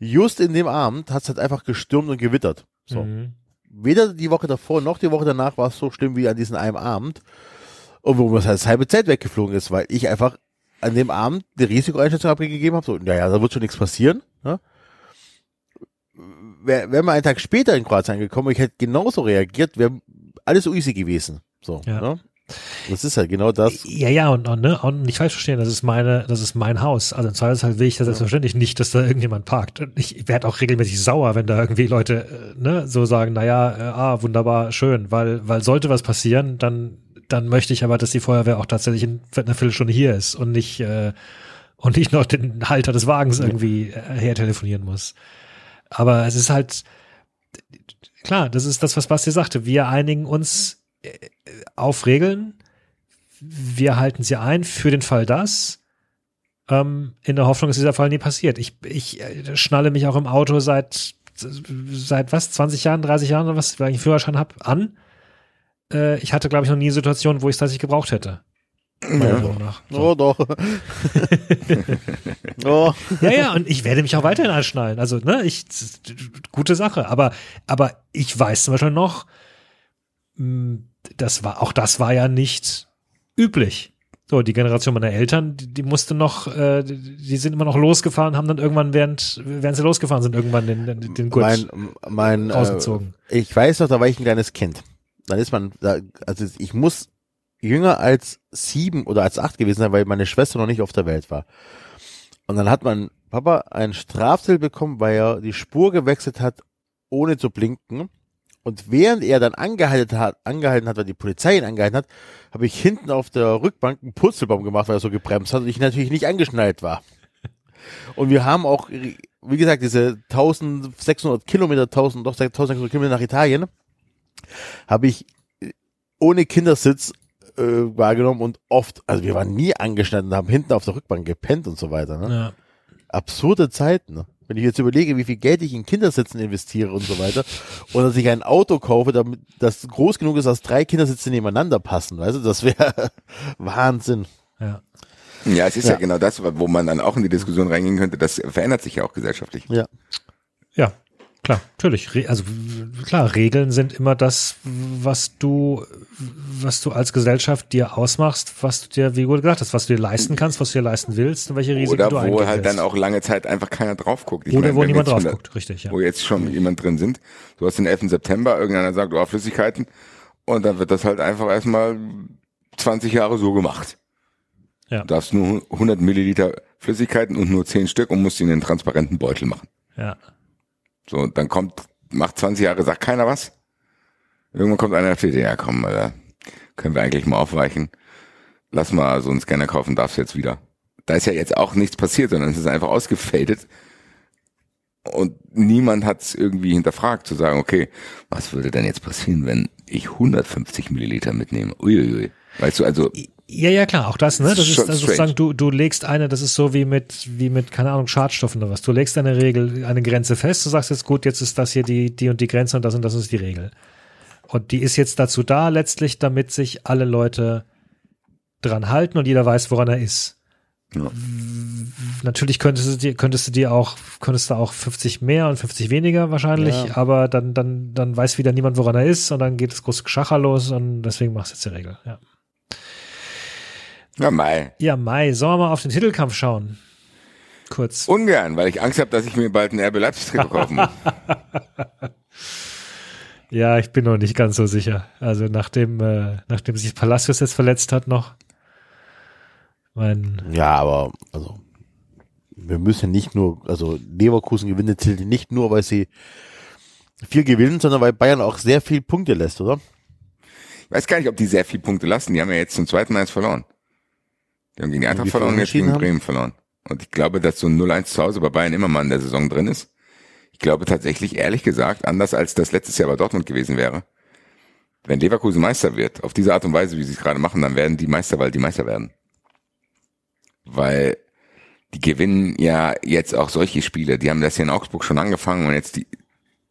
Just in dem Abend hat es halt einfach gestürmt und gewittert. So Mhm. weder die Woche davor noch die Woche danach war es so schlimm wie an diesem einen Abend. Und wo das, halt das halbe Zelt weggeflogen ist, weil ich einfach an dem Abend die Risikoeinschätzung abgegeben habe. So, naja, da wird schon nichts passieren. Ne? Wäre wär mal einen Tag später in Kroatien angekommen, und ich hätte genauso reagiert, wäre alles easy gewesen. So, Ja. ne? Das ist halt genau das. Ja, ja, und, und, ne, und nicht falsch verstehen, das ist meine, das ist mein Haus. Also im Zweifelsfall will ich das selbstverständlich nicht, dass da irgendjemand parkt. Und ich werde auch regelmäßig sauer, wenn da irgendwie Leute, äh, ne, so sagen, naja, äh, ah, wunderbar, schön, weil, weil sollte was passieren, dann, dann möchte ich aber, dass die Feuerwehr auch tatsächlich in einer Viertelstunde hier ist und nicht, äh, und nicht noch den Halter des Wagens irgendwie äh, hertelefonieren muss. Aber es ist halt, klar, das ist das, was Basti sagte. Wir einigen uns auf Regeln. Wir halten sie ein für den Fall das. Ähm, in der Hoffnung, dass dieser Fall nie passiert. Ich, ich äh, schnalle mich auch im Auto seit, seit was, 20 Jahren, 30 Jahren oder was, weil ich einen Führerschein habe, an. Äh, ich hatte, glaube ich, noch nie eine Situation, wo ich es tatsächlich gebraucht hätte. Ja. So. Oh, doch. oh. Ja, ja, und ich werde mich auch weiterhin anschnallen. Also, ne, ich, gute Sache. Aber, aber ich weiß zum Beispiel noch, mh, das war, auch das war ja nicht üblich. So, die Generation meiner Eltern, die, die musste noch, äh, die sind immer noch losgefahren, haben dann irgendwann, während, während sie losgefahren sind, irgendwann den, den, den Gurt mein, mein, äh, rausgezogen. ich weiß noch, da war ich ein kleines Kind. Dann ist man, da, also ich muss jünger als sieben oder als acht gewesen sein, weil meine Schwester noch nicht auf der Welt war. Und dann hat mein Papa einen Strafzettel bekommen, weil er die Spur gewechselt hat, ohne zu blinken. Und während er dann angehalten hat, angehalten hat, weil die Polizei ihn angehalten hat, habe ich hinten auf der Rückbank einen Purzelbaum gemacht, weil er so gebremst hat und ich natürlich nicht angeschnallt war. Und wir haben auch, wie gesagt, diese 1600 Kilometer, 1000, doch 1600 Kilometer nach Italien, habe ich ohne Kindersitz äh, wahrgenommen und oft, also wir waren nie angeschnallt und haben hinten auf der Rückbank gepennt und so weiter. Ne? Ja. Absurde Zeiten. Ne? Wenn ich jetzt überlege, wie viel Geld ich in Kindersitzen investiere und so weiter, und dass ich ein Auto kaufe, damit das groß genug ist, dass drei Kindersitze nebeneinander passen, weißt du, das wäre Wahnsinn. Ja. Ja, es ist ja. Ja. genau das, wo man dann auch in die Diskussion reingehen könnte. Das verändert sich ja auch gesellschaftlich. Ja. Ja, klar, natürlich. Also klar, Regeln sind immer das, was du, was du als Gesellschaft dir ausmachst, was du dir, wie gut gesagt hast, was du dir leisten kannst, was du dir leisten willst und welche Risiken Oder du wo eingehen halt willst. dann auch lange Zeit einfach keiner drauf guckt. Ich Oder meine, wo niemand drauf guckt, richtig, ja. Wo jetzt schon jemand drin sind. Du hast den 11. September, irgendeiner sagt, oh, Flüssigkeiten. Und dann wird das halt einfach erstmal 20 Jahre so gemacht. Ja. Du darfst nur 100 Milliliter Flüssigkeiten und nur 10 Stück und musst sie in einen transparenten Beutel machen. Ja. So, dann kommt, macht 20 Jahre, sagt keiner was. Irgendwann kommt einer Idee, ja komm, Alter, können wir eigentlich mal aufweichen. Lass mal so einen Scanner kaufen, darfst jetzt wieder. Da ist ja jetzt auch nichts passiert, sondern es ist einfach ausgefadet. Und niemand hat es irgendwie hinterfragt, zu sagen, okay, was würde denn jetzt passieren, wenn ich 150 Milliliter mitnehme? Uiuiui. Weißt du, also, Ja, ja, klar, auch das, ne? Das ist also sozusagen, du, du legst eine, das ist so wie mit, wie mit, keine Ahnung, Schadstoffen oder was. Du legst eine Regel, eine Grenze fest, du sagst jetzt, gut, jetzt ist das hier die, die und die Grenze und das und das ist die Regel. Und die ist jetzt dazu da, letztlich, damit sich alle Leute dran halten und jeder weiß, woran er ist. Ja. natürlich könntest du dir, könntest du dir auch, könntest du auch 50 mehr und 50 weniger wahrscheinlich, Ja. aber dann, dann, dann weiß wieder niemand, woran er ist und dann geht das große Geschacher los und deswegen machst du jetzt die Regel, ja. Ja, Mai. Ja, Mai, sollen wir mal auf den Titelkampf schauen? Kurz. Ungern, weil ich Angst habe, dass ich mir bald ein RB Leipzig-Trikot kaufen muss. Ja, ich bin noch nicht ganz so sicher. Also nachdem, äh, nachdem sich Palacios jetzt verletzt hat noch. Mein, Ja, aber also wir müssen nicht nur, also Leverkusen gewinnt zählt nicht nur, weil sie viel gewinnen, sondern weil Bayern auch sehr viel Punkte lässt, oder? Ich weiß gar nicht, ob die sehr viele Punkte lassen. Die haben ja jetzt zum zweiten Mal eins verloren. Die haben gegen die Eintracht viel verloren und jetzt gegen unentschieden Bremen verloren. Und ich glaube, dass so ein 0-1 zu Hause bei Bayern immer mal in der Saison drin ist. Ich glaube tatsächlich, ehrlich gesagt, anders als das letztes Jahr bei Dortmund gewesen wäre. Wenn Leverkusen Meister wird, auf diese Art und Weise, wie sie es gerade machen, dann werden die Meister, weil die Meister werden. Weil die gewinnen ja jetzt auch solche Spiele. Die haben das hier in Augsburg schon angefangen und jetzt die,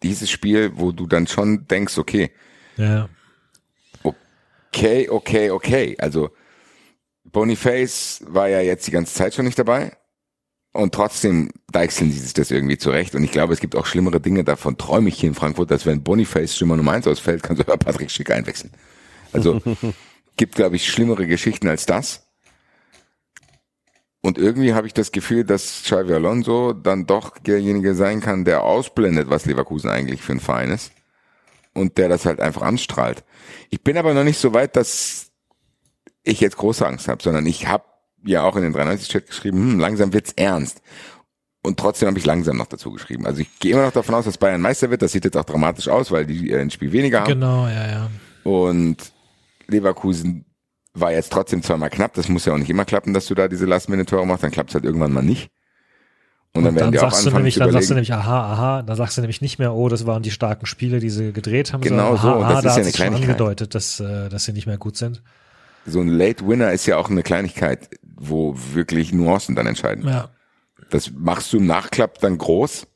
dieses Spiel, wo du dann schon denkst, okay, ja, okay, okay, okay. Also Boniface war ja jetzt die ganze Zeit schon nicht dabei. Und trotzdem deichseln sie sich das irgendwie zurecht. Und ich glaube, es gibt auch schlimmere Dinge. Davon träume ich hier in Frankfurt, dass wenn Boniface Stürmer Nummer eins ausfällt, kann sogar Patrick Schick einwechseln. Also gibt, glaube ich, schlimmere Geschichten als das. Und irgendwie habe ich das Gefühl, dass Xavi Alonso dann doch derjenige sein kann, der ausblendet, was Leverkusen eigentlich für ein Verein ist. Und der das halt einfach anstrahlt. Ich bin aber noch nicht so weit, dass ich jetzt große Angst habe, sondern ich habe ja auch in den 93-Chat geschrieben, hm, langsam wird's ernst. Und trotzdem habe ich langsam noch dazu geschrieben. Also ich gehe immer noch davon aus, dass Bayern Meister wird. Das sieht jetzt auch dramatisch aus, weil die äh, ein Spiel weniger haben. genau, ja, ja. Und Leverkusen war jetzt trotzdem zweimal knapp. Das muss ja auch nicht immer klappen, dass du da diese Last-Minute-Tore machst. Dann klappt's halt irgendwann mal nicht. Und dann Und dann auch sagst du nämlich, dann sagst du nämlich, aha, aha, dann sagst du nämlich nicht mehr, oh, das waren die starken Spiele, die sie gedreht haben, Genau so, aha, und aha, das da ist ja hat eine sich schon Kleinigkeit. angedeutet, dass, äh, dass sie nicht mehr gut sind. So ein Late Winner ist ja auch eine Kleinigkeit, wo wirklich Nuancen dann entscheiden. Ja. Das machst du im Nachklapp dann groß.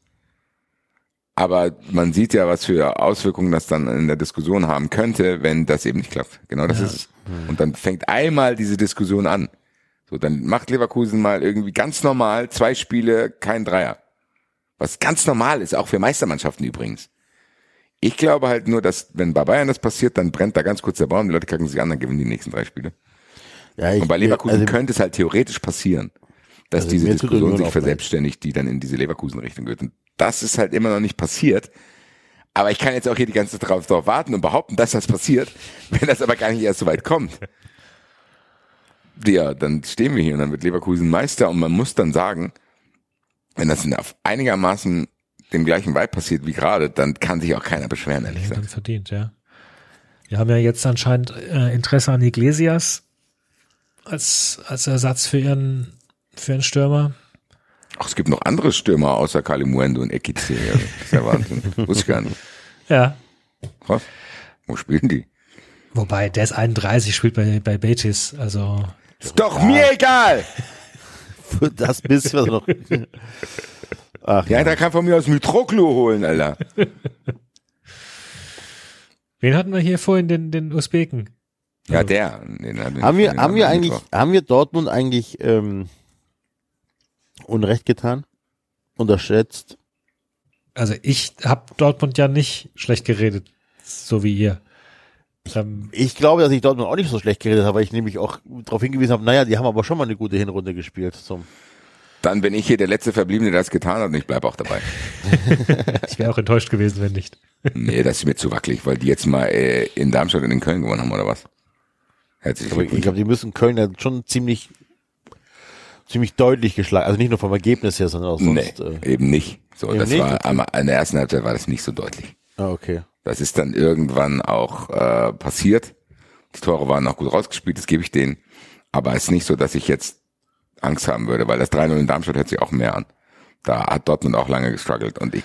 Aber man sieht ja, was für Auswirkungen das dann in der Diskussion haben könnte, wenn das eben nicht klappt. Genau das Ja. ist es. Und dann fängt einmal diese Diskussion an. So, dann macht Leverkusen mal irgendwie ganz normal zwei Spiele, kein Dreier. Was ganz normal ist, auch für Meistermannschaften übrigens. Ich glaube halt nur, dass wenn bei Bayern das passiert, dann brennt da ganz kurz der Baum, die Leute kacken sich an, dann gewinnen die nächsten drei Spiele. Ja, ich, Und bei Leverkusen also, könnte es halt theoretisch passieren, dass Also diese Diskussion sich verselbstständigt, die dann in diese Leverkusen-Richtung geht. Und das ist halt immer noch nicht passiert. Aber ich kann jetzt auch hier die ganze Zeit drauf, drauf warten und behaupten, dass das passiert, wenn das aber gar nicht erst so weit kommt. Ja, dann stehen wir hier und dann wird Leverkusen Meister und man muss dann sagen, wenn das in auf einigermaßen dem gleichen Vibe passiert wie gerade, dann kann sich auch keiner beschweren, ehrlich gesagt. verdient, ja. Wir haben ja jetzt anscheinend äh, Interesse an Iglesias als, als Ersatz für ihren, für ihren Stürmer. Ach, es gibt noch andere Stürmer außer Kalimuendo und Ekice. Ja, das ist ja Wahnsinn. Wusste ich gar nicht. Ja. Krass. Wo spielen die? Wobei, der ist 31, spielt bei, bei Betis, also. Ist doch mir egal! für das bisschen was noch. Ach Ja, da kann von mir aus Mitroklo holen, Alter. Wen hatten wir hier vorhin, den, den Usbeken? Ja, der. Den hat- Haben wir, den haben wir eigentlich, Mittwoch. haben wir Dortmund eigentlich ähm, Unrecht getan? Unterschätzt? Also ich habe Dortmund ja nicht schlecht geredet, so wie ihr. Ähm, Ich glaube, dass ich Dortmund auch nicht so schlecht geredet habe, weil ich nämlich auch darauf hingewiesen habe, naja, die haben aber schon mal eine gute Hinrunde gespielt. Zum Dann bin ich hier der letzte Verbliebene, der das getan hat und ich bleibe auch dabei. ich wäre auch enttäuscht gewesen, wenn nicht. nee, das ist mir zu wackelig, weil die jetzt mal äh, in Darmstadt und in Köln gewonnen haben, oder was? Herzlichen aber ich glaube, die müssen Köln ja schon ziemlich ziemlich deutlich geschlagen. Also nicht nur vom Ergebnis her, sondern auch Nee, sonst. Äh, eben nicht. So, Eben das nicht? war am, in der ersten Halbzeit war das nicht so deutlich. ah, okay. Das ist dann irgendwann auch äh, passiert. Die Tore waren noch gut rausgespielt, das gebe ich denen. Aber es ist nicht so, dass ich jetzt Angst haben würde, weil das 3-0 in Darmstadt hört sich auch mehr an. Da hat Dortmund auch lange gestruggelt und ich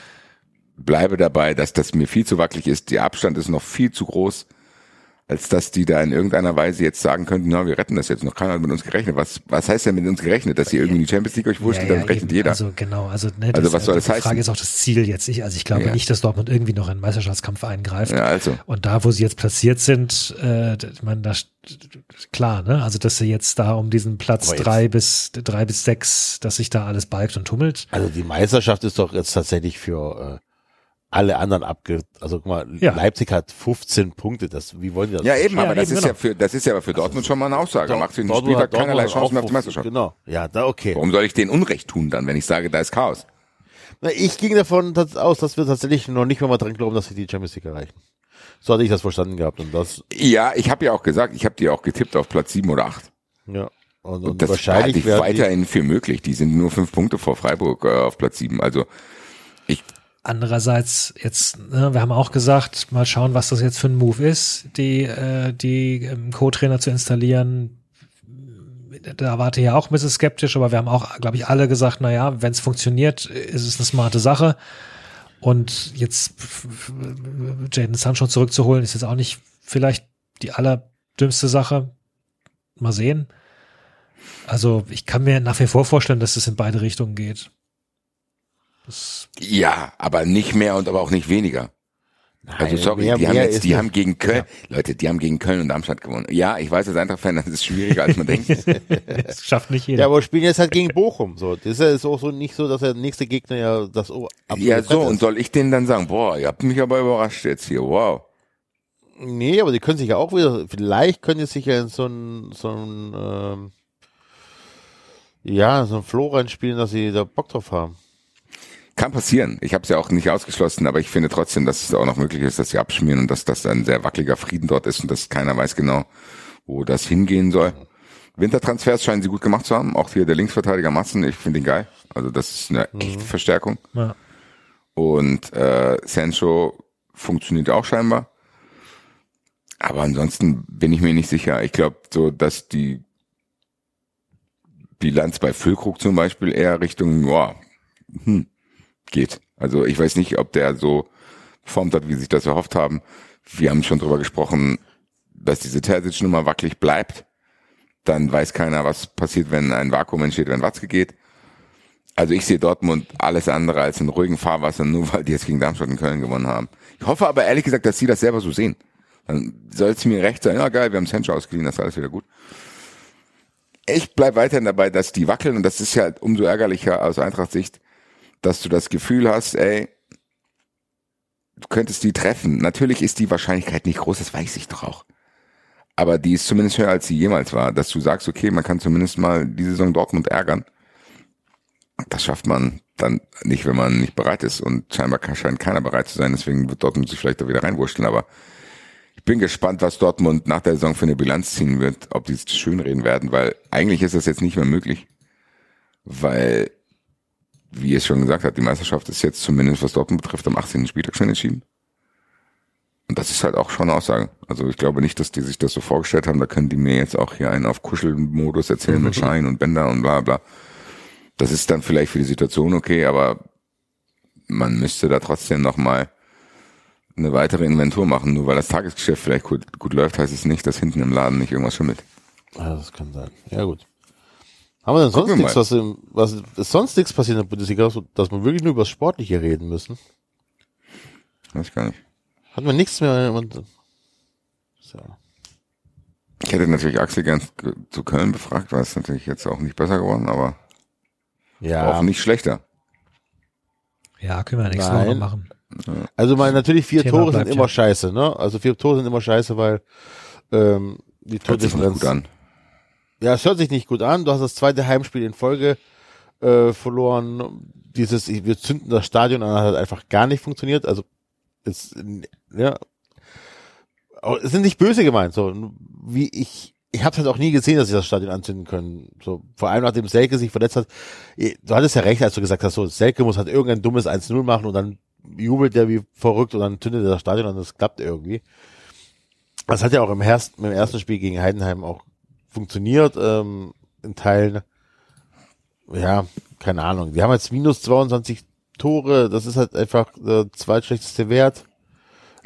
bleibe dabei, dass das mir viel zu wackelig ist. Der Abstand ist noch viel zu groß. Als dass die da in irgendeiner Weise jetzt sagen könnten, na, wir retten das jetzt noch. Keiner hat mit uns gerechnet. Was, was heißt denn mit uns gerechnet? Dass ihr irgendwie die Champions League euch wurschtelt, dann rechnet eben. jeder. Also genau, also, ne, Also was soll das die heißen? Frage ist auch das Ziel jetzt. Ich, also ich glaube Ja. nicht, dass Dortmund irgendwie noch in den Meisterschaftskampf eingreift. ja, also. Und da, wo sie jetzt platziert sind, äh, ich meine, da klar, ne? Also dass sie jetzt da um diesen Platz Aber jetzt- drei bis drei bis sechs, dass sich da alles balgt und tummelt. Also die Meisterschaft ist doch jetzt tatsächlich für äh, alle anderen abge... Also guck mal, Ja. Leipzig hat 15 Punkte. Das, wie wollen die das? Ja, eben, Ja, aber das eben, ist genau. ja für, das ist ja aber für Dortmund schon mal eine Aussage. Dort- Macht den Dortmund Spieltag hat- Dortmund keinerlei Chancen auf die 15, Meisterschaft. Genau. Ja, da okay. Warum soll ich denen Unrecht tun dann, wenn ich sage, da ist Chaos? Na, ich ging davon tats- aus, dass wir tatsächlich noch nicht mal dran glauben, dass sie die Champions League erreichen. So hatte ich das verstanden gehabt und das, Ja, ich habe ja auch gesagt, ich habe die auch getippt auf Platz sieben oder acht. ja. Und, Und und das halte wahrscheinlich ich weiterhin für möglich. Die sind nur fünf Punkte vor Freiburg äh, auf Platz sieben. Also ich, Andererseits jetzt, ne, wir haben auch gesagt, mal schauen, was das jetzt für ein Move ist, die, äh, die ähm, Co-Trainer zu installieren. Da warte ich ja auch ein bisschen skeptisch, aber wir haben auch, glaube ich, alle gesagt, na ja, wenn es funktioniert, ist es eine smarte Sache. Und jetzt Jaden Sancho zurückzuholen, ist jetzt auch nicht vielleicht die allerdümmste Sache. Mal sehen. Also ich kann mir nach wie vor vorstellen, dass es in beide Richtungen geht. Das, ja, aber nicht mehr und aber auch nicht weniger. Also Nein, sorry, mehr- die haben jetzt, ist die haben gegen Köln, Leute, die haben gegen Köln und Darmstadt gewonnen. Ja, ich weiß als Eintracht-Fan, das ist schwieriger als man denkt. das schafft nicht jeder. Ja, aber spielen jetzt halt gegen Bochum. So, das ist ja ist auch so nicht so, dass der nächste Gegner ja das absolute ja, so, Brett und ist. soll ich denen dann sagen, boah, ihr habt mich aber überrascht jetzt hier, wow. Nee, aber die können sich ja auch wieder, vielleicht können die sich ja in so ein, so ein, ähm, ja, so ein Flow reinspielen, dass sie da Bock drauf haben. Kann passieren. Ich habe es ja auch nicht ausgeschlossen, aber ich finde trotzdem, dass es auch noch möglich ist, dass sie abschmieren und dass das ein sehr wackeliger Frieden dort ist und dass keiner weiß genau, wo das hingehen soll. Wintertransfers scheinen sie gut gemacht zu haben. Auch hier der Linksverteidiger Matzen, ich finde ihn geil. Also das ist eine echte Verstärkung. Ja. Und äh, Sancho funktioniert auch scheinbar. Aber ansonsten bin ich mir nicht sicher. Ich glaube so, dass die Bilanz bei Füllkrug zum Beispiel eher Richtung, ja, hm, geht. Also ich weiß nicht, ob der so performt hat, wie sich das erhofft haben. Wir haben schon drüber gesprochen, dass diese Terzic-Nummer wackelig bleibt. Dann weiß keiner, was passiert, wenn ein Vakuum entsteht, wenn Watzke geht. Also ich sehe Dortmund alles andere als in ruhigen Fahrwasser, nur weil die jetzt gegen Darmstadt und Köln gewonnen haben. Ich hoffe aber ehrlich gesagt, dass sie das selber so sehen. Dann soll es mir recht sein, ja geil, wir haben Sancho ausgeliehen, das ist alles wieder gut. Ich bleib weiterhin dabei, dass die wackeln und das ist ja umso ärgerlicher aus Eintracht-Sicht, dass du das Gefühl hast, ey, du könntest die treffen. Natürlich ist die Wahrscheinlichkeit nicht groß, das weiß ich doch auch. Aber die ist zumindest höher, als sie jemals war, dass du sagst, okay, man kann zumindest mal die Saison Dortmund ärgern. Das schafft man dann nicht, wenn man nicht bereit ist. Und scheinbar scheint keiner bereit zu sein. Deswegen wird Dortmund sich vielleicht da wieder reinwurschteln. Aber ich bin gespannt, was Dortmund nach der Saison für eine Bilanz ziehen wird, ob die es schönreden werden, weil eigentlich ist das jetzt nicht mehr möglich. Weil, wie es schon gesagt hat, die Meisterschaft ist jetzt zumindest, was Dortmund betrifft, am 18. Spieltag schon entschieden. Und das ist halt auch schon eine Aussage. Also ich glaube nicht, dass die sich das so vorgestellt haben. Da können die mir jetzt auch hier einen auf Kuschelmodus erzählen mit Schein und Bänder und bla bla. Das ist dann vielleicht für die Situation okay, aber man müsste da trotzdem noch mal eine weitere Inventur machen. Nur weil das Tagesgeschäft vielleicht gut, gut läuft, heißt es nicht, dass hinten im Laden nicht irgendwas schimmelt. Ja, das kann sein. Ja, gut. Haben wir denn sonst nichts, was, im, was ist sonst nichts passiert in der Bundesliga, so, dass wir wirklich nur über das Sportliche reden müssen? Weiß ich gar nicht. Hatten wir nichts mehr und so. Ich hätte natürlich Axel gern zu Köln befragt, war es natürlich jetzt auch nicht besser geworden, aber Ja, auch nicht schlechter. Ja, können wir nächste. Woche machen. also mal natürlich vier Thema Tore sind immer ja. scheiße, ne? Also vier Tore sind immer scheiße, weil ähm, die Tordifferenz. Ja, es hört sich nicht gut an. Du hast das zweite Heimspiel in Folge äh, verloren. Dieses, wir zünden das Stadion an, hat einfach gar nicht funktioniert. Also es, ja, Aber es sind nicht böse gemeint. So wie ich, ich habe halt auch nie gesehen, dass sie das Stadion anzünden können. So vor allem nachdem Selke sich verletzt hat. Du hattest ja recht, als du gesagt hast, so Selke muss halt irgendein dummes 1-0 machen und dann jubelt der wie verrückt und dann zündet er das Stadion an. Das klappt irgendwie. Das hat ja auch im, ersten, im ersten Spiel gegen Heidenheim auch funktioniert, ähm, in Teilen. Ja, keine Ahnung. Die haben jetzt minus 22 Tore, das ist halt einfach der zweitschlechteste Wert.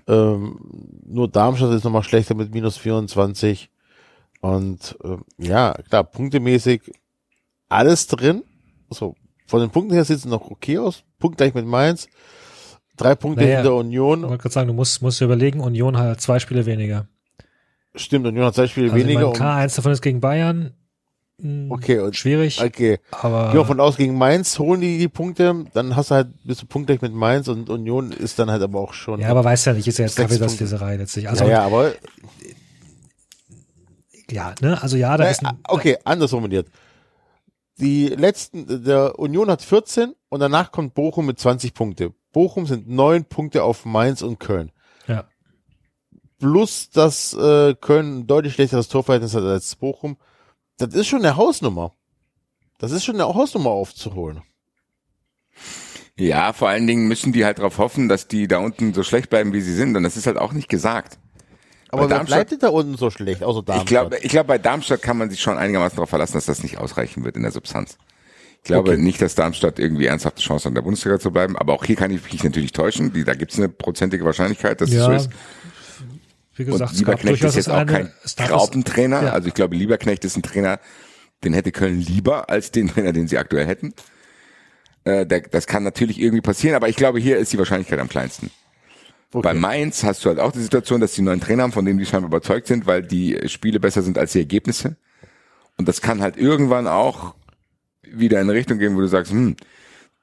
Ähm, nur Darmstadt ist nochmal schlechter mit minus 24. Und ähm, ja, klar, punktemäßig alles drin. So, von den Punkten her sieht es noch okay aus. Punkt gleich mit Mainz. Drei Punkte Naja, hinter Ich Union. wollte gerade sagen, du musst, musst dir überlegen, Union hat zwei Spiele weniger. Stimmt, Union hat zwei Spiele Also ich weniger. meine, klar, eins davon ist gegen Bayern. Hm, Okay, und- schwierig, okay. aber Geh mal von aus, gegen Mainz holen die die Punkte, dann hast du halt, bist du punktgleich mit Mainz und Union ist dann halt aber auch schon. ja, aber weiß ja nicht, ist ja jetzt Kaffeesatzleserei letztlich. Also ja, ja, aber ja, ne, also ja, da Äh, ist ein, okay, anders formuliert. Die letzten, der Union hat 14 und danach kommt Bochum mit 20 Punkte. Bochum sind neun Punkte auf Mainz und Köln. Ja. Plus, dass äh, Köln ein deutlich schlechteres Torverhältnis hat als Bochum. Das ist schon eine Hausnummer. Das ist schon eine Hausnummer aufzuholen. Ja, vor allen Dingen müssen die halt darauf hoffen, dass die da unten so schlecht bleiben, wie sie sind. Und das ist halt auch nicht gesagt. Aber wer Darmstadt- bleibt denn da unten so schlecht, außer Darmstadt? Ich glaube, ich glaube, bei Darmstadt kann man sich schon einigermaßen darauf verlassen, dass das nicht ausreichen wird in der Substanz. Ich glaube Okay. nicht, dass Darmstadt irgendwie ernsthafte Chance hat, in der Bundesliga zu bleiben. Aber auch hier kann ich mich natürlich täuschen. Die, da gibt es eine prozentige Wahrscheinlichkeit, dass es Ja, so ist. Wie gesagt, Lieberknecht ist jetzt auch kein Graupentrainer. Ja. Also ich glaube, Lieberknecht ist ein Trainer, den hätte Köln lieber als den Trainer, den sie aktuell hätten. Äh, der, das kann natürlich irgendwie passieren, aber ich glaube, hier ist die Wahrscheinlichkeit am kleinsten. Okay. Bei Mainz hast du halt auch die Situation, dass die neuen Trainer haben, von denen die scheinbar überzeugt sind, weil die Spiele besser sind als die Ergebnisse. Und das kann halt irgendwann auch wieder in eine Richtung gehen, wo du sagst, hm,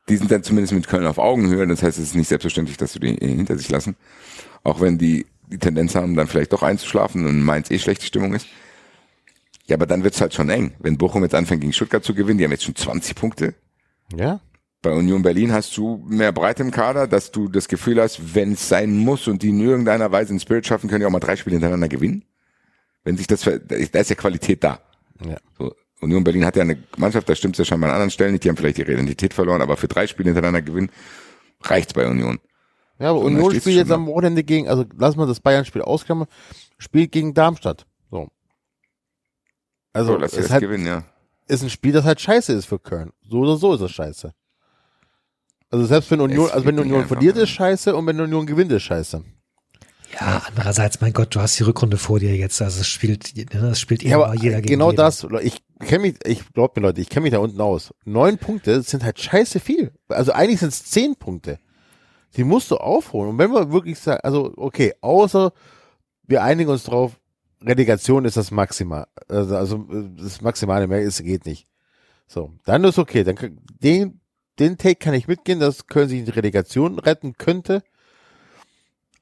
die sind dann zumindest mit Köln auf Augenhöhe. Das heißt, es ist nicht selbstverständlich, dass du die hinter sich lassen. Auch wenn die die Tendenz haben, dann vielleicht doch einzuschlafen und Mainz eh schlechte Stimmung ist. Ja, aber dann wird's halt schon eng. Wenn Bochum jetzt anfängt, gegen Stuttgart zu gewinnen, die haben jetzt schon 20 Punkte. ja? Bei Union Berlin hast du mehr Breite im Kader, dass du das Gefühl hast, wenn es sein muss und die in irgendeiner Weise einen Spirit schaffen, können die auch mal drei Spiele hintereinander gewinnen. Wenn sich das, da ist ja Qualität da. Ja. So, Union Berlin hat ja eine Mannschaft, da stimmt es ja scheinbar an anderen Stellen nicht, die haben vielleicht ihre Identität verloren, aber für drei Spiele hintereinander gewinnen, reicht's bei Union. Ja, aber So, da Union spielt jetzt da. am Wochenende gegen, also lass mal das Bayern-Spiel ausklammern, spielt gegen Darmstadt. So. Also, So, lass sie es das hat, gewinnen, ja. ist ein Spiel, das halt scheiße ist für Köln. So oder so ist es scheiße. Also selbst wenn Union, Es also wenn Union verliert, ne? ist scheiße und wenn Union gewinnt, ist scheiße. Ja, andererseits, mein Gott, du hast die Rückrunde vor dir jetzt, also es spielt, ne, es spielt Ja, immer aber jeder gegen genau jeden. das, ich kenne mich, ich glaub mir Leute, ich kenne mich da unten aus. Neun Punkte sind halt scheiße viel. Also eigentlich sind es zehn Punkte. Die musst du aufholen. Und wenn wir wirklich sagen, also okay, außer wir einigen uns drauf, Relegation ist das Maximal. Also, also das Maximale mehr ist, geht nicht. So, dann ist okay. Dann den, den Take kann ich mitgehen, dass Köln sich in die Relegation retten könnte.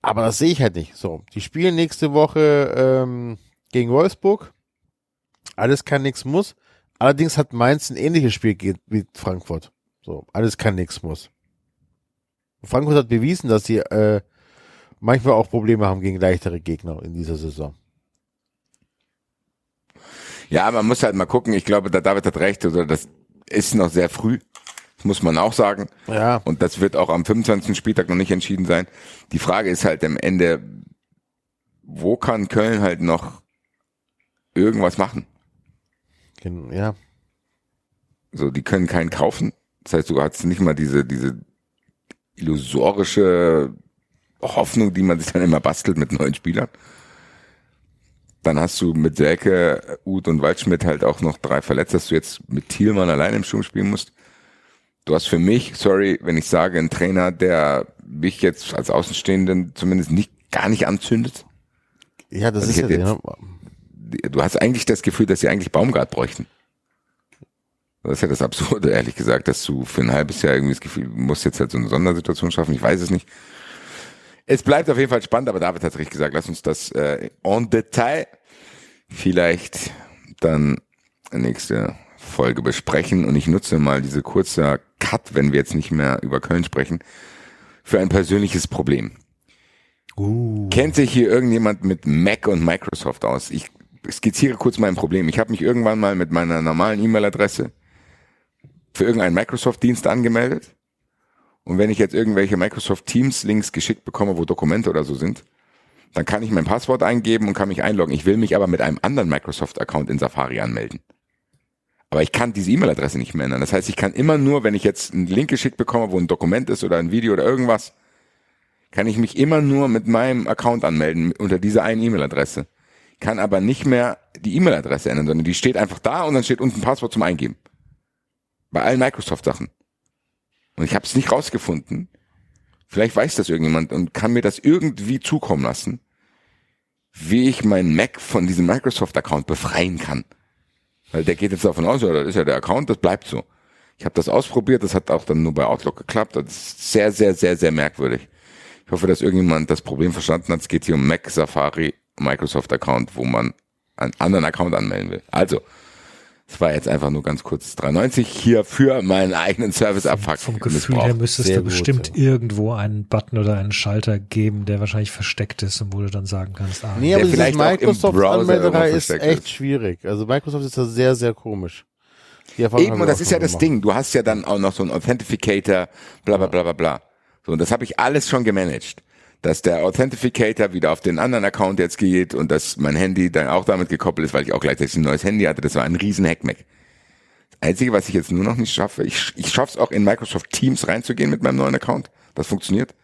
Aber das sehe ich halt nicht. So, die spielen nächste Woche ähm, gegen Wolfsburg. Alles kann, nichts muss. Allerdings hat Mainz ein ähnliches Spiel wie Frankfurt. So, alles kann, nichts muss. Frankfurt hat bewiesen, dass sie äh, manchmal auch Probleme haben gegen leichtere Gegner in dieser Saison. Ja, man muss halt mal gucken. Ich glaube, der David hat recht, oder das ist noch sehr früh. Das muss man auch sagen. Ja, Und das wird auch am 25. Spieltag noch nicht entschieden sein. Die Frage ist halt am Ende, wo kann Köln halt noch irgendwas machen? ja. So, die können keinen kaufen. Das heißt, du hast nicht mal diese, diese illusorische Hoffnung, die man sich dann immer bastelt mit neuen Spielern. Dann hast du mit Selke, Uth und Waldschmidt halt auch noch drei verletzt, dass du jetzt mit Thielmann allein im Sturm spielen musst. Du hast für mich, sorry, wenn ich sage, einen Trainer, der mich jetzt als Außenstehenden zumindest nicht, gar nicht anzündet. Ja, das Also ist ja, hätte ja, Du hast eigentlich das Gefühl, dass sie eigentlich Baumgart bräuchten. Das ist ja das Absurde, ehrlich gesagt, dass du für ein halbes Jahr irgendwie das Gefühl, du musst jetzt halt so eine Sondersituation schaffen. Ich weiß es nicht. Es bleibt auf jeden Fall spannend, aber David hat richtig gesagt, lass uns das äh, en Detail vielleicht dann nächste Folge besprechen. Und ich nutze mal diese kurze Cut, wenn wir jetzt nicht mehr über Köln sprechen, für ein persönliches Problem. Kennt sich hier irgendjemand mit Mac und Microsoft aus? Ich skizziere kurz mein Problem. Ich habe mich irgendwann mal mit meiner normalen E-Mail-Adresse für irgendeinen Microsoft-Dienst angemeldet. Und wenn ich jetzt irgendwelche Microsoft Teams-Links geschickt bekomme, wo Dokumente oder so sind, dann kann ich mein Passwort eingeben und kann mich einloggen. Ich will mich aber mit einem anderen Microsoft-Account in Safari anmelden. Aber ich kann diese E-Mail-Adresse nicht mehr ändern. Das heißt, ich kann immer nur, wenn ich jetzt einen Link geschickt bekomme, wo ein Dokument ist oder ein Video oder irgendwas, kann ich mich immer nur mit meinem Account anmelden unter dieser einen E-Mail-Adresse. Kann aber nicht mehr die E-Mail-Adresse ändern, sondern die steht einfach da und dann steht unten Passwort zum Eingeben. Bei allen Microsoft-Sachen. Und ich habe es nicht rausgefunden. Vielleicht weiß das irgendjemand und kann mir das irgendwie zukommen lassen, wie ich meinen Mac von diesem Microsoft-Account befreien kann. Weil der geht jetzt davon aus, ja, das ist ja der Account, das bleibt so. Ich habe das ausprobiert, das hat auch dann nur bei Outlook geklappt. Das ist sehr, sehr, sehr, sehr merkwürdig. Ich hoffe, dass irgendjemand das Problem verstanden hat. Es geht hier um Mac Safari Microsoft Account, wo man einen anderen Account anmelden will. Also, es war jetzt einfach nur ganz kurz 3,90 hier für meinen eigenen Service-Abfuck. Vom Gefühl her müsstest Sehr du gut, bestimmt ja. irgendwo einen Button oder einen Schalter geben, der wahrscheinlich versteckt ist und wo du dann sagen kannst, ah, Nee, aber vielleicht Microsoft-Anmelderei ist echt ist. schwierig. Also Microsoft ist da sehr, sehr komisch. Eben, und das ist ja das gemacht. Ding. Du hast ja dann auch noch so einen Authentificator, bla bla bla bla bla. So, und das habe ich alles schon gemanagt. Dass der Authentificator wieder auf den anderen Account jetzt geht und dass mein Handy dann auch damit gekoppelt ist, weil ich auch gleichzeitig ein neues Handy hatte. Das war ein riesen Hackmack. Das Einzige, was ich jetzt nur noch nicht schaffe, ich, ich schaffe es auch in Microsoft Teams reinzugehen mit meinem neuen Account. Das funktioniert.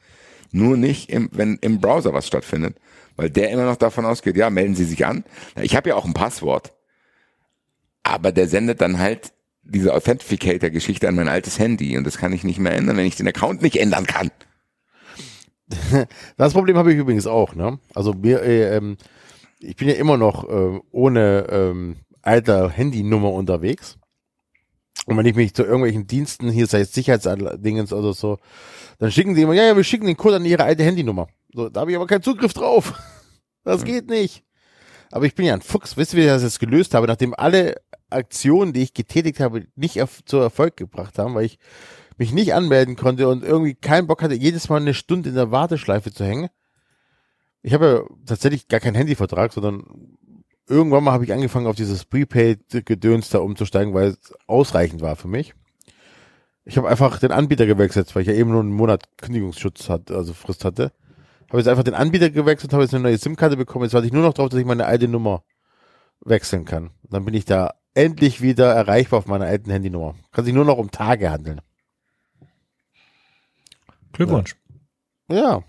Nur nicht, im, wenn im Browser was stattfindet. Weil der immer noch davon ausgeht, ja, melden Sie sich an. Ich habe ja auch ein Passwort. Aber der sendet dann halt diese Authentificator-Geschichte an mein altes Handy und das kann ich nicht mehr ändern, wenn ich den Account nicht ändern kann. Das Problem habe ich übrigens auch, ne? Also mir, äh, ähm, ich bin ja immer noch äh, ohne ähm, alter Handynummer unterwegs. Und wenn ich mich zu irgendwelchen Diensten, hier sei es Sicherheitsdingens oder so, dann schicken die immer, ja, ja, wir schicken den Code an ihre alte Handynummer. So, da habe ich aber keinen Zugriff drauf. Das geht nicht. Aber ich bin ja ein Fuchs. Wisst ihr, wie ich das jetzt gelöst habe? Nachdem alle Aktionen, die ich getätigt habe, nicht erf zu Erfolg gebracht haben, weil ich mich nicht anmelden konnte und irgendwie keinen Bock hatte, jedes Mal eine Stunde in der Warteschleife zu hängen. Ich habe ja tatsächlich gar keinen Handyvertrag, sondern irgendwann mal habe ich angefangen, auf dieses Prepaid-Gedöns da umzusteigen, weil es ausreichend war für mich. Ich habe einfach den Anbieter gewechselt, weil ich ja eben nur einen Monat Kündigungsschutz hatte, also Frist hatte. Habe jetzt einfach den Anbieter gewechselt, habe jetzt eine neue SIM-Karte bekommen. Jetzt warte ich nur noch darauf, dass ich meine alte Nummer wechseln kann. Dann bin ich da endlich wieder erreichbar auf meiner alten Handynummer. Kann sich nur noch um Tage handeln. Glückwunsch. Ja.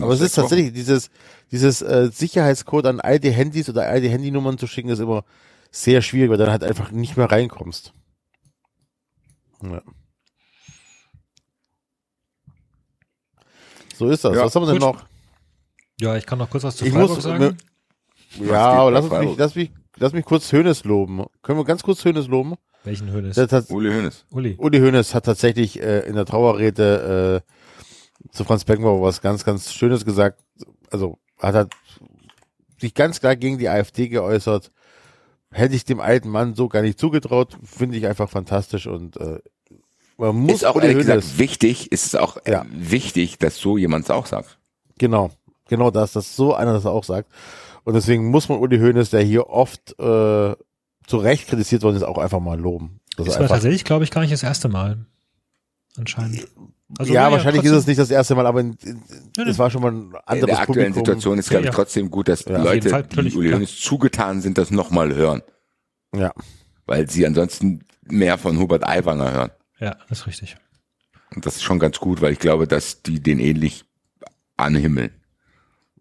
Aber es ist tatsächlich dieses, dieses äh, Sicherheitscode an alte Handys oder alte Handynummern zu schicken, ist immer sehr schwierig, weil dann halt einfach nicht mehr reinkommst. Ja. So ist das. Ja, Was haben wir denn noch? Ja, ich kann noch kurz was zu Ich Freiburg muss- sagen. geht Ja, lass, mich, lass, mich, lass mich kurz Hönes loben. Können wir ganz kurz Hönes loben? Welchen Hönes? Uli Hoeneß. Uli. Uli Hoeneß hat tatsächlich äh, in der Trauerrede äh, zu Franz Beckenbauer was ganz, ganz Schönes gesagt. Also hat er sich ganz klar gegen die AfD geäußert. Hätte ich dem alten Mann so gar nicht zugetraut, finde ich einfach fantastisch und äh, man muss Ist auch ehrlich Hoeneß, gesagt wichtig, ist es auch äh, Ja. wichtig, dass so jemand es auch sagt. genau, genau das, dass so einer das auch sagt. Und deswegen muss man Uli Hoeneß, der hier oft äh, zu Recht kritisiert worden ist, auch einfach mal loben. Das Das ist war tatsächlich, glaube ich, gar nicht das erste Mal. Anscheinend. Also, ja, wahrscheinlich ist es nicht das erste Mal, aber in, in, nee. es war schon mal ein In anderes der aktuellen Publikum. Situation ist, glaube Ja, ich, ja. trotzdem gut, dass Ja, jeden Leute, Fall, die Uli. Hoeneß zugetan sind, das nochmal hören. Ja. Weil sie ansonsten mehr von Hubert Aiwanger hören. Ja, das ist richtig. Und das ist schon ganz gut, weil ich glaube, dass die den ähnlich anhimmeln.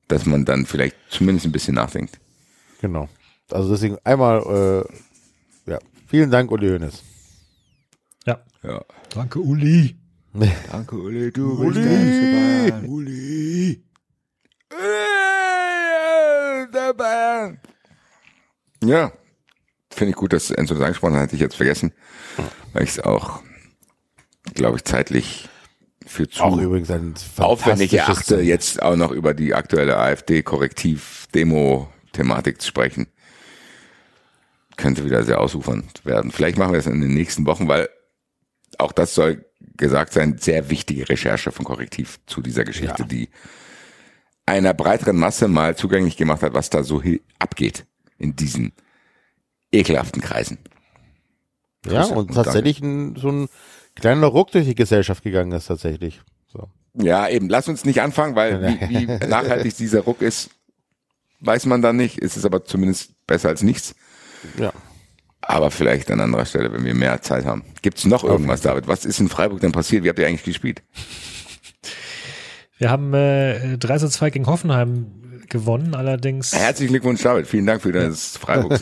Dass man dann vielleicht zumindest ein bisschen nachdenkt. Genau. Also deswegen einmal, äh, ja, vielen Dank, Uli Hoeneß. Ja. Ja. Danke, Uli. Danke, Uli, du Uli. bist der Uli. Bayern. Ja, finde ich gut, dass Enzo das angesprochen hat, hatte ich jetzt vergessen, weil ich es auch, glaube ich, zeitlich für zu Auch übrigens ein aufwendig erachte, jetzt auch noch über die aktuelle AfD-Korrektiv-Demo-Thematik zu sprechen. Könnte wieder sehr ausufernd werden. Vielleicht machen wir es in den nächsten Wochen, weil auch das soll gesagt sein, sehr wichtige Recherche von Korrektiv zu dieser Geschichte, Ja. die einer breiteren Masse mal zugänglich gemacht hat, was da so abgeht in diesen ekelhaften Kreisen. Ja, und und tatsächlich ein, so ein kleiner Ruck durch die Gesellschaft gegangen ist tatsächlich. So. Ja, eben, lass uns nicht anfangen, weil wie, wie nachhaltig dieser Ruck ist, weiß man dann nicht. Es ist aber zumindest besser als nichts. Ja. Aber vielleicht an anderer Stelle, wenn wir mehr Zeit haben. Gibt's noch irgendwas, David? Was ist in Freiburg denn passiert? Wie habt ihr eigentlich gespielt? Wir haben äh, 3 zu 2 gegen Hoffenheim gewonnen, allerdings. Herzlichen Glückwunsch, David. Vielen Dank für das freiburg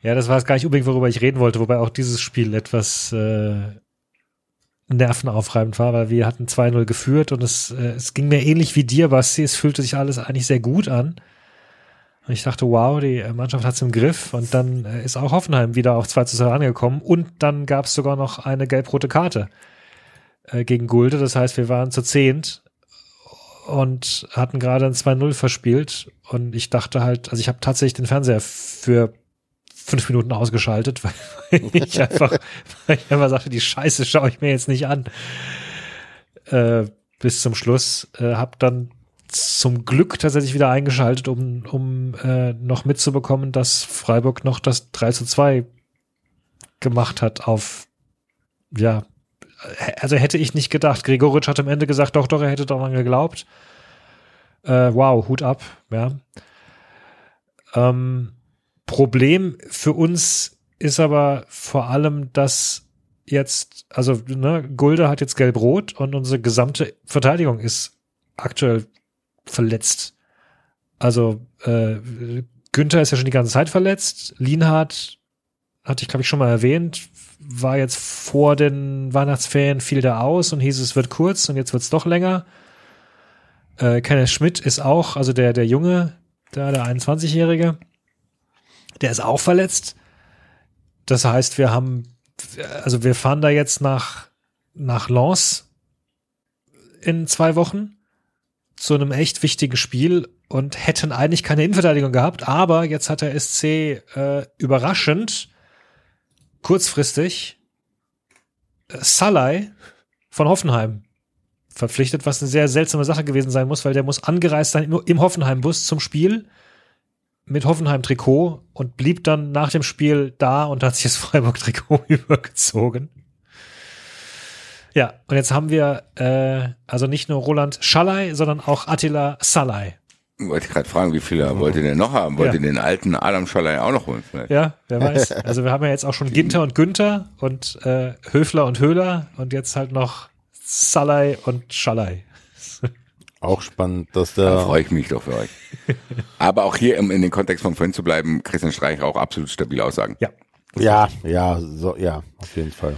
Ja, das war es gar nicht unbedingt, worüber ich reden wollte, wobei auch dieses Spiel etwas äh, nervenaufreibend war, weil wir hatten 2-0 geführt und es, äh, es ging mir ähnlich wie dir, Basti. Es fühlte sich alles eigentlich sehr gut an. Und ich dachte, wow, die äh, Mannschaft hat es im Griff. Und dann äh, ist auch Hoffenheim wieder auf 2 zu 2 angekommen. Und dann gab es sogar noch eine gelb-rote Karte äh, gegen Gulde. Das heißt, wir waren zu zehnt und hatten gerade ein 2-0 verspielt. Und ich dachte halt, also ich habe tatsächlich den Fernseher für fünf Minuten ausgeschaltet, weil ich einfach, weil ich einfach sagte, die Scheiße schaue ich mir jetzt nicht an. Äh, bis zum Schluss. Äh, hab dann zum Glück tatsächlich wieder eingeschaltet, um, um äh, noch mitzubekommen, dass Freiburg noch das 3 zu 2 gemacht hat auf, ja, also hätte ich nicht gedacht. Gregoritsch hat am Ende gesagt, doch, doch, er hätte daran geglaubt. Äh, wow, Hut ab, ja. Ähm, Problem für uns ist aber vor allem, dass jetzt, also ne, Gulde hat jetzt gelb-rot und unsere gesamte Verteidigung ist aktuell verletzt. Also äh, Günther ist ja schon die ganze Zeit verletzt. Lienhardt hatte ich, glaube ich, schon mal erwähnt, war jetzt vor den Weihnachtsferien, fiel da aus und hieß, es wird kurz und jetzt wird es doch länger. Äh, Kenneth Schmidt ist auch, also der, der Junge, der, der 21-Jährige, der ist auch verletzt. Das heißt, wir haben, also wir fahren da jetzt nach, nach Lens in zwei Wochen zu einem echt wichtigen Spiel und hätten eigentlich keine Innenverteidigung gehabt, aber jetzt hat der SC äh, überraschend kurzfristig äh, Salai von Hoffenheim verpflichtet, was eine sehr seltsame Sache gewesen sein muss, weil der muss angereist sein im, im Hoffenheim-Bus zum Spiel mit Hoffenheim-Trikot und blieb dann nach dem Spiel da und hat sich das Freiburg-Trikot übergezogen. Ja, und jetzt haben wir äh, also nicht nur Roland Schallei, sondern auch Attila Salai. Wollte ich gerade fragen, wie viele oh. wollt ihr denn noch haben? Wollt Ja. ihr den alten Adam Schallei auch noch holen? Vielleicht? Ja, wer weiß. Also wir haben ja jetzt auch schon Ginter und Günther und äh, Höfler und Höhler und jetzt halt noch Salai und Schallei. Auch spannend, dass Da der freue ich mich doch für euch. Aber auch hier im, in den Kontext von vorhin zu bleiben, Christian Streich auch absolut stabile Aussagen. Ja, ja, ja, so, ja, auf jeden Fall.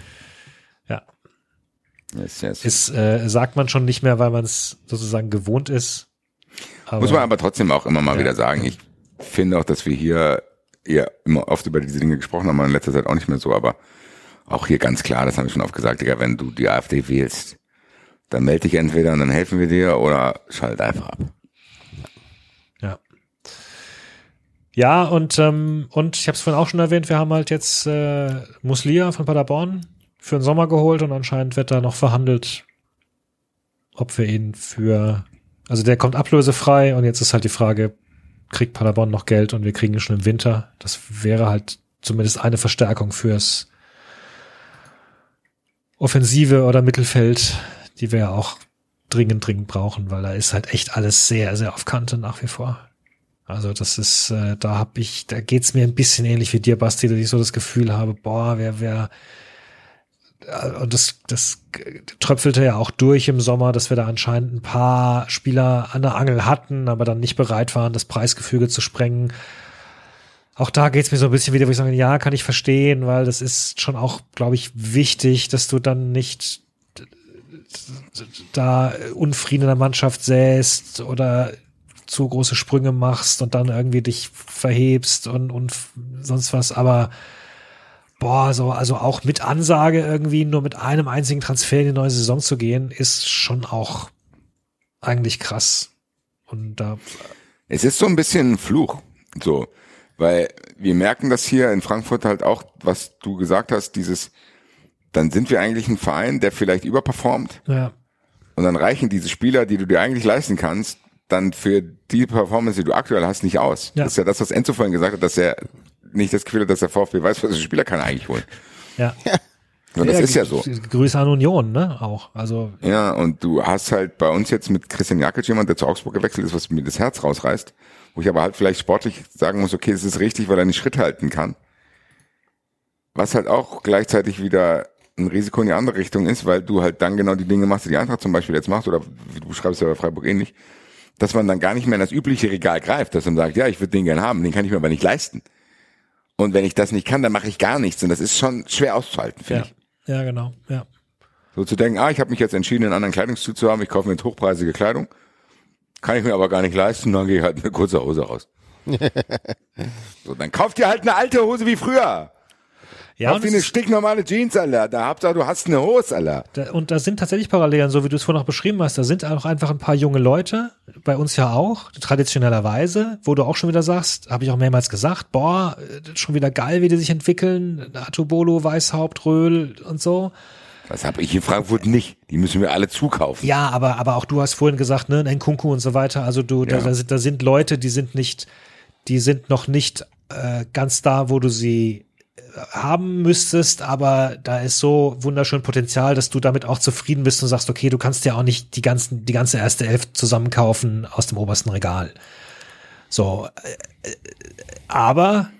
Yes, yes. Ist, äh, sagt man schon nicht mehr, weil man es sozusagen gewohnt ist. Aber, Muss man aber trotzdem auch immer mal Ja. wieder sagen. Ich finde auch, dass wir hier ja immer oft über diese Dinge gesprochen haben, in letzter Zeit auch nicht mehr so, aber auch hier ganz klar, das habe ich schon oft gesagt, Digga, wenn du die AfD wählst, dann melde dich entweder und dann helfen wir dir oder schalt einfach ab. Ja. Ja, und, ähm, und ich habe es vorhin auch schon erwähnt, wir haben halt jetzt äh, Muslia von Paderborn für den Sommer geholt und anscheinend wird da noch verhandelt, ob wir ihn für, also der kommt ablösefrei und jetzt ist halt die Frage, kriegt Paderborn noch Geld und wir kriegen ihn schon im Winter. Das wäre halt zumindest eine Verstärkung fürs Offensive oder Mittelfeld, die wir ja auch dringend, dringend brauchen, weil da ist halt echt alles sehr, sehr auf Kante nach wie vor. Also das ist, äh, da hab ich, da geht's mir ein bisschen ähnlich wie dir, Basti, dass ich so das Gefühl habe, boah, wer, wer, das, das tröpfelte ja auch durch im Sommer, dass wir da anscheinend ein paar Spieler an der Angel hatten, aber dann nicht bereit waren, das Preisgefüge zu sprengen. Auch da geht's mir so ein bisschen wieder, wo ich sage, ja, kann ich verstehen, weil das ist schon auch, glaube ich, wichtig, dass du dann nicht da Unfrieden in der Mannschaft säst oder zu große Sprünge machst und dann irgendwie dich verhebst und, und sonst was, aber boah, so, also auch mit Ansage irgendwie nur mit einem einzigen Transfer in die neue Saison zu gehen, ist schon auch eigentlich krass. Und da, Es ist so ein bisschen ein Fluch, so, weil wir merken das hier in Frankfurt halt auch, was du gesagt hast, dieses, dann sind wir eigentlich ein Verein, der vielleicht überperformt ja, und dann reichen diese Spieler, die du dir eigentlich leisten kannst, dann für die Performance, die du aktuell hast, nicht aus. Ja. Das ist ja das, was Enzo vorhin gesagt hat, dass er nicht das Gefühl hat, dass der VfB weiß, was der Spieler kann er eigentlich holen. ja. Und das ist ja so. Grüße an Union, ne, auch. Also, Ja, und du hast halt bei uns jetzt mit Christian Jakic jemand, der zu Augsburg gewechselt ist, was mir das Herz rausreißt, wo ich aber halt vielleicht sportlich sagen muss, okay, das ist richtig, weil er nicht Schritt halten kann. Was halt auch gleichzeitig wieder ein Risiko in die andere Richtung ist, weil du halt dann genau die Dinge machst, die die Eintracht zum Beispiel jetzt macht, oder wie du schreibst ja bei Freiburg ähnlich, dass man dann gar nicht mehr in das übliche Regal greift, dass man sagt, ja, ich würde den gern haben, den kann ich mir aber nicht leisten. Und wenn ich das nicht kann, dann mache ich gar nichts. Und das ist schon schwer auszuhalten, finde Ja. ich. ja, genau. Ja. So zu denken, ah, ich habe mich jetzt entschieden, einen anderen Kleidungszug zu haben, ich kaufe mir jetzt hochpreisige Kleidung, kann ich mir aber gar nicht leisten, dann gehe ich halt eine kurze Hose raus. so, dann kauft ihr halt eine alte Hose wie früher. Ja, und, wie eine ist, stinknormale Jeans, Alter. Da Hauptsache, du hast eine Hose, Alter. da, und da sind tatsächlich Parallelen, so wie du es vorhin auch beschrieben hast. Da sind auch einfach ein paar junge Leute, bei uns ja auch, traditionellerweise, wo du auch schon wieder sagst, habe ich auch mehrmals gesagt, boah, äh, schon wieder geil, wie die sich entwickeln. Atubolo, Weißhaupt, Röhl und so. Das habe ich in Frankfurt nicht. Die müssen wir alle zukaufen. Ja, aber, aber auch du hast vorhin gesagt, ne, ein Kunku und so weiter. Also du, da, Ja. da, sind, da sind Leute, die sind nicht, die sind noch nicht äh, ganz da, wo du sie haben müsstest, aber da ist so wunderschön Potenzial, dass du damit auch zufrieden bist und sagst, okay, du kannst ja auch nicht die ganzen, die ganze erste Elf zusammenkaufen aus dem obersten Regal. So, äh, aber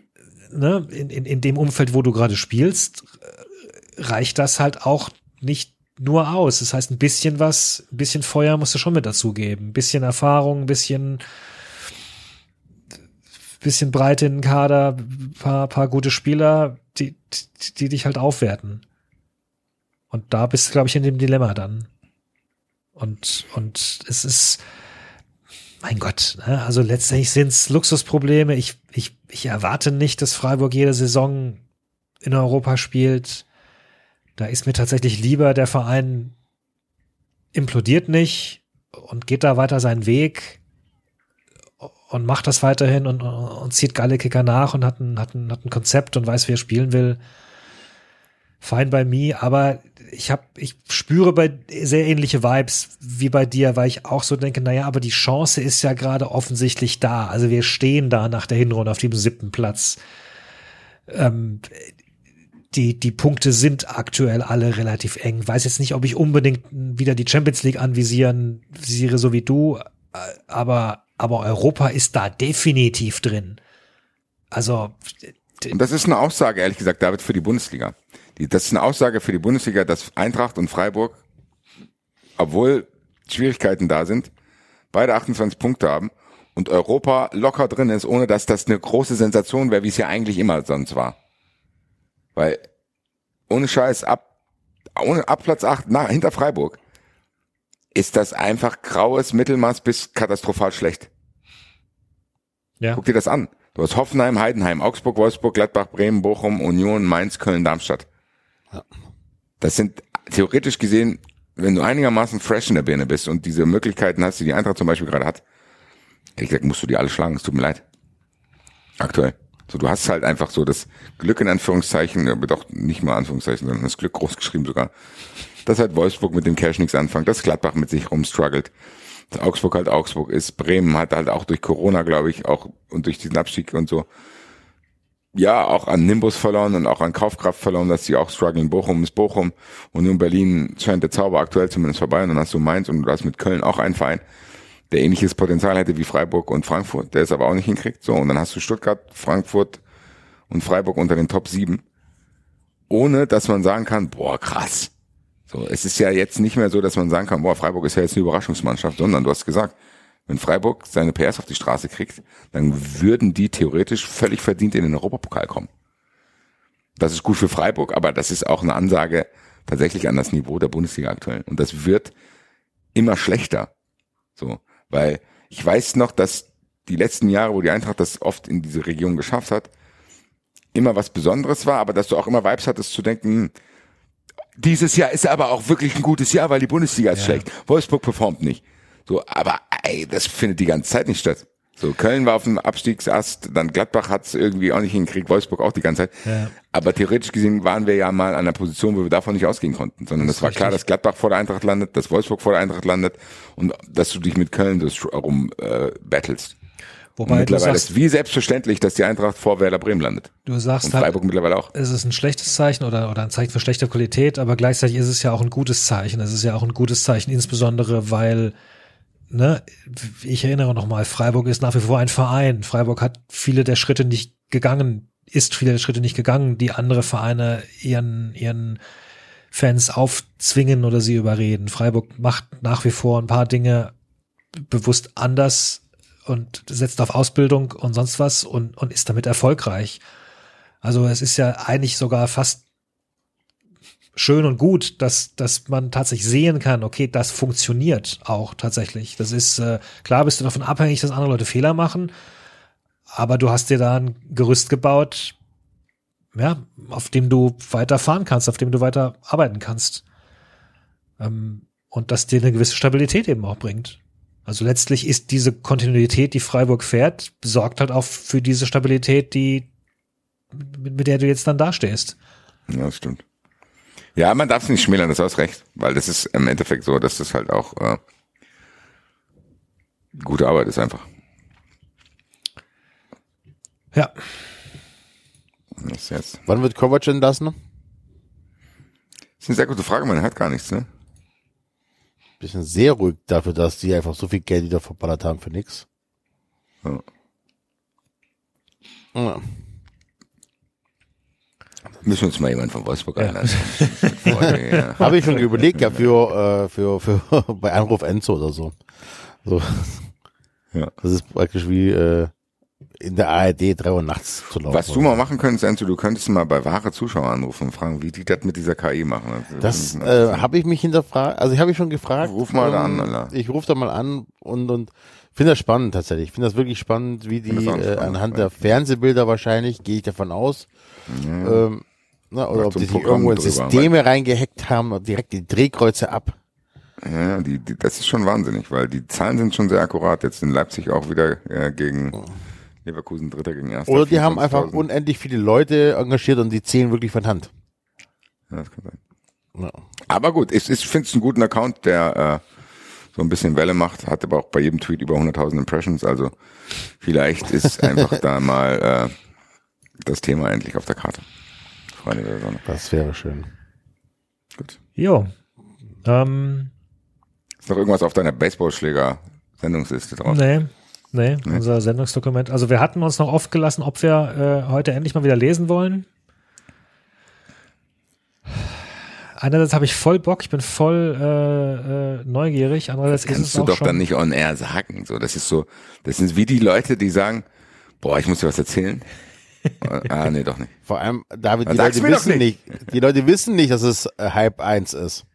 ne, in, in, in dem Umfeld, wo du gerade spielst, äh, reicht das halt auch nicht nur aus. Das heißt, ein bisschen was, ein bisschen Feuer musst du schon mit dazugeben. Ein bisschen Erfahrung, ein bisschen, bisschen Breite in den Kader, paar, paar gute Spieler, die, die, dich halt aufwerten. Und da bist du, glaube ich, in dem Dilemma dann. Und, und es ist, mein Gott, ne? also letztendlich sind es Luxusprobleme. Ich, ich, ich erwarte nicht, dass Freiburg jede Saison in Europa spielt. Da ist mir tatsächlich lieber, der Verein implodiert nicht und geht da weiter seinen Weg und macht das weiterhin und, und zieht geile Kicker nach und hat ein, hat, ein, hat ein Konzept und weiß, wie er spielen will. Fine by me, aber ich habe, ich spüre bei sehr ähnliche Vibes wie bei dir, weil ich auch so denke, naja, aber die Chance ist ja gerade offensichtlich da. Also wir stehen da nach der Hinrunde auf dem siebten Platz. Ähm, die, die Punkte sind aktuell alle relativ eng. Weiß jetzt nicht, ob ich unbedingt wieder die Champions League anvisieren, visiere, so wie du, äh, aber, aber Europa ist da definitiv drin. Also, Und das ist eine Aussage, ehrlich gesagt, David, für die Bundesliga. Das ist eine Aussage für die Bundesliga, dass Eintracht und Freiburg, obwohl Schwierigkeiten da sind, beide 28 Punkte haben und Europa locker drin ist, ohne dass das eine große Sensation wäre, wie es ja eigentlich immer sonst war. Weil ohne Scheiß ab, ohne, ab Platz 8 nach, hinter Freiburg ist das einfach graues Mittelmaß bis katastrophal schlecht. ja. Guck dir das an. Du hast Hoffenheim, Heidenheim, Augsburg, Wolfsburg, Gladbach, Bremen, Bochum, Union, Mainz, Köln, Darmstadt. Das sind theoretisch gesehen, wenn du einigermaßen fresh in der Birne bist und diese Möglichkeiten hast, die die Eintracht zum Beispiel gerade hat, ehrlich gesagt, musst du die alle schlagen. Es tut mir leid. Aktuell. So, du hast halt einfach so das Glück in Anführungszeichen, aber doch nicht mal Anführungszeichen, sondern das Glück groß geschrieben sogar, dass halt Wolfsburg mit dem Cash nichts anfängt, dass Gladbach mit sich rumstruggelt, dass Augsburg halt Augsburg ist, Bremen hat halt auch durch Corona, glaube ich, auch und durch diesen Abstieg und so, ja, auch an Nimbus verloren und auch an Kaufkraft verloren, dass sie auch strugglen. Bochum ist Bochum und nun Berlin scheint der Zauber aktuell zumindest vorbei und dann hast du Mainz und du hast mit Köln auch einen Verein, der ähnliches Potenzial hätte wie Freiburg und Frankfurt, der es aber auch nicht hinkriegt. So, und dann hast du Stuttgart, Frankfurt und Freiburg unter den Top 7, ohne dass man sagen kann, boah, krass. So, es ist ja jetzt nicht mehr so, dass man sagen kann, boah, Freiburg ist ja jetzt eine Überraschungsmannschaft, sondern du hast gesagt, wenn Freiburg seine PS auf die Straße kriegt, dann würden die theoretisch völlig verdient in den Europapokal kommen. Das ist gut für Freiburg, aber das ist auch eine Ansage tatsächlich an das Niveau der Bundesliga aktuell. Und das wird immer schlechter. So, weil ich weiß noch, dass die letzten Jahre, wo die Eintracht das oft in diese Region geschafft hat, immer was Besonderes war, aber dass du auch immer Vibes hattest zu denken, hm, dieses Jahr ist aber auch wirklich ein gutes Jahr, weil die Bundesliga ist schlecht. Wolfsburg performt nicht. So, aber ey, das findet die ganze Zeit nicht statt. So, Köln war auf dem Abstiegsast, dann Gladbach hat es irgendwie auch nicht hingekriegt, Wolfsburg auch die ganze Zeit. Ja. Aber theoretisch gesehen waren wir ja mal an einer Position, wo wir davon nicht ausgehen konnten, sondern Das es war klar, richtig. dass Gladbach vor der Eintracht landet, dass Wolfsburg vor der Eintracht landet und dass du dich mit Köln so str- rum äh, battlest. Und Wobei du mittlerweile sagst, ist wie selbstverständlich, dass die Eintracht vor Werder Bremen landet. du sagst Und halt, Freiburg mittlerweile auch. es ist ein schlechtes Zeichen oder, oder ein Zeichen für schlechte Qualität, aber gleichzeitig ist es ja auch ein gutes Zeichen. Es ist ja auch ein gutes Zeichen, insbesondere weil, ne, ich erinnere nochmal, Freiburg ist nach wie vor ein Verein. Freiburg hat viele der Schritte nicht gegangen, ist viele der Schritte nicht gegangen, die andere Vereine ihren, ihren Fans aufzwingen oder sie überreden. Freiburg macht nach wie vor ein paar Dinge bewusst anders und setzt auf Ausbildung und sonst was und, und ist damit erfolgreich. Also es ist ja eigentlich sogar fast schön und gut, dass, dass man tatsächlich sehen kann, okay, das funktioniert auch tatsächlich. Das ist, äh, klar bist du davon abhängig, dass andere Leute Fehler machen, aber du hast dir da ein Gerüst gebaut, ja, auf dem du weiter fahren kannst, auf dem du weiter arbeiten kannst. Ähm, und das dir eine gewisse Stabilität eben auch bringt. Also letztlich ist diese Kontinuität, die Freiburg fährt, sorgt halt auch für diese Stabilität, die, mit, der du jetzt dann dastehst. Ja, stimmt. Ja, man darf es nicht schmälern, das hast recht, weil das ist im Endeffekt so, dass das halt auch äh, gute Arbeit ist einfach. Ja. Das ist jetzt. Wann wird Kovac entlassen? Das ist eine sehr gute Frage, man hört gar nichts, ne? Bisschen sehr ruhig dafür, dass die einfach so viel Geld wieder verballert haben für. Ja. Ja. Müssen wir uns mal jemanden von Wolfsburg. Freunde, ja. Habe ich schon überlegt, ja, für, äh, für, für bei Anruf Enzo oder so. so. Ja. Das ist praktisch wie äh, in der ARD drei Uhr nachts zu laufen. Was du mal machen könntest, Enzo, du könntest mal bei wahre Zuschauer anrufen und fragen, wie die das mit dieser KI machen. Das äh, habe ich mich hinterfragt, also ich habe ich schon gefragt. Ruf mal da ähm, an, Alter. Ich rufe da mal an und und finde das spannend tatsächlich. Ich finde das wirklich spannend, wie die das äh, spannend, anhand ja. der Fernsehbilder wahrscheinlich, gehe ich davon aus, ähm, na, oder ob die sich irgendwo in Systeme reingehackt haben und direkt die Drehkreuze ab. Ja, die, die, das ist schon wahnsinnig, weil die Zahlen sind schon sehr akkurat. Jetzt in Leipzig auch wieder äh, gegen Leverkusen Dritter gegen Erster. Oder die haben einfach 24.000. unendlich viele Leute engagiert und die zählen wirklich von Hand. Ja, das kann sein. Ja. Aber gut, ich, ich finde es einen guten Account, der äh, so ein bisschen Welle macht, hat aber auch bei jedem Tweet über 100.000 Impressions. Also vielleicht ist einfach da mal äh, das Thema endlich auf der Karte. Freunde der Sonne. Das wäre schön. Gut. Jo. Ähm, Ist noch irgendwas auf deiner Baseballschläger-Sendungsliste drauf? nee, nee, unser Sendungsdokument. Also wir hatten uns noch oft gelassen, ob wir äh, heute endlich mal wieder lesen wollen. Einerseits habe ich voll Bock, ich bin voll äh, äh, neugierig, andererseits ist es Kannst du auch doch schon, dann nicht on air sagen. So, das ist so, das sind wie die Leute, die sagen, boah, ich muss dir was erzählen. ah, nee, doch nicht. Vor allem, David, die Sag's Leute wissen nicht. die Leute wissen nicht, dass es äh, Hype 1 ist.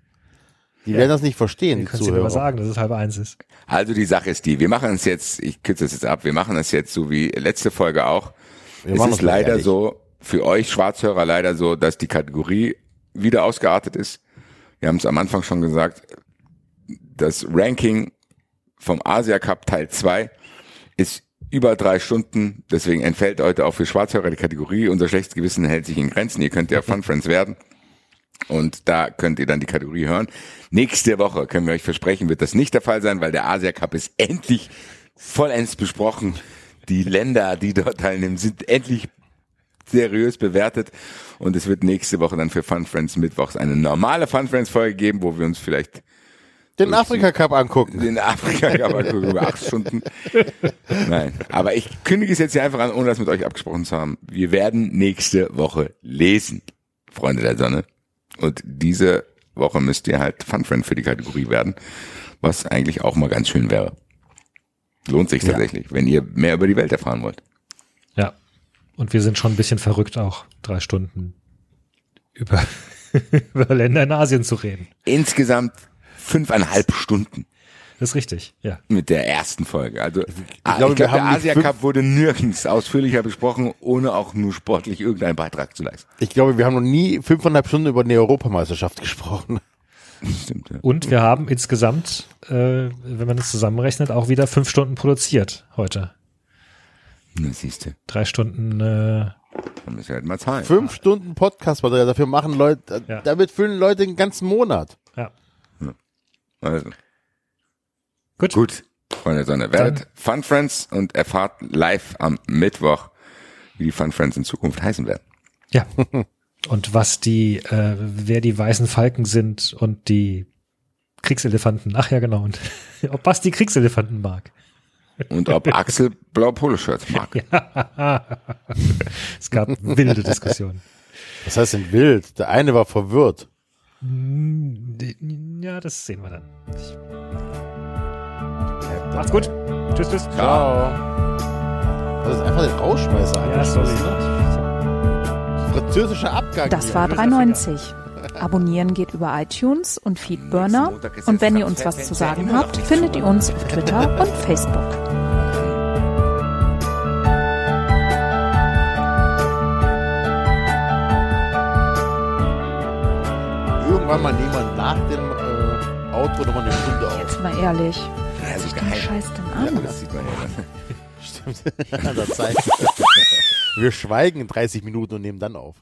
Die werden das nicht verstehen, die mal Zuhörer. sagen, dass es halb eins ist. Also die Sache ist die, wir machen es jetzt, ich kürze es jetzt ab, wir machen es jetzt so wie letzte Folge auch. Wir es machen ist leider ehrlich. so, für euch Schwarzhörer leider so, dass die Kategorie wieder ausgeartet ist. Wir haben es am Anfang schon gesagt, das Ranking vom Asia Cup Teil 2 ist über drei Stunden, deswegen entfällt heute auch für Schwarzhörer die Kategorie. Unser schlechtes Gewissen hält sich in Grenzen. Ihr könnt ja Fun Friends werden. Und da könnt ihr dann die Kategorie hören. Nächste Woche können wir euch versprechen, wird das nicht der Fall sein, weil der Asia Cup ist endlich vollends besprochen. Die Länder, die dort teilnehmen, sind endlich seriös bewertet. Und es wird nächste Woche dann für Fun Friends Mittwochs eine normale Fun Friends Folge geben, wo wir uns vielleicht Den Afrika Cup angucken. in Afrika aber über acht Stunden. Nein, aber ich kündige es jetzt hier einfach an, ohne das mit euch abgesprochen zu haben. Wir werden nächste Woche lesen, Freunde der Sonne. Und diese Woche müsst ihr halt Fun Friend für die Kategorie werden, was eigentlich auch mal ganz schön wäre. Lohnt sich tatsächlich, wenn ihr mehr über die Welt erfahren wollt. Ja. Und wir sind schon ein bisschen verrückt, auch drei Stunden über, über Länder in Asien zu reden. Insgesamt fünfeinhalb Stunden Das ist richtig, ja. mit der ersten Folge. Also ich glaube, glaube, wir der haben die Asia Cup wurde nirgends ausführlicher besprochen, ohne auch nur sportlich irgendeinen Beitrag zu leisten. Ich glaube, wir haben noch nie fünfeinhalb Stunden über eine Europameisterschaft gesprochen. Stimmt, ja. Und wir haben insgesamt, äh, wenn man es zusammenrechnet, auch wieder fünf Stunden produziert heute. Na, siehst du, Drei Stunden, äh, dann müssen wir halt mal zahlen. Fünf Stunden Podcast-Material, dafür machen Leute, Ja. damit füllen Leute den ganzen Monat. Ja. Also, Gut. gut, Freunde der Sonne. Werdet Fun Friends und erfahrt live am Mittwoch, wie die Fun Friends in Zukunft heißen werden. Ja. Und was die, äh, wer die weißen Falken sind und die Kriegselefanten. Ach ja, genau. Und ob Basti Kriegselefanten mag. Und ob Axel blaue Poloshirts mag. Es gab wilde Diskussionen. Was heißt denn wild? Der eine war verwirrt. Mm, Ja, das sehen wir dann. Macht's gut. Tschüss, tschüss. Ciao. Das ist einfach den Rausschmeißer Ja, sorry. ne? Französischer Abgang. Das war 390. Abonnieren geht über iTunes und Feedburner. Und wenn ihr uns was zu sagen habt, findet ihr uns auf Twitter und Facebook. Irgendwann mal nehmen wir nach dem äh, Outro nochmal eine Stunde auf. Jetzt mal ehrlich. Ja, so geheim. Scheiß denn Ja, an? das sieht man ja. Stimmt. An der Zeit. Wir schweigen in 30 Minuten und nehmen dann auf.